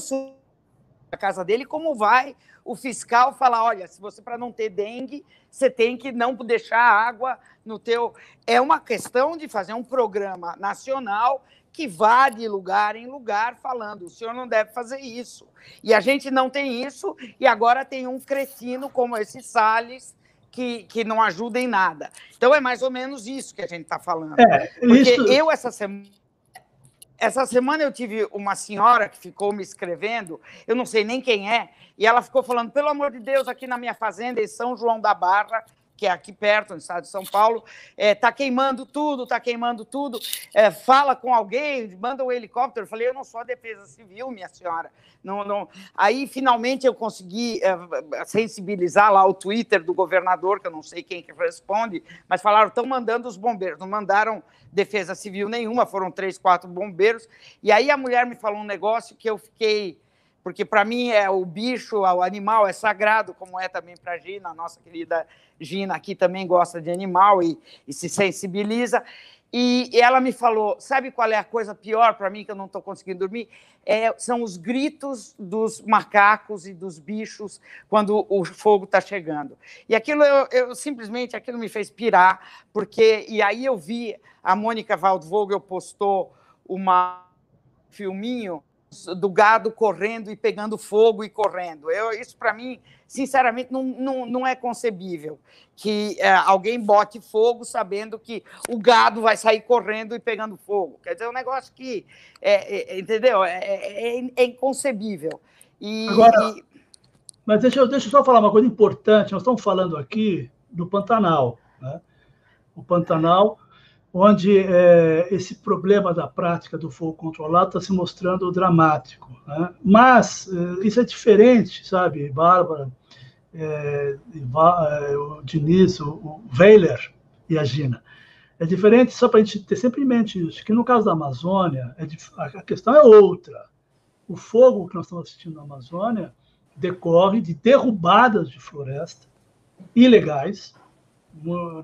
a casa dele, como vai o fiscal falar, olha, se você para não ter dengue, você tem que não deixar água no teu. É uma questão de fazer um programa nacional que vá de lugar em lugar falando, o senhor não deve fazer isso. E a gente não tem isso, e agora tem um cretino como esse Salles, que, que não ajuda em nada. Então é mais ou menos isso que a gente está falando. É, Porque isso... eu, essa semana. Essa semana eu tive uma senhora que ficou me escrevendo, eu não sei nem quem é, e ela ficou falando: pelo amor de Deus, aqui na minha fazenda, em São João da Barra, que é aqui perto, no estado de São Paulo, está é, tá queimando tudo, está queimando tudo. É, fala com alguém, manda um helicóptero. Eu falei, eu não sou a defesa civil, minha senhora. Não, não. Aí, finalmente, eu consegui é, sensibilizar lá o Twitter do governador, que eu não sei quem que responde, mas falaram, estão mandando os bombeiros. Não mandaram defesa civil nenhuma, foram três, quatro bombeiros. E aí a mulher me falou um negócio que eu fiquei porque para mim é o bicho, o animal é sagrado, como é também para a Gina, a nossa querida Gina aqui também gosta de animal e, e se sensibiliza. E, e, ela me falou: sabe qual é a coisa pior para mim que eu não estou conseguindo dormir? É, são os gritos dos macacos e dos bichos quando o fogo está chegando. E aquilo eu, eu, simplesmente aquilo me fez pirar, porque e aí eu vi a Mônica Waldvogel postou uma filminho do gado correndo e pegando fogo e correndo. Eu, isso, para mim, sinceramente, não, não, não é concebível que é, alguém bote fogo sabendo que o gado vai sair correndo e pegando fogo. Quer dizer, é um negócio que, é, é, entendeu? É, é, é, é inconcebível. E, Agora, e... Mas deixa eu, deixa eu só falar uma coisa importante. Nós estamos falando aqui do Pantanal. Né? O Pantanal onde é, esse problema da prática do fogo controlado está se mostrando dramático. Né? Mas é, isso é diferente, sabe, Bárbara, é, o Diniz, o, o Weiler e a Gina. É diferente, só para a gente ter sempre em mente isso, que no caso da Amazônia, é, a questão é outra. O fogo que nós estamos assistindo na Amazônia decorre de derrubadas de floresta ilegais,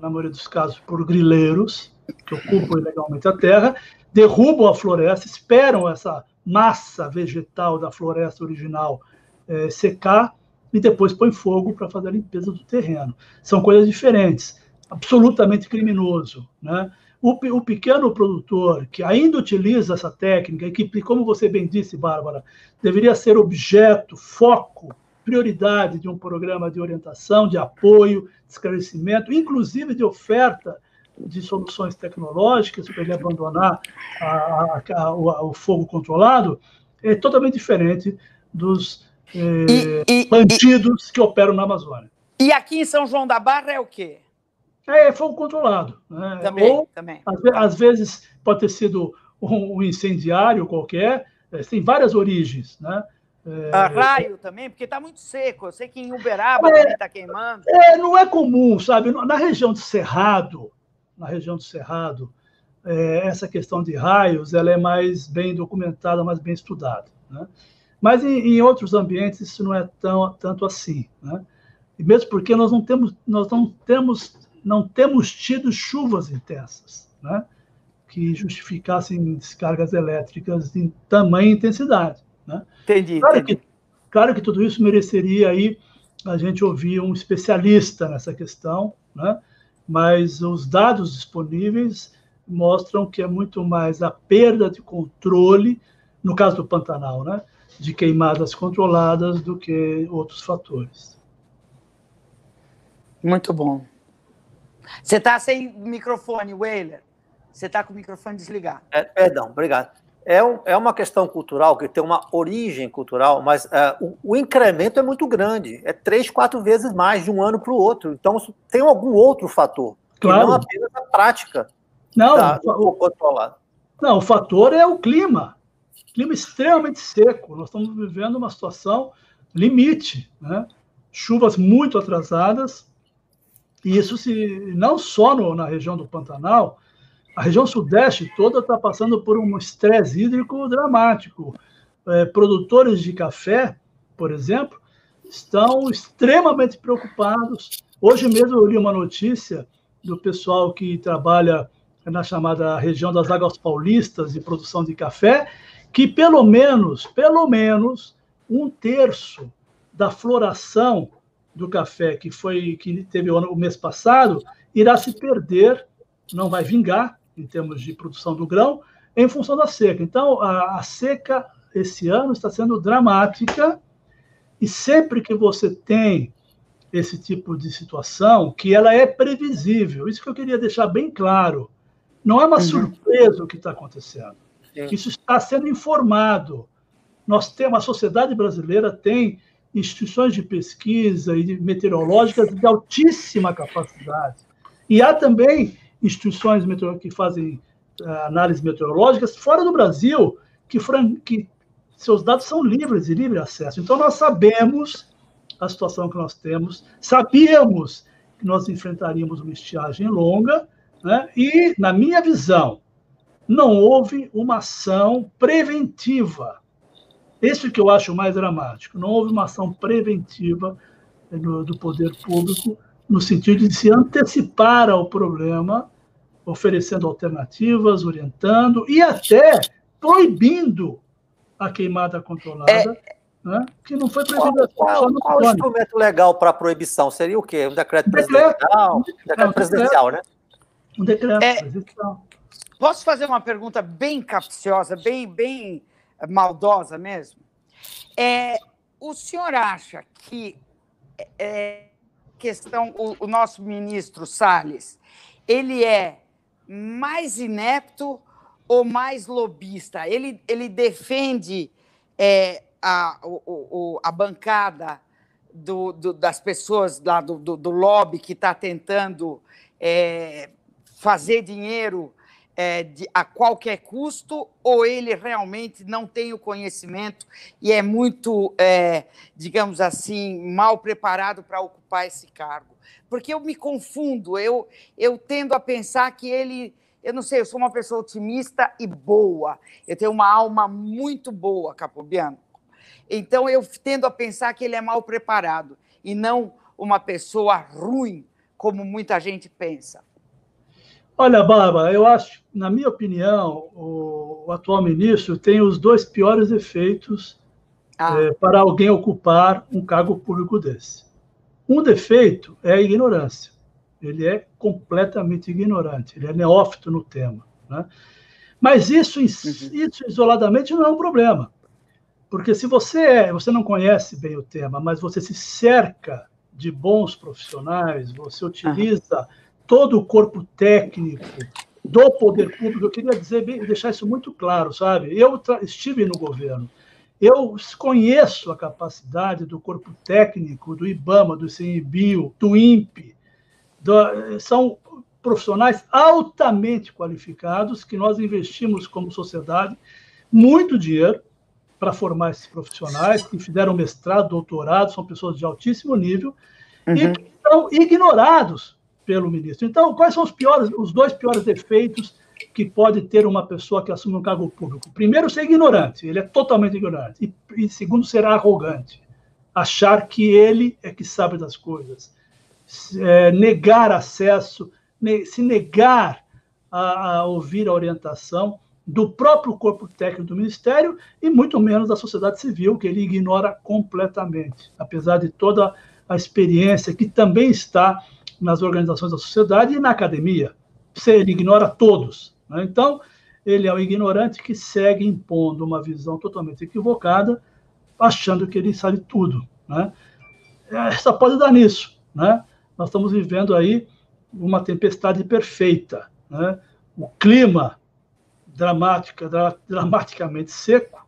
na maioria dos casos por grileiros que ocupam ilegalmente a terra, derrubam a floresta, esperam essa massa vegetal da floresta original é, secar e depois põe fogo para fazer a limpeza do terreno. São coisas diferentes, absolutamente criminoso. Né? O, o, pequeno produtor que ainda utiliza essa técnica, e que, como você bem disse, Bárbara, deveria ser objeto, foco, prioridade de um programa de orientação, de apoio, de esclarecimento, inclusive de oferta de soluções tecnológicas para ele abandonar a, a, a, o, o, fogo controlado, é totalmente diferente dos eh, e, e, bandidos e, que operam na Amazônia. E aqui em São João da Barra é o quê? É fogo controlado. Né? Também, Ou, também. Às, às, vezes pode ter sido um, um incendiário qualquer, é, tem várias origens, né? É... raio também, porque está muito seco. Eu sei que em Uberaba é, também está queimando. É, não é comum, sabe? Na região do Cerrado, na região do Cerrado, é, essa questão de raios ela é mais bem documentada, mais bem estudada. Né? Mas em, em, outros ambientes isso não é tão, tanto assim. Né? E mesmo porque nós não temos, nós não temos, não temos tido chuvas intensas, né? que justificassem descargas elétricas em tamanha intensidade. Né? Entendi. Claro, entendi. Que, claro que tudo isso mereceria aí a gente ouvir um especialista nessa questão, né? Mas os dados disponíveis mostram que é muito mais a perda de controle, no caso do Pantanal, né, de queimadas controladas do que outros fatores. Muito bom. Você está sem microfone, Weiler. Você está com o microfone desligado. É, perdão, obrigado. É, um, é uma questão cultural que tem uma origem cultural, mas é, o, o, incremento é muito grande. É três, quatro vezes mais de um ano para o outro. Então, tem algum outro fator. Claro. não apenas a prática não, da, o, controlado. Não, o fator é o clima. Clima extremamente seco. Nós estamos vivendo uma situação limite. Né? Chuvas muito atrasadas. E isso se não só no, na região do Pantanal, a região sudeste toda está passando por um estresse hídrico dramático. É, produtores de café, por exemplo, estão extremamente preocupados. Hoje mesmo eu li uma notícia do pessoal que trabalha na chamada região das águas paulistas de produção de café, que pelo menos, pelo menos, um terço da floração do café que foi que teve o, mês passado irá se perder, não vai vingar, em termos de produção do grão, em função da seca. Então, a, a seca esse ano está sendo dramática, e sempre que você tem esse tipo de situação, que ela é previsível, isso que eu queria deixar bem claro. Não é uma uhum. surpresa o que está acontecendo. Sim. Isso está sendo informado. Nós temos, a sociedade brasileira tem instituições de pesquisa e de meteorológicas de altíssima capacidade. E há também instituições que fazem uh, análises meteorológicas fora do Brasil, que, que seus dados são livres, de livre acesso. Então, nós sabemos a situação que nós temos, sabíamos que nós enfrentaríamos uma estiagem longa, né? e, na minha visão, não houve uma ação preventiva. Isso que eu acho mais dramático. Não houve uma ação preventiva do, do poder público no sentido de se antecipar ao problema oferecendo alternativas, orientando e até proibindo a queimada controlada. É, né, que não foi proibida. Qual, qual, qual o instrumento legal para proibição? Seria o quê? Um decreto, um decreto presidencial? Um decreto, decreto presidencial, né? Um decreto é, presidencial. Posso fazer uma pergunta bem capciosa, bem, bem maldosa mesmo? É, o senhor acha que é, questão, o, o nosso ministro Salles, ele é mais inepto ou mais lobista? Ele, ele defende é, a, o, o, a bancada do, do, das pessoas lá do, do, do lobby que está tentando é, fazer dinheiro é, de, a qualquer custo, ou ele realmente não tem o conhecimento e é muito, é, digamos assim, mal preparado para ocupar esse cargo? Porque eu me confundo, eu, eu tendo a pensar que ele. Eu não sei, eu sou uma pessoa otimista e boa. Eu tenho uma alma muito boa, Capobiano. Então eu tendo a pensar que ele é mal preparado e não uma pessoa ruim, como muita gente pensa. Olha, Bárbara, eu acho, na minha opinião, o, o atual ministro tem os dois piores efeitos ah. é, para alguém ocupar um cargo público desse. Um defeito é a ignorância. Ele é completamente ignorante, ele é neófito no tema. Né? Mas isso, uhum. isso isoladamente não é um problema. Porque se você é, você não conhece bem o tema, mas você se cerca de bons profissionais, você utiliza todo o corpo técnico do poder público, eu queria dizer, deixar isso muito claro, sabe? Eu estive no governo, eu conheço a capacidade do corpo técnico, do IBAMA, do CNBio, do INPE, do, são profissionais altamente qualificados que nós investimos como sociedade muito dinheiro para formar esses profissionais que fizeram mestrado, doutorado, são pessoas de altíssimo nível uhum. e que são ignorados pelo ministro. Então, quais são os piores, os dois piores defeitos que pode ter uma pessoa que assume um cargo público? Primeiro, ser ignorante, ele é totalmente ignorante. E, e segundo, ser arrogante, achar que ele é que sabe das coisas, é, negar acesso, ne, se negar a, a ouvir a orientação do próprio corpo técnico do Ministério e muito menos da sociedade civil, que ele ignora completamente, apesar de toda a experiência que também está nas organizações da sociedade e na academia. Ele ignora todos. Né? Então, ele é o ignorante que segue impondo uma visão totalmente equivocada, achando que ele sabe tudo. Né? É, só pode dar nisso. Né? Nós estamos vivendo aí uma tempestade perfeita. Né? O clima dramática, dramaticamente seco,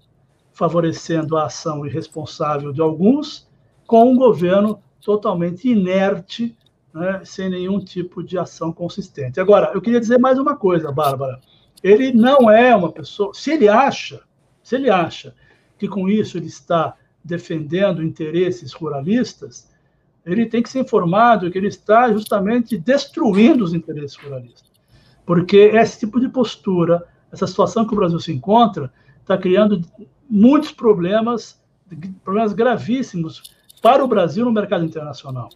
favorecendo a ação irresponsável de alguns, com um governo totalmente inerte né, sem nenhum tipo de ação consistente. Agora, eu queria dizer mais uma coisa, Bárbara. Ele não é uma pessoa. Se ele acha, se ele acha que com isso ele está defendendo interesses ruralistas, ele tem que ser informado que ele está justamente destruindo os interesses ruralistas. Porque esse tipo de postura, essa situação que o Brasil se encontra, está criando muitos problemas, problemas gravíssimos para o Brasil no mercado internacional.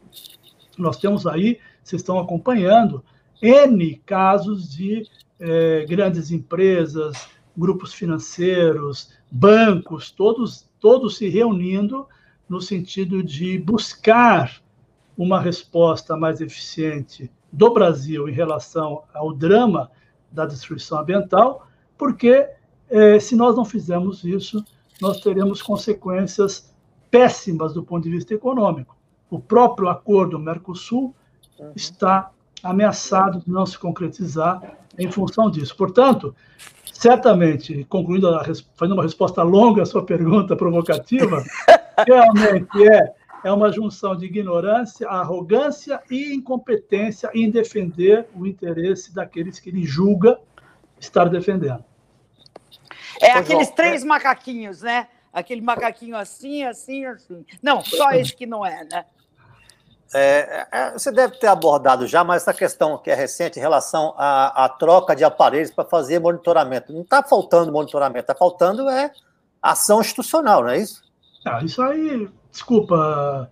Nós temos aí, vocês estão acompanhando, N casos de é, grandes empresas, grupos financeiros, bancos, todos, todos se reunindo no sentido de buscar uma resposta mais eficiente do Brasil em relação ao drama da destruição ambiental, porque é, se nós não fizermos isso, nós teremos consequências péssimas do ponto de vista econômico o próprio acordo Mercosul uhum. está ameaçado de não se concretizar em função disso. Portanto, certamente, concluindo, a, fazendo uma resposta longa à sua pergunta provocativa, realmente é, é uma junção de ignorância, arrogância e incompetência em defender o interesse daqueles que ele julga estar defendendo. É aqueles três macaquinhos, né? Aquele macaquinho assim, assim, assim. Não, só esse que não é, né? É, é, você deve ter abordado já, mas essa questão que é recente em relação à, à troca de aparelhos para fazer monitoramento. Não está faltando monitoramento, está faltando é ação institucional, não é isso? Ah, isso aí, desculpa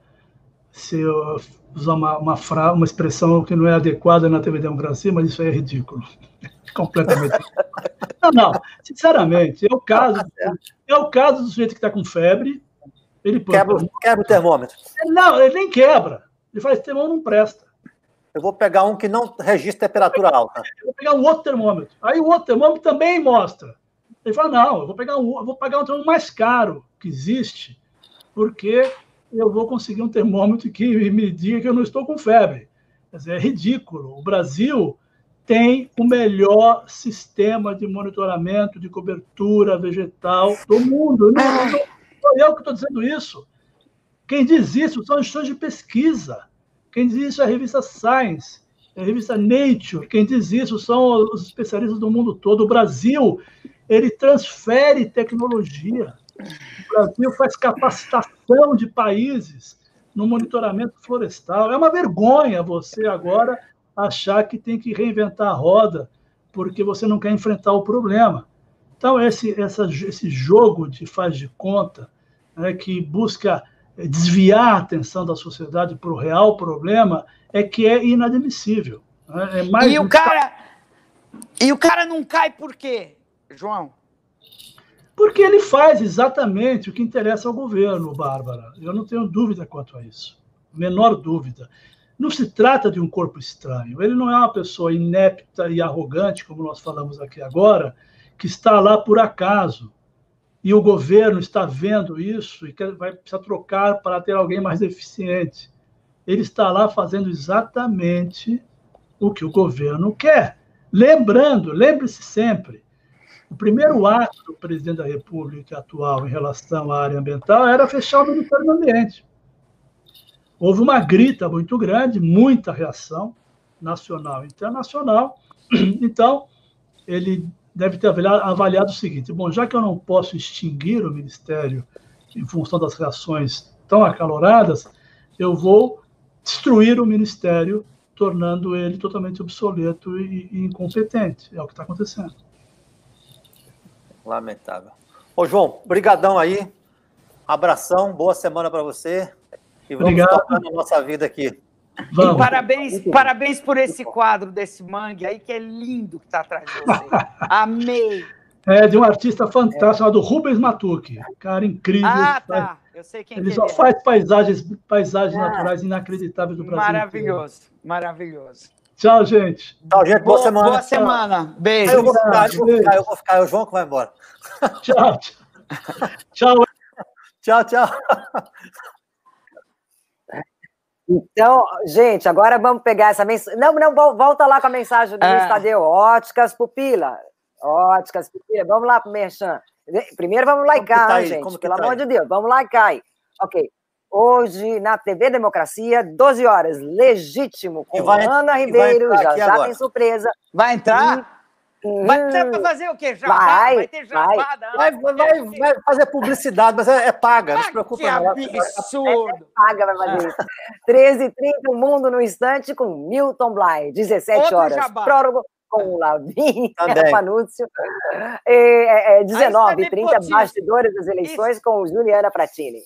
se eu usar uma, uma, fra, uma expressão que não é adequada na TV Democracia, mas isso aí é ridículo. Completamente. não, não, sinceramente, é o caso, é o caso do sujeito que está com febre. Ele quebra, quebra o termômetro. Não, ele nem quebra. Ele esse termômetro não presta. Eu vou pegar um que não registra temperatura alta. Eu vou pegar um outro termômetro. Aí o outro termômetro também mostra. Ele fala, não, eu vou pegar um, eu vou pagar um termômetro mais caro que existe, porque eu vou conseguir um termômetro que me diga que eu não estou com febre. Quer dizer, é ridículo. O Brasil tem o melhor sistema de monitoramento de cobertura vegetal do mundo. Não, não sou eu que estou dizendo isso. Quem diz isso são instituições de pesquisa. Quem diz isso é a revista Science, é a revista Nature. Quem diz isso são os especialistas do mundo todo. O Brasil, ele transfere tecnologia. O Brasil faz capacitação de países no monitoramento florestal. É uma vergonha você agora achar que tem que reinventar a roda porque você não quer enfrentar o problema. Então, esse, essa, esse jogo de faz de conta né, que busca desviar a atenção da sociedade para o real problema, é que é inadmissível. Né? É e, o cara, e o cara não cai por quê, João? Porque ele faz exatamente o que interessa ao governo, Bárbara. Eu não tenho dúvida quanto a isso. Menor dúvida. Não se trata de um corpo estranho. Ele não é uma pessoa inepta e arrogante, como nós falamos aqui agora, que está lá por acaso. E o governo está vendo isso e quer, vai precisar trocar para ter alguém mais eficiente. Ele está lá fazendo exatamente o que o governo quer. Lembrando, lembre-se sempre, o primeiro ato do presidente da República atual em relação à área ambiental era fechar o Ministério do Ambiente. Houve uma grita muito grande, muita reação nacional e internacional. Então, ele deve ter avaliado o seguinte: bom, já que eu não posso extinguir o ministério em função das reações tão acaloradas, eu vou destruir o ministério, tornando ele totalmente obsoleto e, e incompetente. É o que está acontecendo. Lamentável. Ô, João, brigadão aí. Abração, boa semana para você. E vamos Obrigado. tocando a nossa vida aqui. Vamos. E parabéns, parabéns por esse quadro desse mangue aí, que é lindo que está atrás de você. Amei. É de um artista fantástico é. chamado Rubens Matucci. Cara incrível. Ah, tá. Eu sei quem ele, ele só é. faz paisagens, paisagens ah. naturais inacreditáveis do Brasil. Maravilhoso, inteiro. maravilhoso. Tchau, gente. Tchau, gente. Boa, boa semana. Boa semana. Beijo. Eu vou ficar, eu vou ficar, eu vou ficar. É o João que vai embora. Tchau. Tchau. tchau, tchau. Então, gente, agora vamos pegar essa mensagem. Não, não, volta lá com a mensagem do é. Tadeu. Óticas Pupila. Óticas Pupila. Vamos lá pro Merchan. Primeiro vamos likear, tá gente. Pelo tá amor de Deus, vamos likear aí. Ok. Hoje, na TV Democracia, 12 horas, legítimo, com vai, Ana Ribeiro, já, já tem surpresa. Vai entrar? Vai entrar para fazer o quê? Jabá? Vai, vai ter jabada? Vai, vai, vai, vai, fazer publicidade, mas é, é paga, não se preocupe. Que absurdo! É, é paga vai fazer isso. 13h30, o Mundo no Instante, com Milton Bly, 17 Outro horas. Jabá. Prólogo com o Lavinha, Panúcio. É, é, 19h30, Bastidores das Eleições, isso. com Juliana Pratini.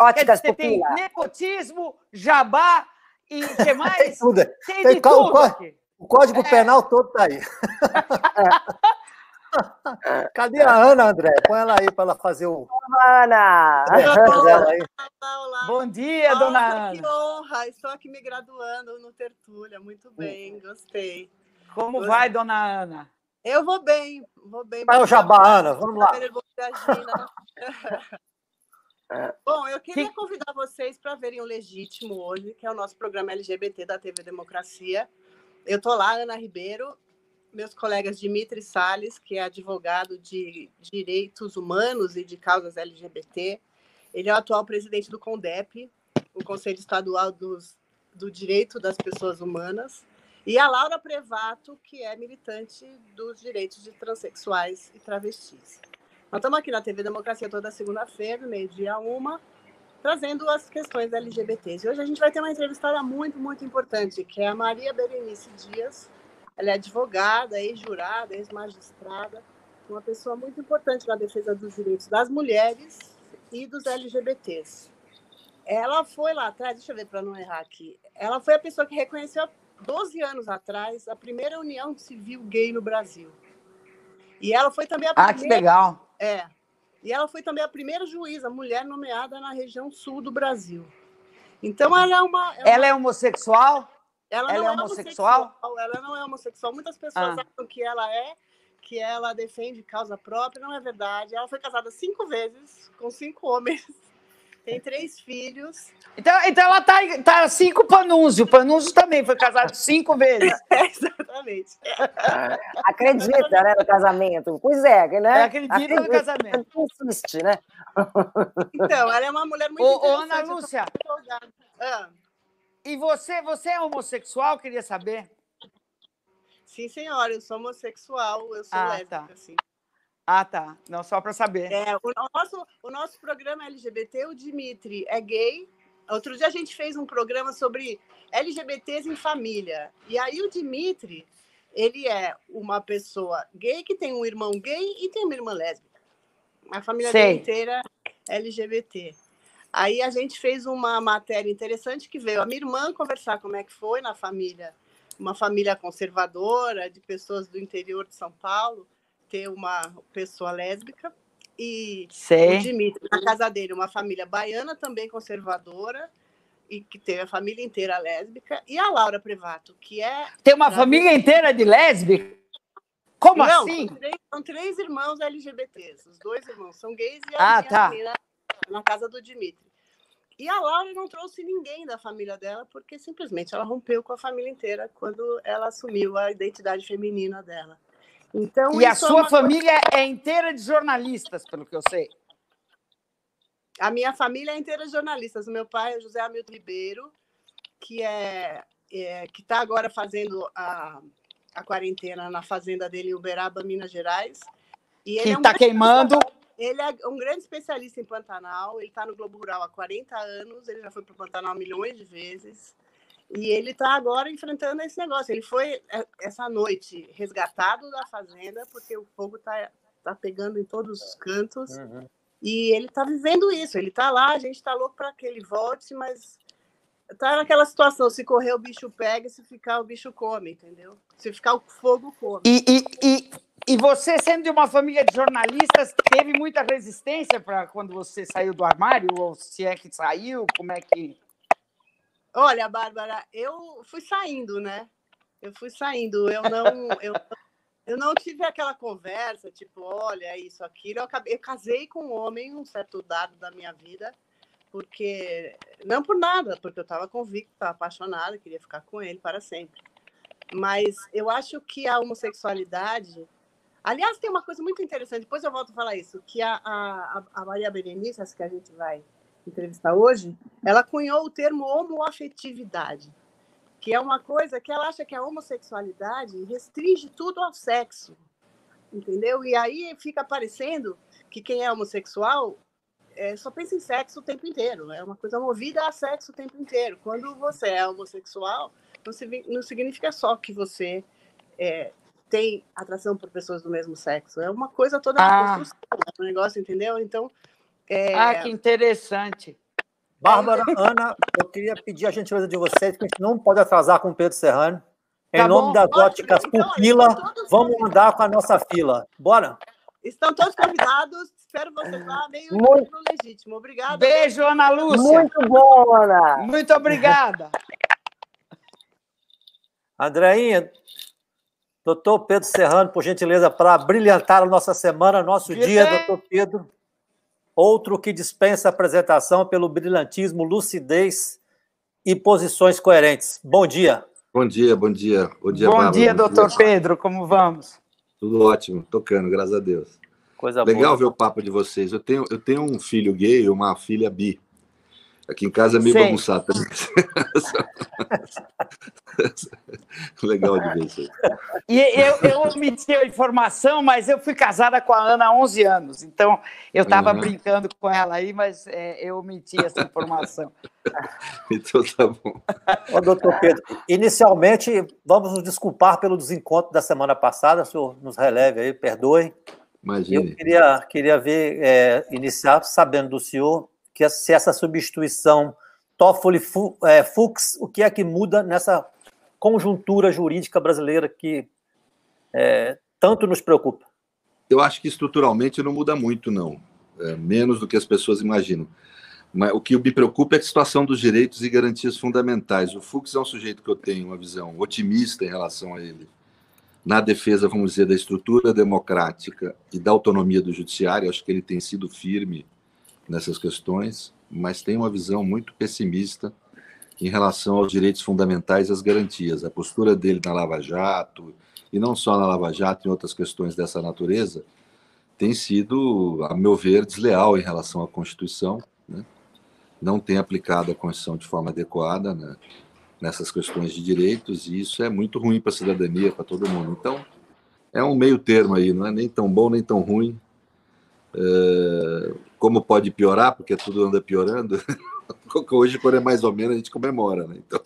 Óticas dizer, Tem nepotismo, jabá e o que mais? tem tudo. Tem, tem tudo. O código é. penal todo tá aí. Cadê a Ana, André? Põe ela aí para ela fazer o. Ana! Olá, olá. Bom dia, Nossa, dona Ana. Que honra! Estou aqui me graduando no Tertúlia. Muito bem, gostei. Como gostei. vai, dona Ana? Eu vou bem, vou bem. Vai o jabá, Ana, vamos lá. Bom, eu queria convidar vocês para verem o Legítimo hoje, que é o nosso programa LGBT da TV Democracia. Eu estou lá, Ana Ribeiro, meus colegas Dimitri Sales, que é advogado de direitos humanos e de causas LGBT. Ele é o atual presidente do CONDEP, o Conselho Estadual dos, do Direito das Pessoas Humanas. E a Laura Prevato, que é militante dos direitos de transexuais e travestis. Nós estamos aqui na TV Democracia toda segunda-feira, meio-dia uma, trazendo as questões LGBTs. E hoje a gente vai ter uma entrevistada muito, muito importante, que é a Maria Berenice Dias. Ela é advogada, ex-jurada, ex-magistrada, uma pessoa muito importante na defesa dos direitos das mulheres e dos LGBTs. Ela foi lá atrás, deixa eu ver para não errar aqui, ela foi a pessoa que reconheceu 12 anos atrás a primeira união civil gay no Brasil. E ela foi também a primeira. Ah, que legal! É. E ela foi também a primeira juíza mulher nomeada na região sul do Brasil. Então ela é uma. É uma... Ela é homossexual? Ela, ela é homossexual? homossexual? Ela não é homossexual. Muitas pessoas ah. acham que ela é, que ela defende causa própria. Não é verdade. Ela foi casada cinco vezes com cinco homens tem três filhos. Então, então ela tá, tá cinco Panúncio. O Panúncio também foi casado cinco vezes. É, exatamente. Acredita, né, no casamento. Pois é, né? Acredita, acredita no casamento. Insiste, né? Então, ela é uma mulher muito ô, ô Ana Lúcia. Ah. E você, você é homossexual? Queria saber. Sim, senhora, eu sou homossexual, eu sou ah, lésbica, tá. sim. Ah, tá. Não, só para saber. É, o, nosso, o nosso programa LGBT, o Dimitri é gay. Outro dia a gente fez um programa sobre LGBTs em família. E aí o Dimitri, ele é uma pessoa gay que tem um irmão gay e tem uma irmã lésbica. A família dele inteira LGBT. Aí a gente fez uma matéria interessante que veio a minha irmã conversar como é que foi na família, uma família conservadora, de pessoas do interior de São Paulo, ter uma pessoa lésbica. E Sei. o Dimitri, na casa dele, uma família baiana também conservadora, e que tem a família inteira lésbica. E a Laura Privato, que é. Tem uma família inteira de lésbica? Como Não, assim? São três, são três irmãos LGBTs. Os dois irmãos são gays e a Ah, tá. menina na casa do Dimitri. E a Laura não trouxe ninguém da família dela, porque simplesmente ela rompeu com a família inteira quando ela assumiu a identidade feminina dela. Então, E a é sua uma família é inteira de jornalistas, pelo que eu sei. A minha família é inteira de jornalistas. O meu pai é José Hamilton Ribeiro, que é, é que está agora fazendo a, a quarentena na fazenda dele em Uberaba, Minas Gerais. E Que é um tá queimando. Ele é um grande especialista em Pantanal. Ele está no Globo Rural há 40 anos. Ele já foi para o Pantanal milhões de vezes. E ele está agora enfrentando esse negócio. Ele foi é, essa noite resgatado da fazenda porque o fogo está tá pegando em todos os cantos. Uhum. E ele está vivendo isso. Ele está lá. A gente está louco para que ele volte, mas tá naquela situação. Se correr o bicho pega, se ficar o bicho come, entendeu? Se ficar o fogo come. E, e, e, e você, sendo de uma família de jornalistas, teve muita resistência para quando você saiu do armário? Ou se é que saiu? Como é que. Olha, Bárbara, eu fui saindo, né? Eu fui saindo. Eu não, eu, eu não tive aquela conversa, tipo, olha, isso, aquilo. Eu, acabei, eu casei com um homem, um certo dado da minha vida, porque. Não por nada, porque eu estava convicta, estava apaixonada, queria ficar com ele para sempre. Mas eu acho que a homossexualidade. Aliás, tem uma coisa muito interessante, depois eu volto a falar isso, que a, a, a Maria Berenice, que a gente vai entrevistar hoje, ela cunhou o termo homoafetividade, que é uma coisa que ela acha que a homossexualidade restringe tudo ao sexo, entendeu? E aí fica parecendo que quem é homossexual é, só pensa em sexo o tempo inteiro, é uma coisa movida a sexo o tempo inteiro. Quando você é homossexual, não, se, não significa só que você é, tem atração por pessoas do mesmo sexo, é uma coisa toda uma Ah. construção, um negócio, entendeu? Então, é, Ah, que interessante. Bárbara, Ana, eu queria pedir a gentileza de vocês, que a gente não pode atrasar com o Pedro Serrano. Em Tá nome bom. das Ótimo, óticas então, Pupila, estão todos vamos andar com a nossa fila. Bora? Estão todos convidados. Espero vocês lá, meio Muito- no legítimo. Obrigada. Beijo, Ana Lúcia. Muito bom, Ana. Muito obrigada. Andreinha, doutor Pedro Serrano, por gentileza, para brilhantar a nossa semana, nosso Que dia, bem. doutor Pedro. Outro que dispensa apresentação pelo brilhantismo, lucidez e posições coerentes. Bom dia. Bom dia, bom dia. Bom dia, Bom Bárbara. dia, doutor Pedro. Como vamos? Tudo ótimo, tocando, graças a Deus. Coisa Legal boa. ver o papo de vocês. Eu tenho, eu tenho um filho gay e uma filha bi. Aqui em casa é meio Sei. bagunçado também. Legal de ver isso aí. E eu, eu omiti a informação, mas eu fui casada com a Ana há 11 anos. Então, eu estava Uhum. brincando com ela aí, mas é, eu omiti essa informação. Então tá bom. Ô, doutor Pedro, inicialmente, vamos nos desculpar pelo desencontro da semana passada, o senhor nos releve aí, perdoe. Eu Imagine. queria, queria ver, é, iniciar sabendo do senhor que se essa substituição Toffoli é, Fux, o que é que muda nessa conjuntura jurídica brasileira que é, tanto nos preocupa? Eu acho que estruturalmente não muda muito, não. É, menos do que as pessoas imaginam. Mas o que me preocupa é a situação dos direitos e garantias fundamentais. O Fux é um sujeito que eu tenho uma visão otimista em relação a ele. Na defesa, vamos dizer, da estrutura democrática e da autonomia do judiciário, acho que ele tem sido firme nessas questões, mas tem uma visão muito pessimista em relação aos direitos fundamentais e às garantias. A postura dele na Lava Jato, e não só na Lava Jato, em outras questões dessa natureza, tem sido, a meu ver, desleal em relação à Constituição, né? não tem aplicado a Constituição de forma adequada né? nessas questões de direitos, e isso é muito ruim para a cidadania, para todo mundo. Então, é um meio termo aí, não é nem tão bom nem tão ruim. É, Como pode piorar, porque tudo anda piorando. Hoje, quando é mais ou menos, a gente comemora. Né? Então,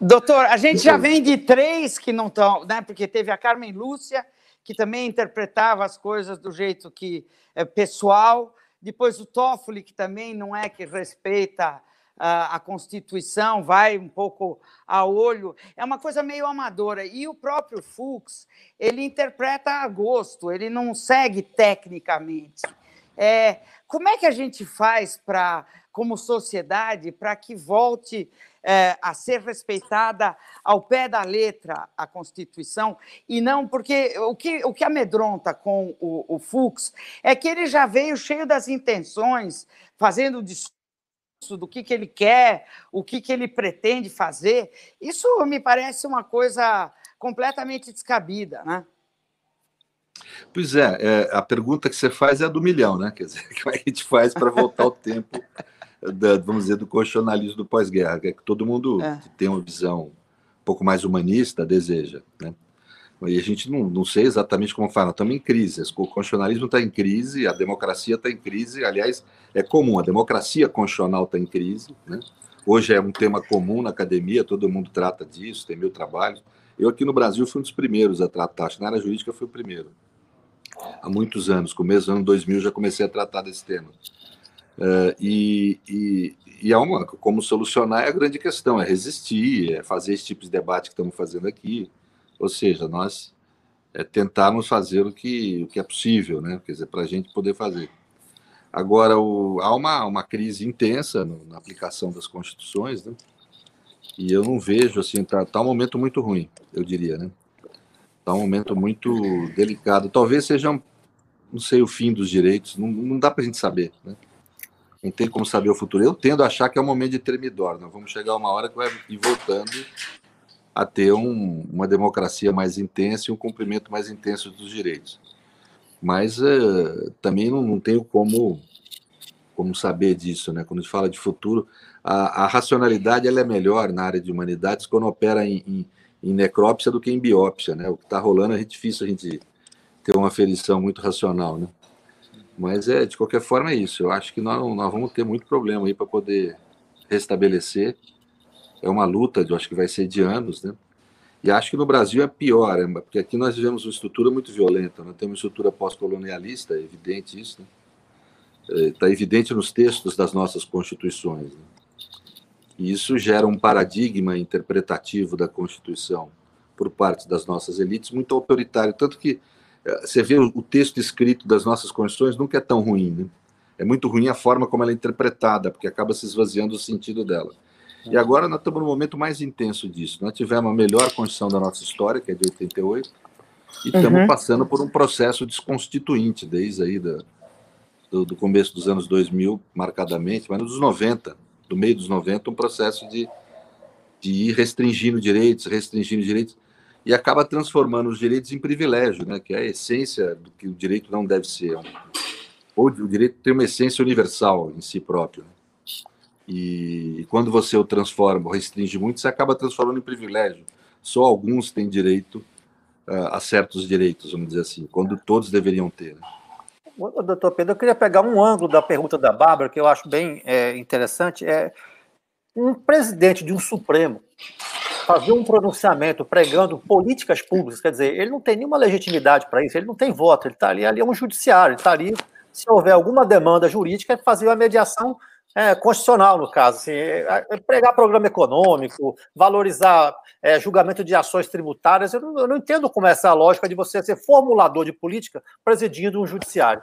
Doutor, a gente já vem de três que não estão, né? Porque teve a Carmen Lúcia, que também interpretava as coisas do jeito que é pessoal, depois o Toffoli, que também não é que respeita a Constituição, vai um pouco a olho, é uma coisa meio amadora. E o próprio Fux, ele interpreta a gosto, ele não segue tecnicamente. É, como é que a gente faz para, como sociedade, para que volte é, a ser respeitada ao pé da letra a Constituição e não porque o que, o que amedronta com o, o Fux é que ele já veio cheio das intenções, fazendo discurso do que, que ele quer, o que, que ele pretende fazer. Isso me parece uma coisa completamente descabida, né? Pois é, é, a pergunta que você faz é a do milhão, né? Quer dizer, como é que a gente faz para voltar ao tempo, da, vamos dizer, do constitucionalismo do pós-guerra, que é que todo mundo é. que tem uma visão um pouco mais humanista deseja, né? E a gente não, não sei exatamente como fala, estamos em crise. O constitucionalismo está em crise, a democracia está em crise. Aliás, é comum, a democracia constitucional está em crise. Né? Hoje é um tema comum na academia, todo mundo trata disso, tem mil trabalhos. Eu aqui no Brasil fui um dos primeiros a tratar, na área jurídica fui o primeiro. Há muitos anos, começo do ano 2000 já comecei a tratar desse tema. Uh, e, e, e há uma, como solucionar é a grande questão, é resistir, é fazer esse tipo de debate que estamos fazendo aqui, ou seja, nós é, tentarmos fazer o que, o que é possível, né? Quer dizer, para a gente poder fazer. Agora, o, há uma, uma crise intensa no, na aplicação das constituições, né? E eu não vejo, assim, tá, tá um momento muito ruim, eu diria, né? Tá um momento muito delicado. Talvez seja, não sei, o fim dos direitos, não, não dá para a gente saber, né? Não tem como saber o futuro. Eu tendo a achar que é um momento de tremidor, nós vamos chegar uma hora que vai ir voltando a ter um, uma democracia mais intensa e um cumprimento mais intenso dos direitos. Mas uh, também não, não, tenho como, como saber disso, né? Quando a gente fala de futuro, a, a racionalidade ela é melhor na área de humanidades quando opera em, em, em necrópsia do que em biópsia, né? O que está rolando é difícil a gente ter uma aferição muito racional, né? Mas é de qualquer forma é isso. Eu acho que nós, nós vamos ter muito problema aí para poder restabelecer é uma luta, eu acho que vai ser de anos, né? E acho que no Brasil é pior, né? porque aqui nós vivemos uma estrutura muito violenta, nós temos uma estrutura pós-colonialista, é evidente isso, né? Está é, evidente nos textos das nossas constituições. Né? E isso gera um paradigma interpretativo da Constituição por parte das nossas elites muito autoritário. Tanto que é, você vê o texto escrito das nossas constituições nunca é tão ruim. Né? É muito ruim a forma como ela é interpretada, porque acaba se esvaziando o sentido dela. E agora nós estamos no momento mais intenso disso. Nós tivemos a melhor Constituição da nossa história, que é de 88, e uhum. estamos passando por um processo desconstituinte desde aí da, do, do, começo dos anos 2000, marcadamente, mas nos 90, do meio dos 90, um processo de, de ir restringindo direitos, restringindo direitos, e acaba transformando os direitos em privilégio, né, que é a essência do que o direito não deve ser. Ou o direito tem uma essência universal em si próprio. Né? E quando você o transforma, ou restringe muito, você acaba transformando em privilégio. Só alguns têm direito uh, a certos direitos, vamos dizer assim, quando todos deveriam ter. Né? Doutor Pedro, eu queria pegar um ângulo da pergunta da Bárbara, que eu acho bem é, interessante. É um presidente de um Supremo fazer um pronunciamento pregando políticas públicas, quer dizer, ele não tem nenhuma legitimidade para isso, ele não tem voto, ele está ali, ali é um judiciário, ele está ali, se houver alguma demanda jurídica, fazer a mediação é, constitucional, no caso, assim, é, é pregar programa econômico, valorizar é, julgamento de ações tributárias. Eu não, eu não, entendo como é essa lógica de você ser formulador de política presidindo um judiciário.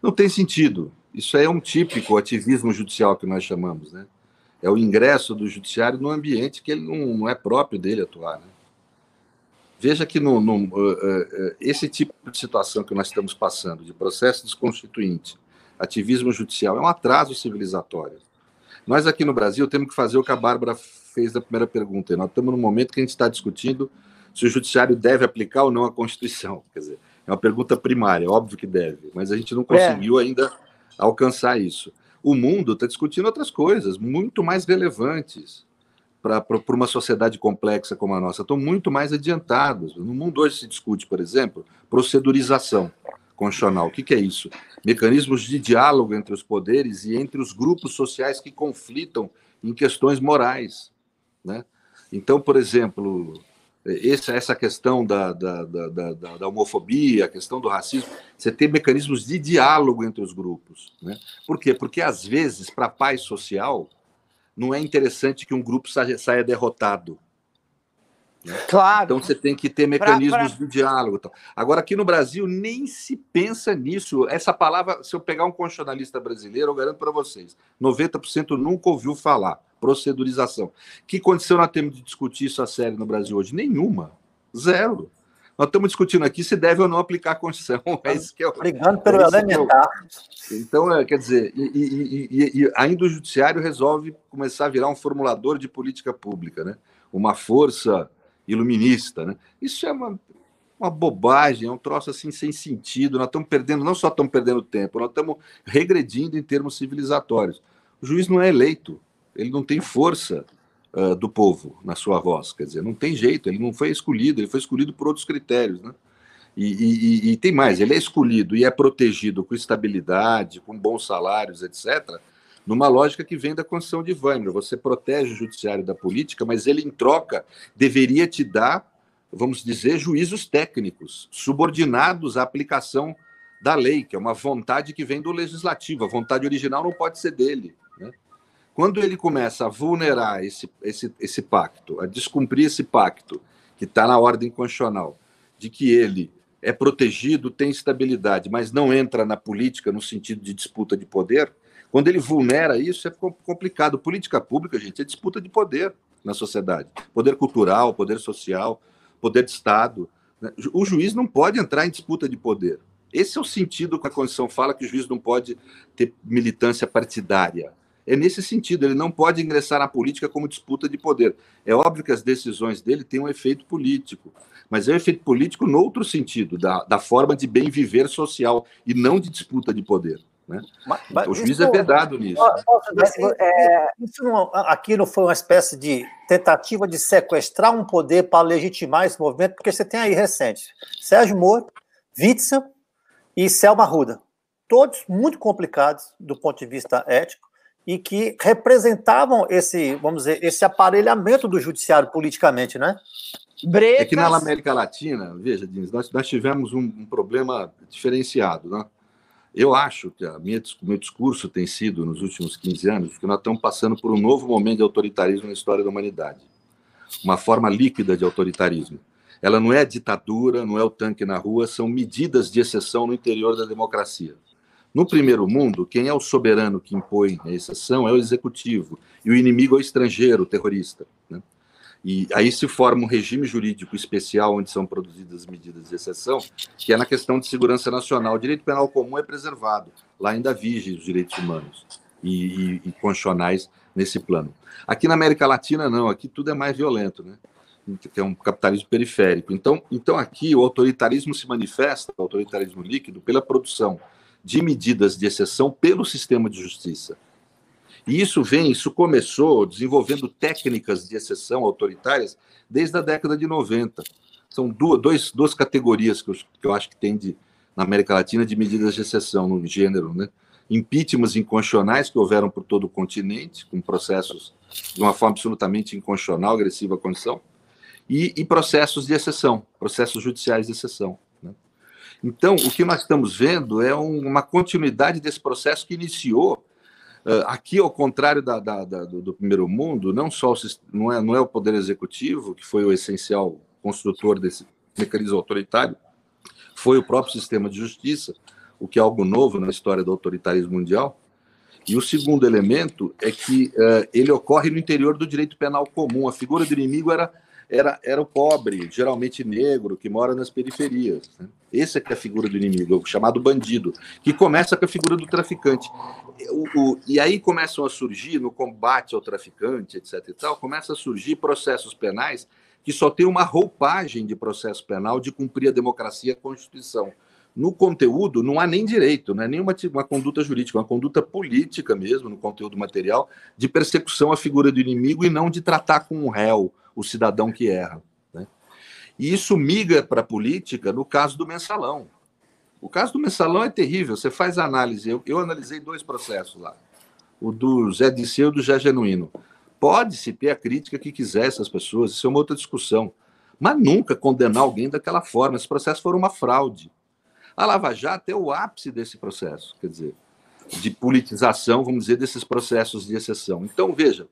Não tem sentido. Isso é um típico ativismo judicial que nós chamamos, né? É o ingresso do judiciário no ambiente que ele não, não é próprio dele atuar. Né? Veja que no, no, uh, uh, esse tipo de situação que nós estamos passando, de processo desconstituinte, ativismo judicial, é um atraso civilizatório. Nós aqui no Brasil temos que fazer o que a Bárbara fez da primeira pergunta. Nós estamos no momento que a gente está discutindo se o judiciário deve aplicar ou não a Constituição. Quer dizer, é uma pergunta primária, óbvio que deve, mas a gente não conseguiu é. ainda alcançar isso. O mundo está discutindo outras coisas muito mais relevantes para uma sociedade complexa como a nossa. Estão muito mais adiantados. No mundo hoje se discute, por exemplo, procedurização constitucional. O que, que é isso? Mecanismos de diálogo entre os poderes e entre os grupos sociais que conflitam em questões morais. Né? Então, por exemplo, essa, essa questão da, da, da, da, homofobia, a questão do racismo, você tem mecanismos de diálogo entre os grupos. Né? Por quê? Porque, às vezes, para a paz social, não é interessante que um grupo saia, saia derrotado. Né? Claro. Então você tem que ter mecanismos pra, pra... de diálogo. Agora, aqui no Brasil, nem se pensa nisso. Essa palavra, se eu pegar um constitucionalista brasileiro, eu garanto para vocês: 90% nunca ouviu falar. Procedurização. Que condição nós temos de discutir isso a sério no Brasil hoje? Nenhuma. Zero. Nós estamos discutindo aqui se deve ou não aplicar a Constituição. É isso que é o, Brigando pelo é elementar. O... Então, é, quer dizer, e, e, e, e, ainda o Judiciário resolve começar a virar um formulador de política pública, né? uma força iluminista. Né? Isso é uma, uma bobagem, é um troço assim sem sentido. Nós estamos perdendo, não só estamos perdendo tempo, nós estamos regredindo em termos civilizatórios. O juiz não é eleito, ele não tem força uh, do povo na sua voz, quer dizer, não tem jeito, ele não foi escolhido, ele foi escolhido por outros critérios, né? E, e, e, tem mais, ele é escolhido e é protegido com estabilidade, com bons salários, etc., numa lógica que vem da Constituição de Weimar. Você protege o judiciário da política, mas ele, em troca, deveria te dar, vamos dizer, juízos técnicos, subordinados à aplicação da lei, que é uma vontade que vem do legislativo. A vontade original não pode ser dele. Né? Quando ele começa a vulnerar esse, esse, esse pacto, a descumprir esse pacto, que está na ordem constitucional, de que ele é protegido, tem estabilidade, mas não entra na política no sentido de disputa de poder, quando ele vulnera isso, é complicado. Política pública, gente, é disputa de poder na sociedade. Poder cultural, poder social, poder de Estado. Né? O juiz não pode entrar em disputa de poder. Esse é o sentido que a Constituição fala que o juiz não pode ter militância partidária. É nesse sentido, ele não pode ingressar na política como disputa de poder. É óbvio que as decisões dele têm um efeito político, mas é um efeito político no outro sentido, da, da forma de bem viver social e não de disputa de poder. Né? Mas, então, o juiz é vedado nisso. É, isso não, aqui não foi uma espécie de tentativa de sequestrar um poder para legitimar esse movimento, porque você tem aí recente Sérgio Moro, Witzel e Selma Ruda, todos muito complicados do ponto de vista ético e que representavam esse, vamos dizer, esse aparelhamento do judiciário politicamente, né? Bretas. É que na América Latina, veja, nós, nós tivemos um, um problema diferenciado, né? Eu acho que o meu discurso tem sido, nos últimos 15 anos, que nós estamos passando por um novo momento de autoritarismo na história da humanidade. Uma forma líquida de autoritarismo. Ela não é ditadura, não é o tanque na rua, são medidas de exceção no interior da democracia. No primeiro mundo, quem é o soberano que impõe a exceção é o executivo, e o inimigo é o estrangeiro, o terrorista. Né? E aí se forma um regime jurídico especial onde são produzidas medidas de exceção, que é na questão de segurança nacional. O direito penal comum é preservado, lá ainda vige os direitos humanos e, e, e constitucionais nesse plano. Aqui na América Latina, não, aqui tudo é mais violento, né? que é um capitalismo periférico. Então, então aqui o autoritarismo se manifesta, o autoritarismo líquido, pela produção de medidas de exceção pelo sistema de justiça. E isso vem, isso começou desenvolvendo técnicas de exceção autoritárias desde a década de 90. São duas, dois, duas categorias que eu, que eu acho que tem de, na América Latina de medidas de exceção no gênero, né? Impeachments inconstitucionais que houveram por todo o continente, com processos de uma forma absolutamente inconstitucional, agressiva à condição, e, e processos de exceção, processos judiciais de exceção. Né? Então, o que nós estamos vendo é um, uma continuidade desse processo que iniciou aqui, ao contrário da, da, da, do, do, primeiro mundo, não só o, não, é, não é o poder executivo que foi o essencial construtor desse mecanismo autoritário, foi o próprio sistema de justiça, o que é algo novo na história do autoritarismo mundial. E o segundo elemento é que uh, ele ocorre no interior do direito penal comum. A figura do inimigo era era, era o pobre, geralmente negro, que mora nas periferias. Né? Essa é é a figura do inimigo, o chamado bandido, que começa com a figura do traficante. O, o, e aí começam a surgir, no combate ao traficante, etc. e tal, começam a surgir processos penais que só tem uma roupagem de processo penal de cumprir a democracia e a Constituição. No conteúdo, não há nem direito, não é nenhuma uma conduta jurídica, uma conduta política mesmo, no conteúdo material, de persecução à figura do inimigo e não de tratar com um réu, o cidadão que erra. Né? E isso migra para a política no caso do mensalão. O caso do mensalão é terrível. Você faz análise. Eu, eu analisei dois processos lá. O do Zé Disseu e do Zé Genuíno. Pode-se ter a crítica que quiser essas pessoas, isso é uma outra discussão. mas nunca condenar alguém daquela forma. Esse processo foi uma fraude. A Lava Jato é o ápice desse processo, quer dizer, de politização, vamos dizer, desses processos de exceção. Então, veja,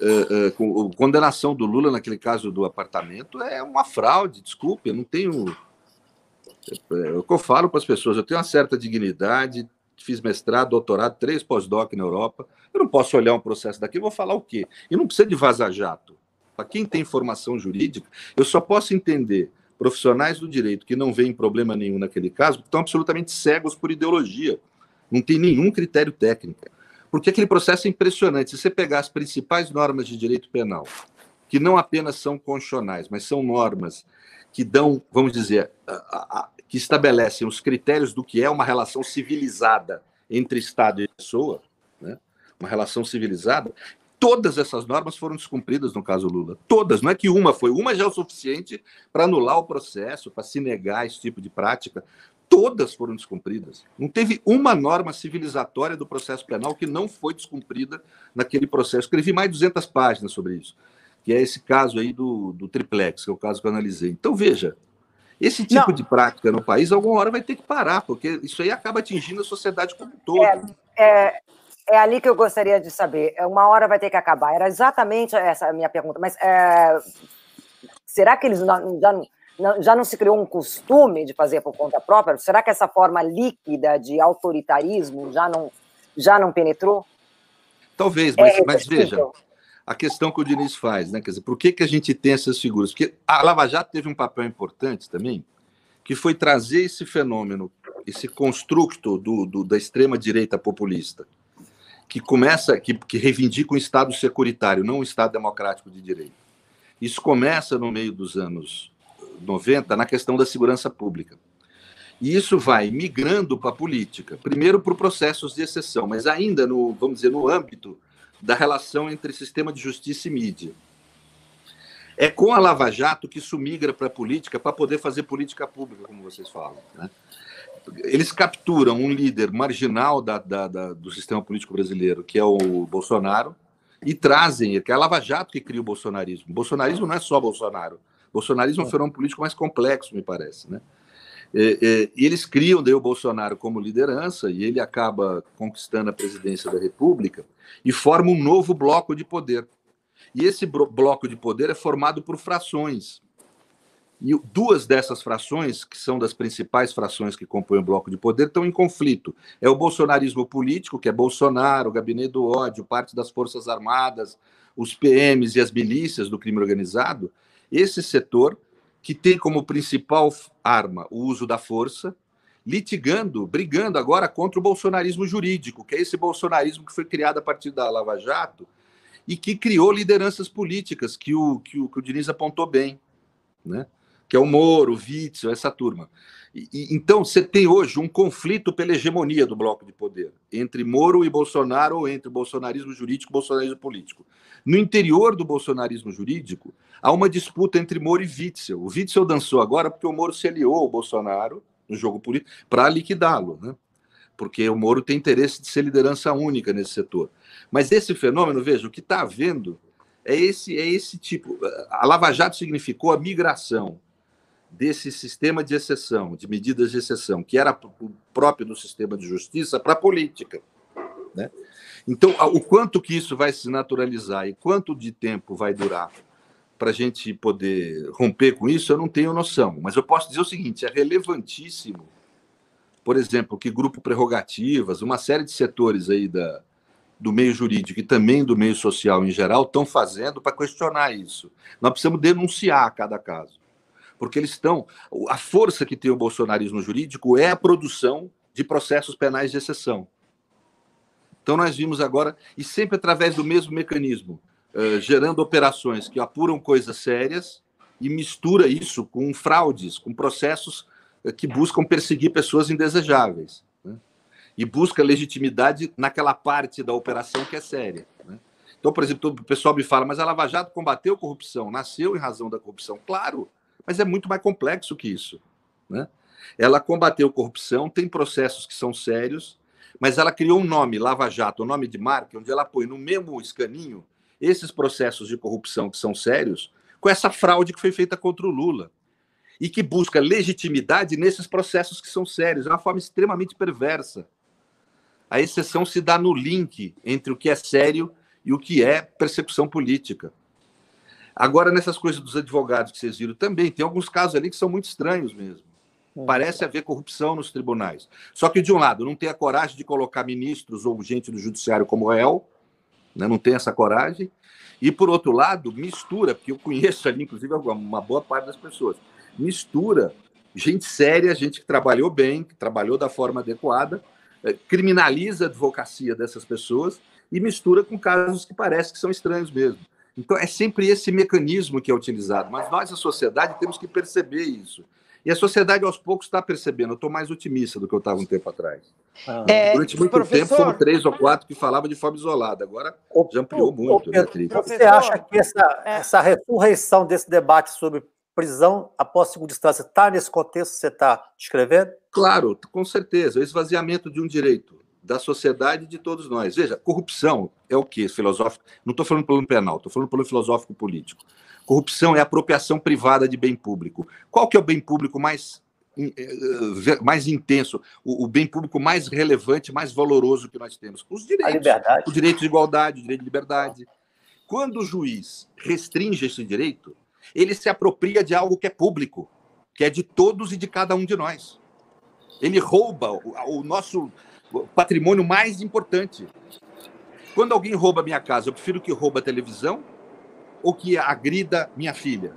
uh, uh, condenação do Lula naquele caso do apartamento é uma fraude, desculpe, eu não tenho. É o que eu falo para as pessoas, eu tenho uma certa dignidade, fiz mestrado, doutorado, três pós-doc na Europa. Eu não posso olhar um processo daqui vou falar o quê? E não precisa de vaza-jato. Para quem tem formação jurídica, eu só posso entender profissionais do direito que não veem problema nenhum naquele caso, estão absolutamente cegos por ideologia. Não tem nenhum critério técnico. Porque aquele processo é impressionante. Se você pegar as principais normas de direito penal, que não apenas são constitucionais, mas são normas que dão, vamos dizer, a, a, que estabelecem os critérios do que é uma relação civilizada entre Estado e pessoa, né? uma relação civilizada, todas essas normas foram descumpridas no caso Lula. Todas, não é que uma foi, uma já é o suficiente para anular o processo, para se negar esse tipo de prática. Todas foram descumpridas. Não teve uma norma civilizatória do processo penal que não foi descumprida naquele processo. Escrevi mais de 200 páginas sobre isso, que é esse caso aí do, do triplex, que é o caso que eu analisei. Então, veja, esse tipo não. de prática no país, alguma hora vai ter que parar, porque isso aí acaba atingindo a sociedade como um todo. É, é, é ali que eu gostaria de saber. É, uma hora vai ter que acabar. Era exatamente essa a minha pergunta. Mas é, será que eles não, já, não, já não se criou um costume de fazer por conta própria? Será que essa forma líquida de autoritarismo já não, já não penetrou? Talvez, mas, é mas veja, a questão que o Diniz faz, né? Quer dizer, por que, que a gente tem essas figuras? Porque a Lava Jato teve um papel importante também, que foi trazer esse fenômeno, esse construto do, do da extrema-direita populista, que começa, que, que reivindica um Estado securitário, não um Estado democrático de direito. Isso começa no meio dos anos 90 na questão da segurança pública. E isso vai migrando para a política, primeiro por processos de exceção, mas ainda no, vamos dizer, no âmbito da relação entre sistema de justiça e mídia. É com a Lava Jato que isso migra para a política para poder fazer política pública, como vocês falam. Né? Eles capturam um líder marginal da, da, da, do sistema político brasileiro, que é o Bolsonaro, e trazem, que é a Lava Jato que cria o bolsonarismo. O bolsonarismo não é só Bolsonaro. O bolsonarismo é um fenômeno político mais complexo, me parece. Né? E, e, eles criam daí o Bolsonaro como liderança, e ele acaba conquistando a presidência da República, e forma um novo bloco de poder. E esse bloco de poder é formado por frações. E duas dessas frações, que são das principais frações que compõem o bloco de poder, estão em conflito. É o bolsonarismo político, que é Bolsonaro, o gabinete do ódio, parte das Forças Armadas, os PMs e as milícias do crime organizado. Esse setor, que tem como principal arma o uso da força, litigando, brigando agora contra o bolsonarismo jurídico, que é esse bolsonarismo que foi criado a partir da Lava Jato e que criou lideranças políticas, que o, que o, que o Diniz apontou bem. Né? Que é o Moro, o Witzel, essa turma. E, e, então, você tem hoje um conflito pela hegemonia do bloco de poder, entre Moro e Bolsonaro, ou entre bolsonarismo jurídico e bolsonarismo político. No interior do bolsonarismo jurídico, há uma disputa entre Moro e Witzel. O Witzel dançou agora porque o Moro se aliou ao Bolsonaro no jogo político para liquidá-lo, né? porque o Moro tem interesse de ser liderança única nesse setor. Mas esse fenômeno, veja, o que está havendo é esse, é esse tipo. A Lava Jato significou a migração desse sistema de exceção, de medidas de exceção, que era próprio do sistema de justiça, para a política. Né? Então, o quanto que isso vai se naturalizar e quanto de tempo vai durar para a gente poder romper com isso, eu não tenho noção. Mas eu posso dizer o seguinte: é relevantíssimo, por exemplo, que grupo prerrogativas, uma série de setores aí da, do meio jurídico e também do meio social em geral estão fazendo para questionar isso. Nós precisamos denunciar cada caso porque eles estão. A força que tem o bolsonarismo jurídico é a produção de processos penais de exceção. Então, nós vimos agora, e sempre através do mesmo mecanismo, uh, gerando operações que apuram coisas sérias e mistura isso com fraudes, com processos uh, que buscam perseguir pessoas indesejáveis. Né? E busca legitimidade naquela parte da operação que é séria. Né? Então, por exemplo, o pessoal me fala, mas a Lava Jato combateu corrupção, nasceu em razão da corrupção. Claro, mas é muito mais complexo que isso. Né? Ela combateu corrupção, tem processos que são sérios, mas ela criou um nome, Lava Jato, um nome de marca, onde ela põe no mesmo escaninho esses processos de corrupção que são sérios com essa fraude que foi feita contra o Lula e que busca legitimidade nesses processos que são sérios. É uma forma extremamente perversa. A exceção se dá no link entre o que é sério e o que é persecução política. Agora, nessas coisas dos advogados que vocês viram também, tem alguns casos ali que são muito estranhos mesmo. Hum. Parece haver corrupção nos tribunais. Só que, de um lado, não tem a coragem de colocar ministros ou gente do judiciário como réu, né? não tem essa coragem. E, por outro lado, mistura, porque eu conheço ali, inclusive, uma boa parte das pessoas, mistura gente séria, gente que trabalhou bem, que trabalhou da forma adequada, eh, criminaliza a advocacia dessas pessoas e mistura com casos que parece que são estranhos mesmo. Então, é sempre esse mecanismo que é utilizado. Mas nós, a sociedade, temos que perceber isso. E a sociedade, aos poucos, está percebendo. Eu estou mais otimista do que eu estava um tempo atrás. Ah. É, Durante muito professor... tempo, foram três ou quatro que falavam de forma isolada. Agora já ampliou muito. Né, você acha que essa, é... essa ressurreição desse debate sobre prisão após segunda instância está nesse contexto que você está descrevendo? Claro, com certeza. O esvaziamento de um direito da sociedade e de todos nós. Veja, corrupção é o que filosófico? Não estou falando plano penal, estou falando plano filosófico político. Corrupção é apropriação privada de bem público. Qual que é o bem público mais eh, eh, mais intenso, o, bem público mais relevante, mais valoroso que nós temos? Os direitos. O direito de igualdade, o direito de liberdade. Quando o juiz restringe esse direito, ele se apropria de algo que é público, que é de todos e de cada um de nós. Ele rouba o, o nosso patrimônio mais importante. Quando alguém rouba minha casa, eu prefiro que rouba a televisão ou que agrida minha filha?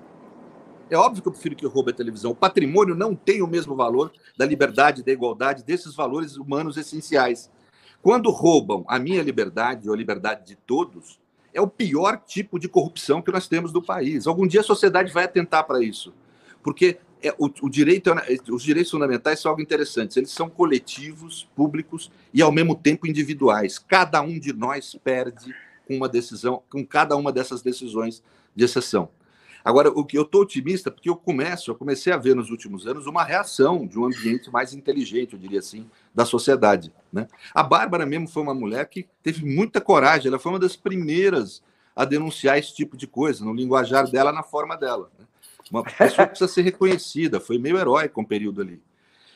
É óbvio que eu prefiro que rouba a televisão. O patrimônio não tem o mesmo valor da liberdade, da igualdade, desses valores humanos essenciais. Quando roubam a minha liberdade ou a liberdade de todos, é o pior tipo de corrupção que nós temos no país. Algum dia a sociedade vai atentar para isso. Porque é, o, o direito, é, os direitos fundamentais são algo interessante. Eles são coletivos, públicos e, ao mesmo tempo, individuais. Cada um de nós perde com uma decisão, com cada uma dessas decisões de exceção. Agora, o que eu estou otimista, porque eu começo, eu comecei a ver nos últimos anos uma reação de um ambiente mais inteligente, eu diria assim, da sociedade. Né? A Bárbara mesmo foi uma mulher que teve muita coragem, ela foi uma das primeiras a denunciar esse tipo de coisa, no linguajar dela, na forma dela. Né? Uma pessoa precisa ser reconhecida, foi meio heróico um período ali.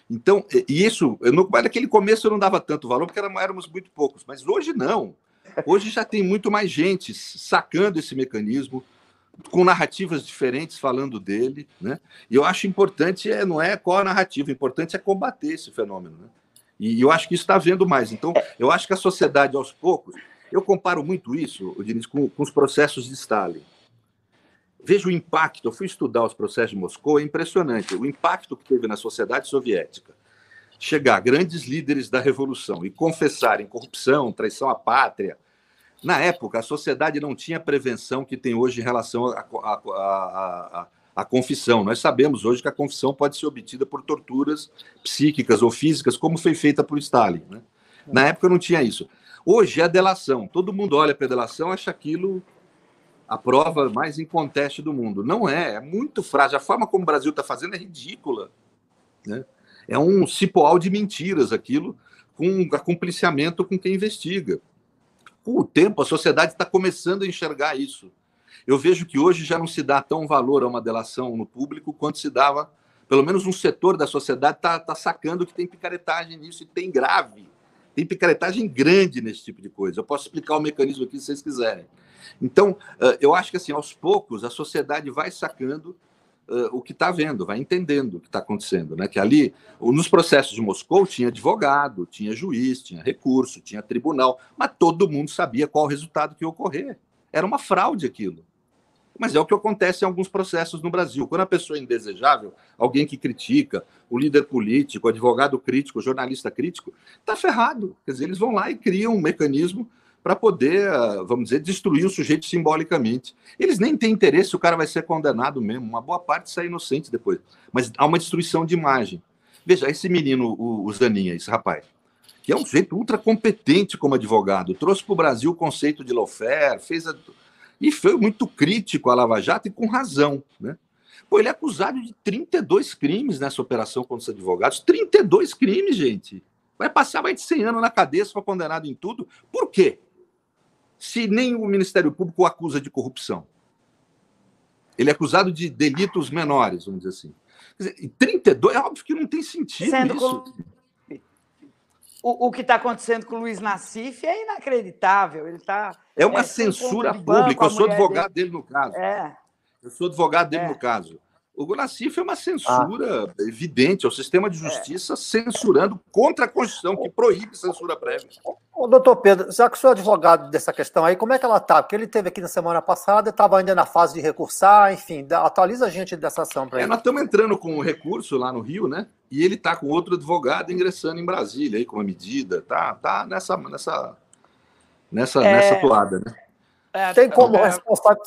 Então, e isso, no, naquele começo eu não dava tanto valor, porque éramos muito poucos, mas hoje não. Hoje já tem muito mais gente sacando esse mecanismo, com narrativas diferentes falando dele, né? E eu acho importante é não é qual a narrativa, o importante é combater esse fenômeno, né? E eu acho que isso está vendo mais. Então, eu acho que a sociedade aos poucos, eu comparo muito isso, Diniz, com, com os processos de Stalin. Veja o impacto. Eu fui estudar os processos de Moscou, é impressionante. O impacto que teve na sociedade soviética. Chegar grandes líderes da revolução e confessarem corrupção, traição à pátria, na época, a sociedade não tinha a prevenção que tem hoje em relação à confissão. Nós sabemos hoje que a confissão pode ser obtida por torturas psíquicas ou físicas, como foi feita por Stalin. Né? Na época não tinha isso. Hoje é a delação. Todo mundo olha para a delação acha aquilo a prova mais inconteste do mundo. Não é, é muito frágil. A forma como o Brasil está fazendo é ridícula. Né? É um cipoal de mentiras aquilo, com acompliciamento com quem investiga com o tempo, a sociedade está começando a enxergar isso. Eu vejo que hoje já não se dá tão valor a uma delação no público quanto se dava, pelo menos um setor da sociedade está tá sacando que tem picaretagem nisso e tem grave. Tem picaretagem grande nesse tipo de coisa. Eu posso explicar o mecanismo aqui se vocês quiserem. Então, eu acho que assim, aos poucos, a sociedade vai sacando uh, o que está vendo, vai entendendo o que está acontecendo. Né? Que ali, nos processos de Moscou, tinha advogado, tinha juiz, tinha recurso, tinha tribunal, mas todo mundo sabia qual o resultado que ia ocorrer. Era uma fraude aquilo. Mas é o que acontece em alguns processos no Brasil. Quando a pessoa é indesejável, alguém que critica, o líder político, o advogado crítico, o jornalista crítico, está ferrado. Quer dizer, eles vão lá e criam um mecanismo para poder, ah, vamos dizer, destruir o sujeito simbolicamente. Eles nem têm interesse se o cara vai ser condenado mesmo, uma boa parte sai inocente depois. Mas há uma destruição de imagem. Veja, esse menino, o, Zaninha, esse rapaz, que é um sujeito ultra competente como advogado, trouxe para o Brasil o conceito de lawfare, fez a... e foi muito crítico à Lava Jato e com razão, né? Pô, ele é acusado de 32 crimes nessa operação contra os advogados. 32 crimes, gente. Vai passar mais de 100 anos na cadeia se for condenado em tudo. Por quê? Se nem o Ministério Público o acusa de corrupção? Ele é acusado de delitos menores, vamos dizer assim. Quer dizer, 32, é óbvio que não tem sentido Sendo isso. Com... O, o, que está acontecendo com o Luiz Nassif é inacreditável. Ele tá, é uma é, censura pública. Eu sou advogado dele. dele, no caso. É. Eu sou advogado dele é. no caso. O Nassif é uma censura ah. evidente, é o sistema de justiça é. censurando contra a Constituição, que proíbe censura prévia. Ô, doutor Pedro, já que o senhor é advogado dessa questão aí, como é que ela está? Porque ele teve aqui na semana passada, estava ainda na fase de recursar, enfim, atualiza a gente dessa ação para é, Nós estamos entrando com um recurso lá no Rio, né? E ele está com outro advogado ingressando em Brasília aí com uma medida, tá, tá nessa, nessa, nessa, é... nessa toada, né? É, tem, como é...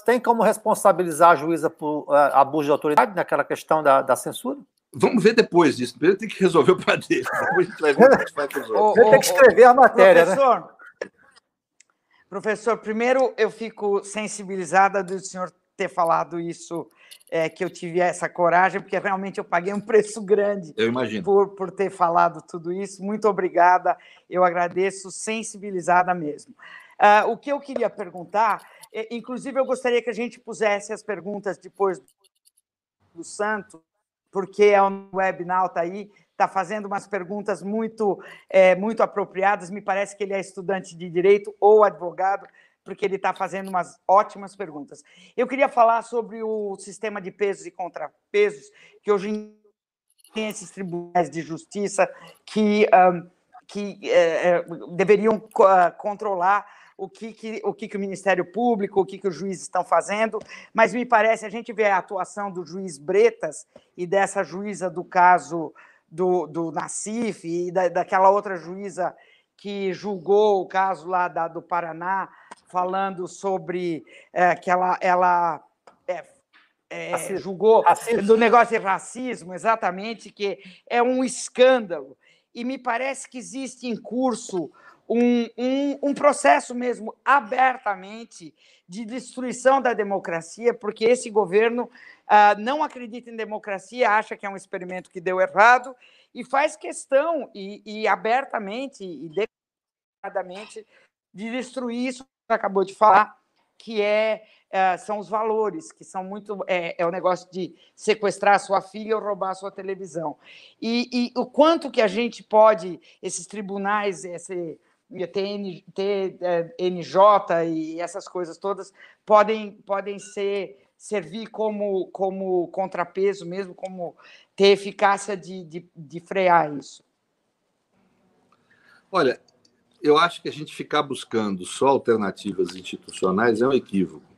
tem como responsabilizar a juíza por uh, abuso de autoridade naquela questão da, da censura? Vamos ver depois disso. Primeiro tem que resolver o problema dele. Depois a gente vai ver o que a gente vai resolver. tem que escrever a matéria, né? professor, né? Professor, primeiro eu fico sensibilizada do senhor ter falado isso, é, que eu tive essa coragem, porque realmente eu paguei um preço grande eu imagino. Por, por ter falado tudo isso. Muito obrigada, eu agradeço, sensibilizada mesmo. Uh, o que eu queria perguntar, é, inclusive eu gostaria que a gente pusesse as perguntas depois do Santo, porque é um webinar está aí, está fazendo umas perguntas muito, é, muito apropriadas. Me parece que ele é estudante de direito ou advogado, porque ele está fazendo umas ótimas perguntas. Eu queria falar sobre o sistema de pesos e contrapesos, que hoje tem esses tribunais de justiça que, um, que é, é, deveriam uh, controlar o que, que, o, que, que o Ministério Público, o que, que os juízes estão fazendo, mas me parece, a gente vê a atuação do juiz Bretas e dessa juíza do caso do, do Nacif e da, daquela outra juíza que julgou o caso lá da, do Paraná, falando sobre é, que ela, ela é, é, julgou racismo. do negócio de racismo, exatamente, que é um escândalo. E me parece que existe em curso um, um, um processo mesmo abertamente de destruição da democracia, porque esse governo ah, não acredita em democracia, acha que é um experimento que deu errado e faz questão e, e abertamente e declaradamente de destruir isso que acabou de falar, que é, é, são os valores, que são muito. É, é o negócio de sequestrar a sua filha ou roubar a sua televisão. E, e o quanto que a gente pode, esses tribunais, esse TN, TNJ e essas coisas todas podem, podem ser servir como, como contrapeso mesmo, como ter eficácia de, de, de frear isso? Olha, eu acho que a gente ficar buscando só alternativas institucionais é um equívoco.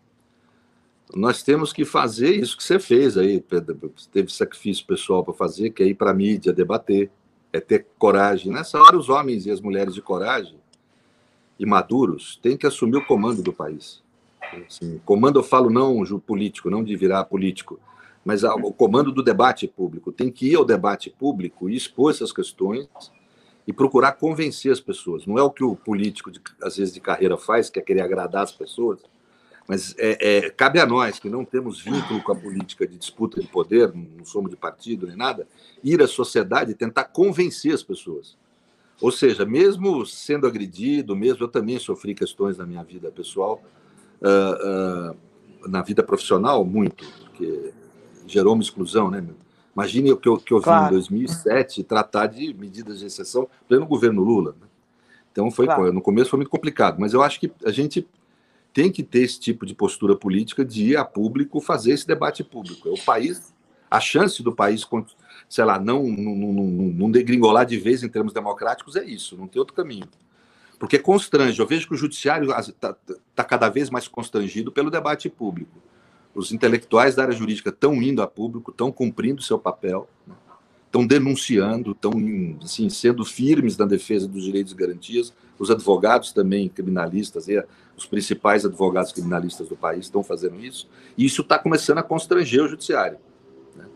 Nós temos que fazer isso que você fez aí, Pedro. Teve sacrifício pessoal para fazer, que é ir para a mídia debater, é ter coragem. Nessa hora, os homens e as mulheres de coragem e maduros têm que assumir o comando do país. Assim, comando eu falo não político, não de virar político, mas o comando do debate público. Tem que ir ao debate público e expor essas questões e procurar convencer as pessoas. Não é o que o político, de, às vezes, de carreira faz, que é querer agradar as pessoas, mas é, é, cabe a nós, que não temos vínculo com a política de disputa de poder, não somos de partido nem nada, ir à sociedade e tentar convencer as pessoas. Ou seja, mesmo sendo agredido, mesmo eu também sofri questões na minha vida pessoal, uh, uh, na vida profissional, muito, porque gerou uma exclusão, né? Imagine o que eu, que eu claro. vi em 2007 tratar de medidas de exceção pelo governo Lula. Né? Então, foi claro. no começo foi muito complicado, mas eu acho que a gente tem que ter esse tipo de postura política de ir a público fazer esse debate público. É o país, a chance do país sei lá, não, não, não, não degringolar de vez em termos democráticos é isso, não tem outro caminho. Porque constrange, eu vejo que o judiciário está tá cada vez mais constrangido pelo debate público. Os intelectuais da área jurídica estão indo a público, estão cumprindo seu papel, estão denunciando, estão assim, sendo firmes na defesa dos direitos e garantias. Os advogados também criminalistas, os principais advogados criminalistas do país estão fazendo isso. E isso está começando a constranger o judiciário.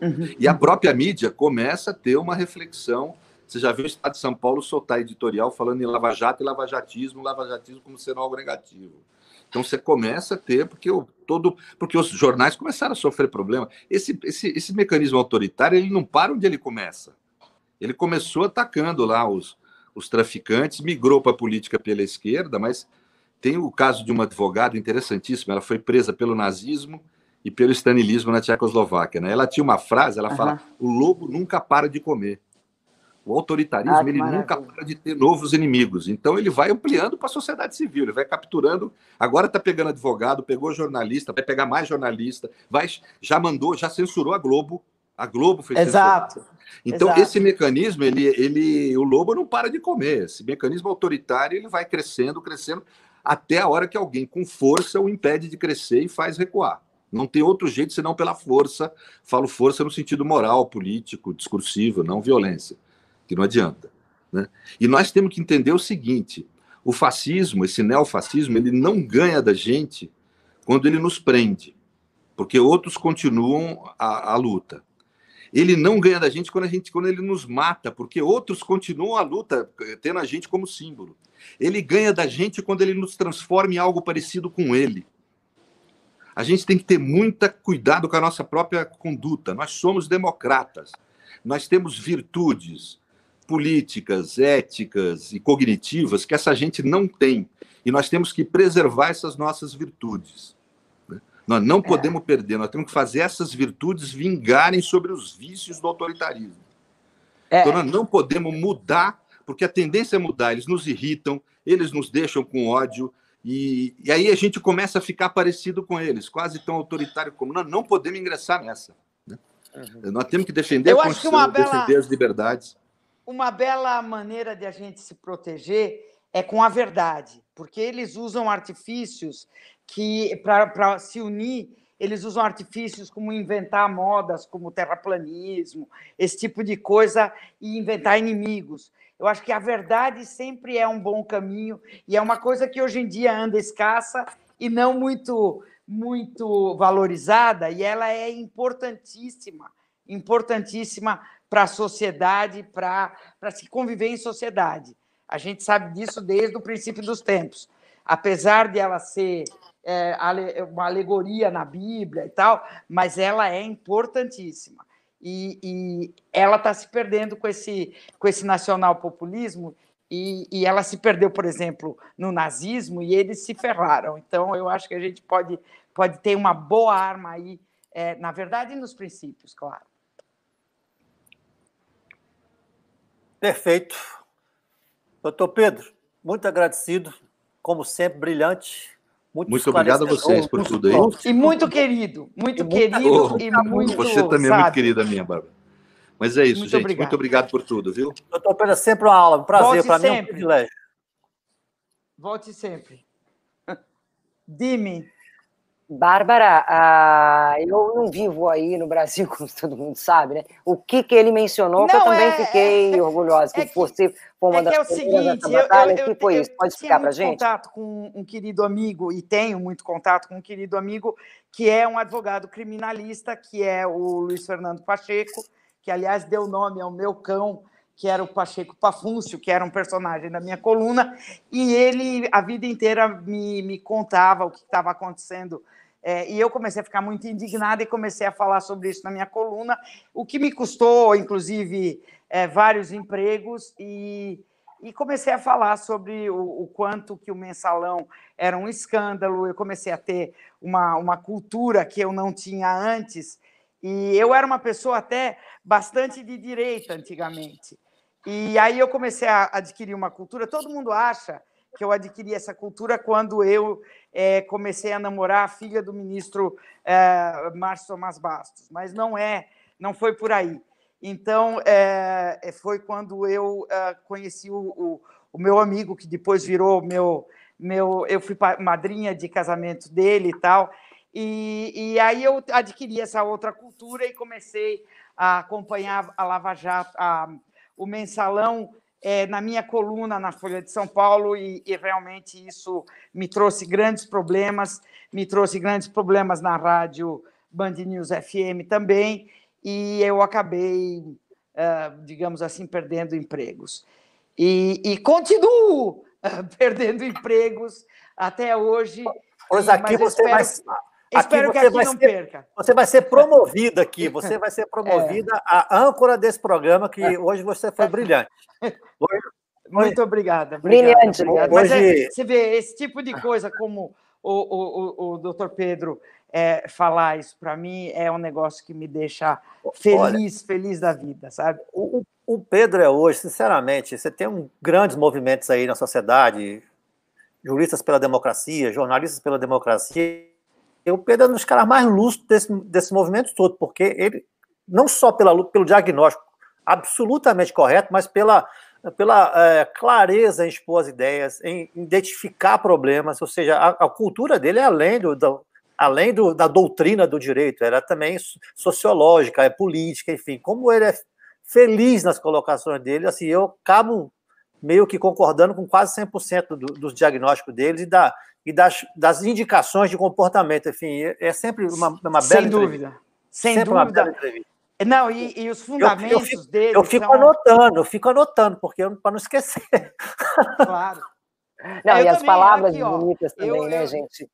Uhum. E a própria mídia começa a ter uma reflexão. Você já viu o Estado de São Paulo soltar editorial falando em lava-jato e lavajatismo, lavajatismo como sendo algo negativo. Então você começa a ter, porque o, todo, porque os jornais começaram a sofrer problema. Esse, esse, esse mecanismo autoritário ele não para onde ele começa. Ele começou atacando lá os, os traficantes, migrou para a política pela esquerda, mas tem o caso de uma advogada interessantíssima. Ela foi presa pelo nazismo e pelo stalinismo na Tchecoslováquia. Né? Ela tinha uma frase, ela fala, o lobo nunca para de comer. O autoritarismo ah, ele maravilha. nunca para de ter novos inimigos. Então ele vai ampliando para a sociedade civil, ele vai capturando. Agora está pegando advogado, pegou jornalista, vai pegar mais jornalista, vai, já mandou, já censurou a Globo. A Globo fez Exato. Então Exato. esse mecanismo, ele, ele, o lobo não para de comer. Esse mecanismo autoritário ele vai crescendo, crescendo até a hora que alguém com força o impede de crescer e faz recuar. Não tem outro jeito senão pela força. Falo força no sentido moral, político, discursivo, não violência que não adianta. Né? E nós temos que entender o seguinte: o fascismo, esse neofascismo, ele não ganha da gente quando ele nos prende, porque outros continuam a, a luta. Ele não ganha da gente quando, a gente quando ele nos mata, porque outros continuam a luta, tendo a gente como símbolo. Ele ganha da gente quando ele nos transforma em algo parecido com ele. A gente tem que ter muito cuidado com a nossa própria conduta. Nós somos democratas. Nós temos virtudes, políticas, éticas e cognitivas que essa gente não tem. E nós temos que preservar essas nossas virtudes. Né? Nós não é. podemos perder, nós temos que fazer essas virtudes vingarem sobre os vícios do autoritarismo. É. Então, nós não podemos mudar, porque a tendência é mudar. Eles nos irritam, eles nos deixam com ódio, e, e aí a gente começa a ficar parecido com eles, quase tão autoritário como. Nós não podemos ingressar nessa. Né? Uhum. Nós temos que defender Eu a Constituição, bela... defender as liberdades uma bela maneira de a gente se proteger é com a verdade, porque eles usam artifícios que, para se unir, eles usam artifícios como inventar modas, como terraplanismo, esse tipo de coisa, e inventar inimigos. Eu acho que a verdade sempre é um bom caminho, e é uma coisa que hoje em dia anda escassa e não muito, muito valorizada, e ela é importantíssima importantíssima para a sociedade, para se conviver em sociedade. A gente sabe disso desde o princípio dos tempos. Apesar de ela ser é, uma alegoria na Bíblia e tal, mas ela é importantíssima. E, e ela está se perdendo com esse, com esse nacional-populismo e, e, ela se perdeu, por exemplo, no nazismo e eles se ferraram. Então, eu acho que a gente pode, pode ter uma boa arma aí, é, na verdade, nos princípios, claro. Perfeito. Doutor Pedro, muito agradecido, como sempre, brilhante. Muito, muito obrigado a vocês por tudo aí. E muito querido, muito e querido muito, e muito. Você também é muito querida minha, Bárbara. Mas é isso, muito gente. Obrigado. Muito obrigado por tudo, viu? Doutor Pedro, sempre uma aula, um prazer, para mim é um privilégio. Volte sempre. Dime. Bárbara, eu não vivo aí no Brasil, como todo mundo sabe, né? O que, que ele mencionou, não, que eu também é, fiquei é, orgulhosa, que, é que você foi uma é das que é o seguinte, batalha, eu, eu, que foi eu, isso? Pode explicar para gente? contato com um querido amigo, e tenho muito contato com um querido amigo, que é um advogado criminalista, que é o Luiz Fernando Pacheco, que, aliás, deu nome ao meu cão, que era o Pacheco Pafúncio, que era um personagem da minha coluna, e ele, a vida inteira, me, me contava o que estava acontecendo é, e eu comecei a ficar muito indignada e comecei a falar sobre isso na minha coluna, o que me custou, inclusive, é, vários empregos e, e, comecei a falar sobre o, o, quanto que o mensalão era um escândalo. Eu comecei a ter uma, uma cultura que eu não tinha antes e eu era uma pessoa até bastante de direita antigamente. E aí eu comecei a adquirir uma cultura. Todo mundo acha que eu adquiri essa cultura quando eu é, comecei a namorar a filha do ministro é, Márcio Tomás Bastos, mas não é, não foi por aí. Então, é, é foi quando eu é, conheci o, o, o, meu amigo, que depois virou meu, meu. Eu fui madrinha de casamento dele e tal. E, e aí eu adquiri essa outra cultura e comecei a acompanhar a Lava Jato, a, o mensalão é, na minha coluna na Folha de São Paulo e, e, realmente isso me trouxe grandes problemas, me trouxe grandes problemas na rádio Band News FM também, e eu acabei, uh, digamos assim, perdendo empregos. E, e continuo uh, perdendo empregos até hoje. Pois aqui você espero... vai Espero que aqui não ser, perca. Você vai ser promovida aqui, você vai ser promovida é. a âncora desse programa, que é. hoje você foi brilhante. Hoje, Muito obrigada. Brilhante. Obrigada. Mas é, você vê, esse tipo de coisa, como o, o, o, o doutor Pedro é, falar isso para mim é um negócio que me deixa feliz, Olha, feliz da vida, sabe? O, o Pedro é hoje, sinceramente, você tem um, grandes movimentos aí na sociedade, juristas pela democracia, jornalistas pela democracia. O Pedro é um dos caras mais lúcidos desse, desse movimento todo, porque ele, não só pela, pelo diagnóstico absolutamente correto, mas pela, pela é, clareza em expor as ideias, em identificar problemas, ou seja, a, a cultura dele é além do, do além do, da doutrina do direito, era também sociológica, é política, enfim. Como ele é feliz nas colocações dele, assim, eu acabo meio que concordando com quase 100% do, dos diagnósticos deles e, da, e das, das indicações de comportamento, enfim, é, é sempre uma, uma bela Sem dúvida, sem sempre dúvida. Não, e, e, os fundamentos eu, eu fico, dele. Eu fico são... anotando, eu fico anotando, porque para não esquecer. Claro. Não, eu e as palavras aqui, bonitas ó, também, eu, né, gente?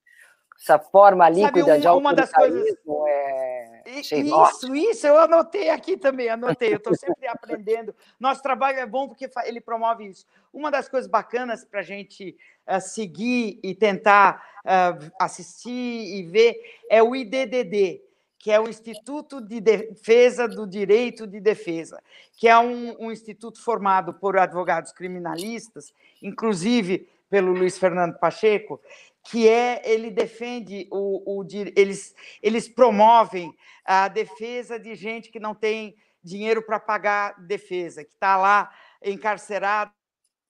essa forma líquida de uma das coisas é... Isso, isso, eu anotei aqui também, anotei, eu estou sempre aprendendo. Nosso trabalho é bom porque ele promove isso. Uma das coisas bacanas para a gente uh, seguir e tentar uh, assistir e ver é o IDDD, que é o Instituto de Defesa do Direito de Defesa, que é um, um instituto formado por advogados criminalistas, inclusive pelo Luiz Fernando Pacheco, que é ele defende o, o eles eles promovem a defesa de gente que não tem dinheiro para pagar defesa, que está lá encarcerado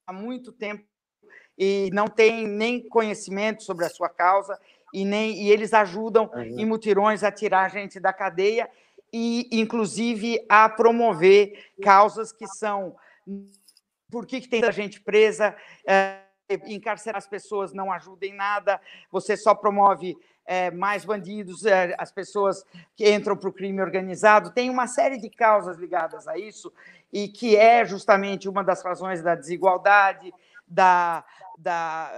há muito tempo e não tem nem conhecimento sobre a sua causa e nem e eles ajudam uhum. em mutirões a tirar a gente da cadeia e inclusive a promover causas que são por que, que tem gente presa é, encarcerar as pessoas não ajuda em nada, você só promove é, mais bandidos, é, as pessoas que entram para o crime organizado. Tem uma série de causas ligadas a isso, e que é justamente uma das razões da desigualdade, da. da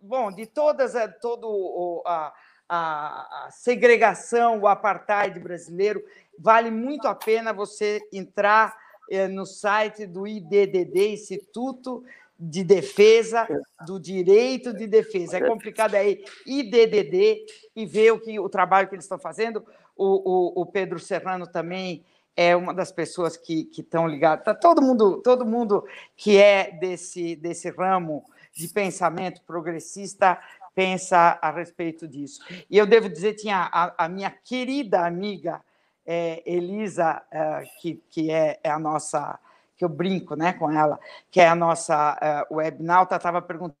bom, de todas, eh, todo a, a, a segregação, o apartheid brasileiro. Vale muito a pena você entrar é, no site do IDDD, Instituto de defesa do direito de defesa. É complicado aí IDDD e ver o que o trabalho que eles estão fazendo. O, o, o Pedro Serrano também é uma das pessoas que, que estão ligadas. Tá todo mundo, todo mundo que é desse, desse ramo de pensamento progressista pensa a respeito disso. E eu devo dizer, tinha a, a minha querida amiga é, Elisa, é, que, que é, é a nossa que eu brinco né, com ela, que é a nossa uh, webnauta, estava perguntando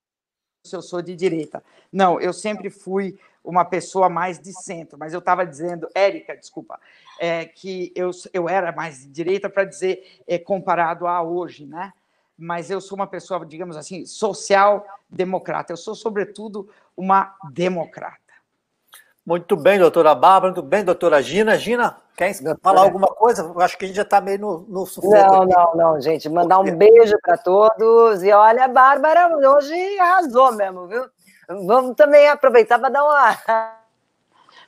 se eu sou de direita. Não, eu sempre fui uma pessoa mais de centro, mas eu estava dizendo, Érica, desculpa, é, que eu, eu era mais de direita para dizer é, comparado a hoje, né? Mas eu sou uma pessoa, digamos assim, social-democrata. Eu sou, sobretudo, uma democrata. Muito bem, doutora Bárbara, muito bem, doutora Gina. Gina, quer falar alguma coisa? Eu acho que a gente já está meio no, no Não, aqui. não, não, gente. Mandar um beijo para todos. E olha, a Bárbara hoje arrasou mesmo, viu? Vamos também aproveitar para dar uma.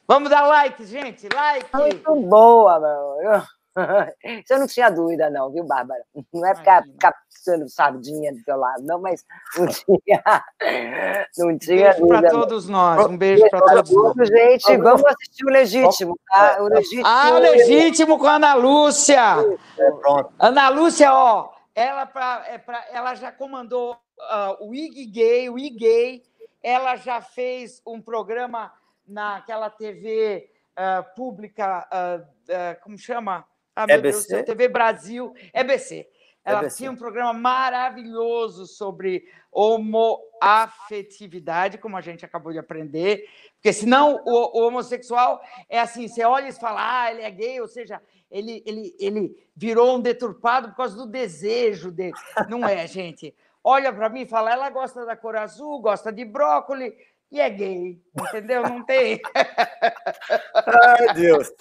Vamos dar like, gente, like. Muito boa, meu. Isso eu não tinha dúvida, não, viu, Bárbara? Não é ficar captando sardinha do teu lado, não, mas não tinha. Não tinha um beijo para todos nós. Um beijo para todos nós. Gente, vamos assistir o Legítimo, tá? O Legítimo. Ah, o Legítimo com a Ana Lúcia. Pronto. Ana Lúcia, ó, ela, pra, é pra, ela já comandou uh, o IG Gay, o IG, ela já fez um programa naquela TV uh, ah, pública, uh, como chama? Ah, meu EBC? Deus, TV Brasil, EBC. Ela EBC. tinha um programa maravilhoso sobre homoafetividade, como a gente acabou de aprender, porque senão o, o homossexual é assim, você olha e fala, ah, ele é gay, ou seja, ele, ele, ele virou um deturpado por causa do desejo dele. Não é, gente. Olha para mim e fala, ela gosta da cor azul, gosta de brócolis, e é gay, entendeu? Não tem. Ai, Deus.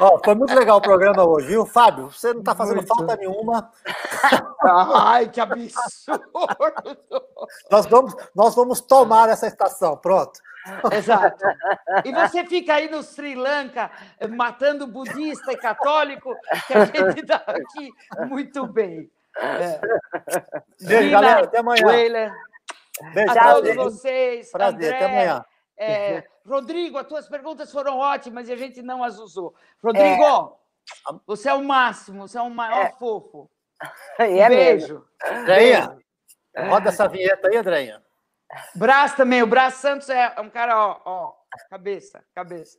Ó, foi muito legal o programa hoje, viu? Fábio, você não está fazendo muito. falta nenhuma. Ai, que absurdo! nós, vamos, nós vamos tomar essa estação, pronto. Exato. E você fica aí no Sri Lanka matando budista e católico, que a gente está aqui muito bem. É. Beijo, galera. Até amanhã. Weiler, Beijo, a todos vocês. Prazer, André, até amanhã. É, Rodrigo, as tuas perguntas foram ótimas e a gente não as usou. Rodrigo, é. você é o máximo, você é o maior é. fofo. Um é beijo. Andréia, roda essa vinheta aí, Andréia. Brás também, o Brás Santos é um cara, ó, ó cabeça, cabeça.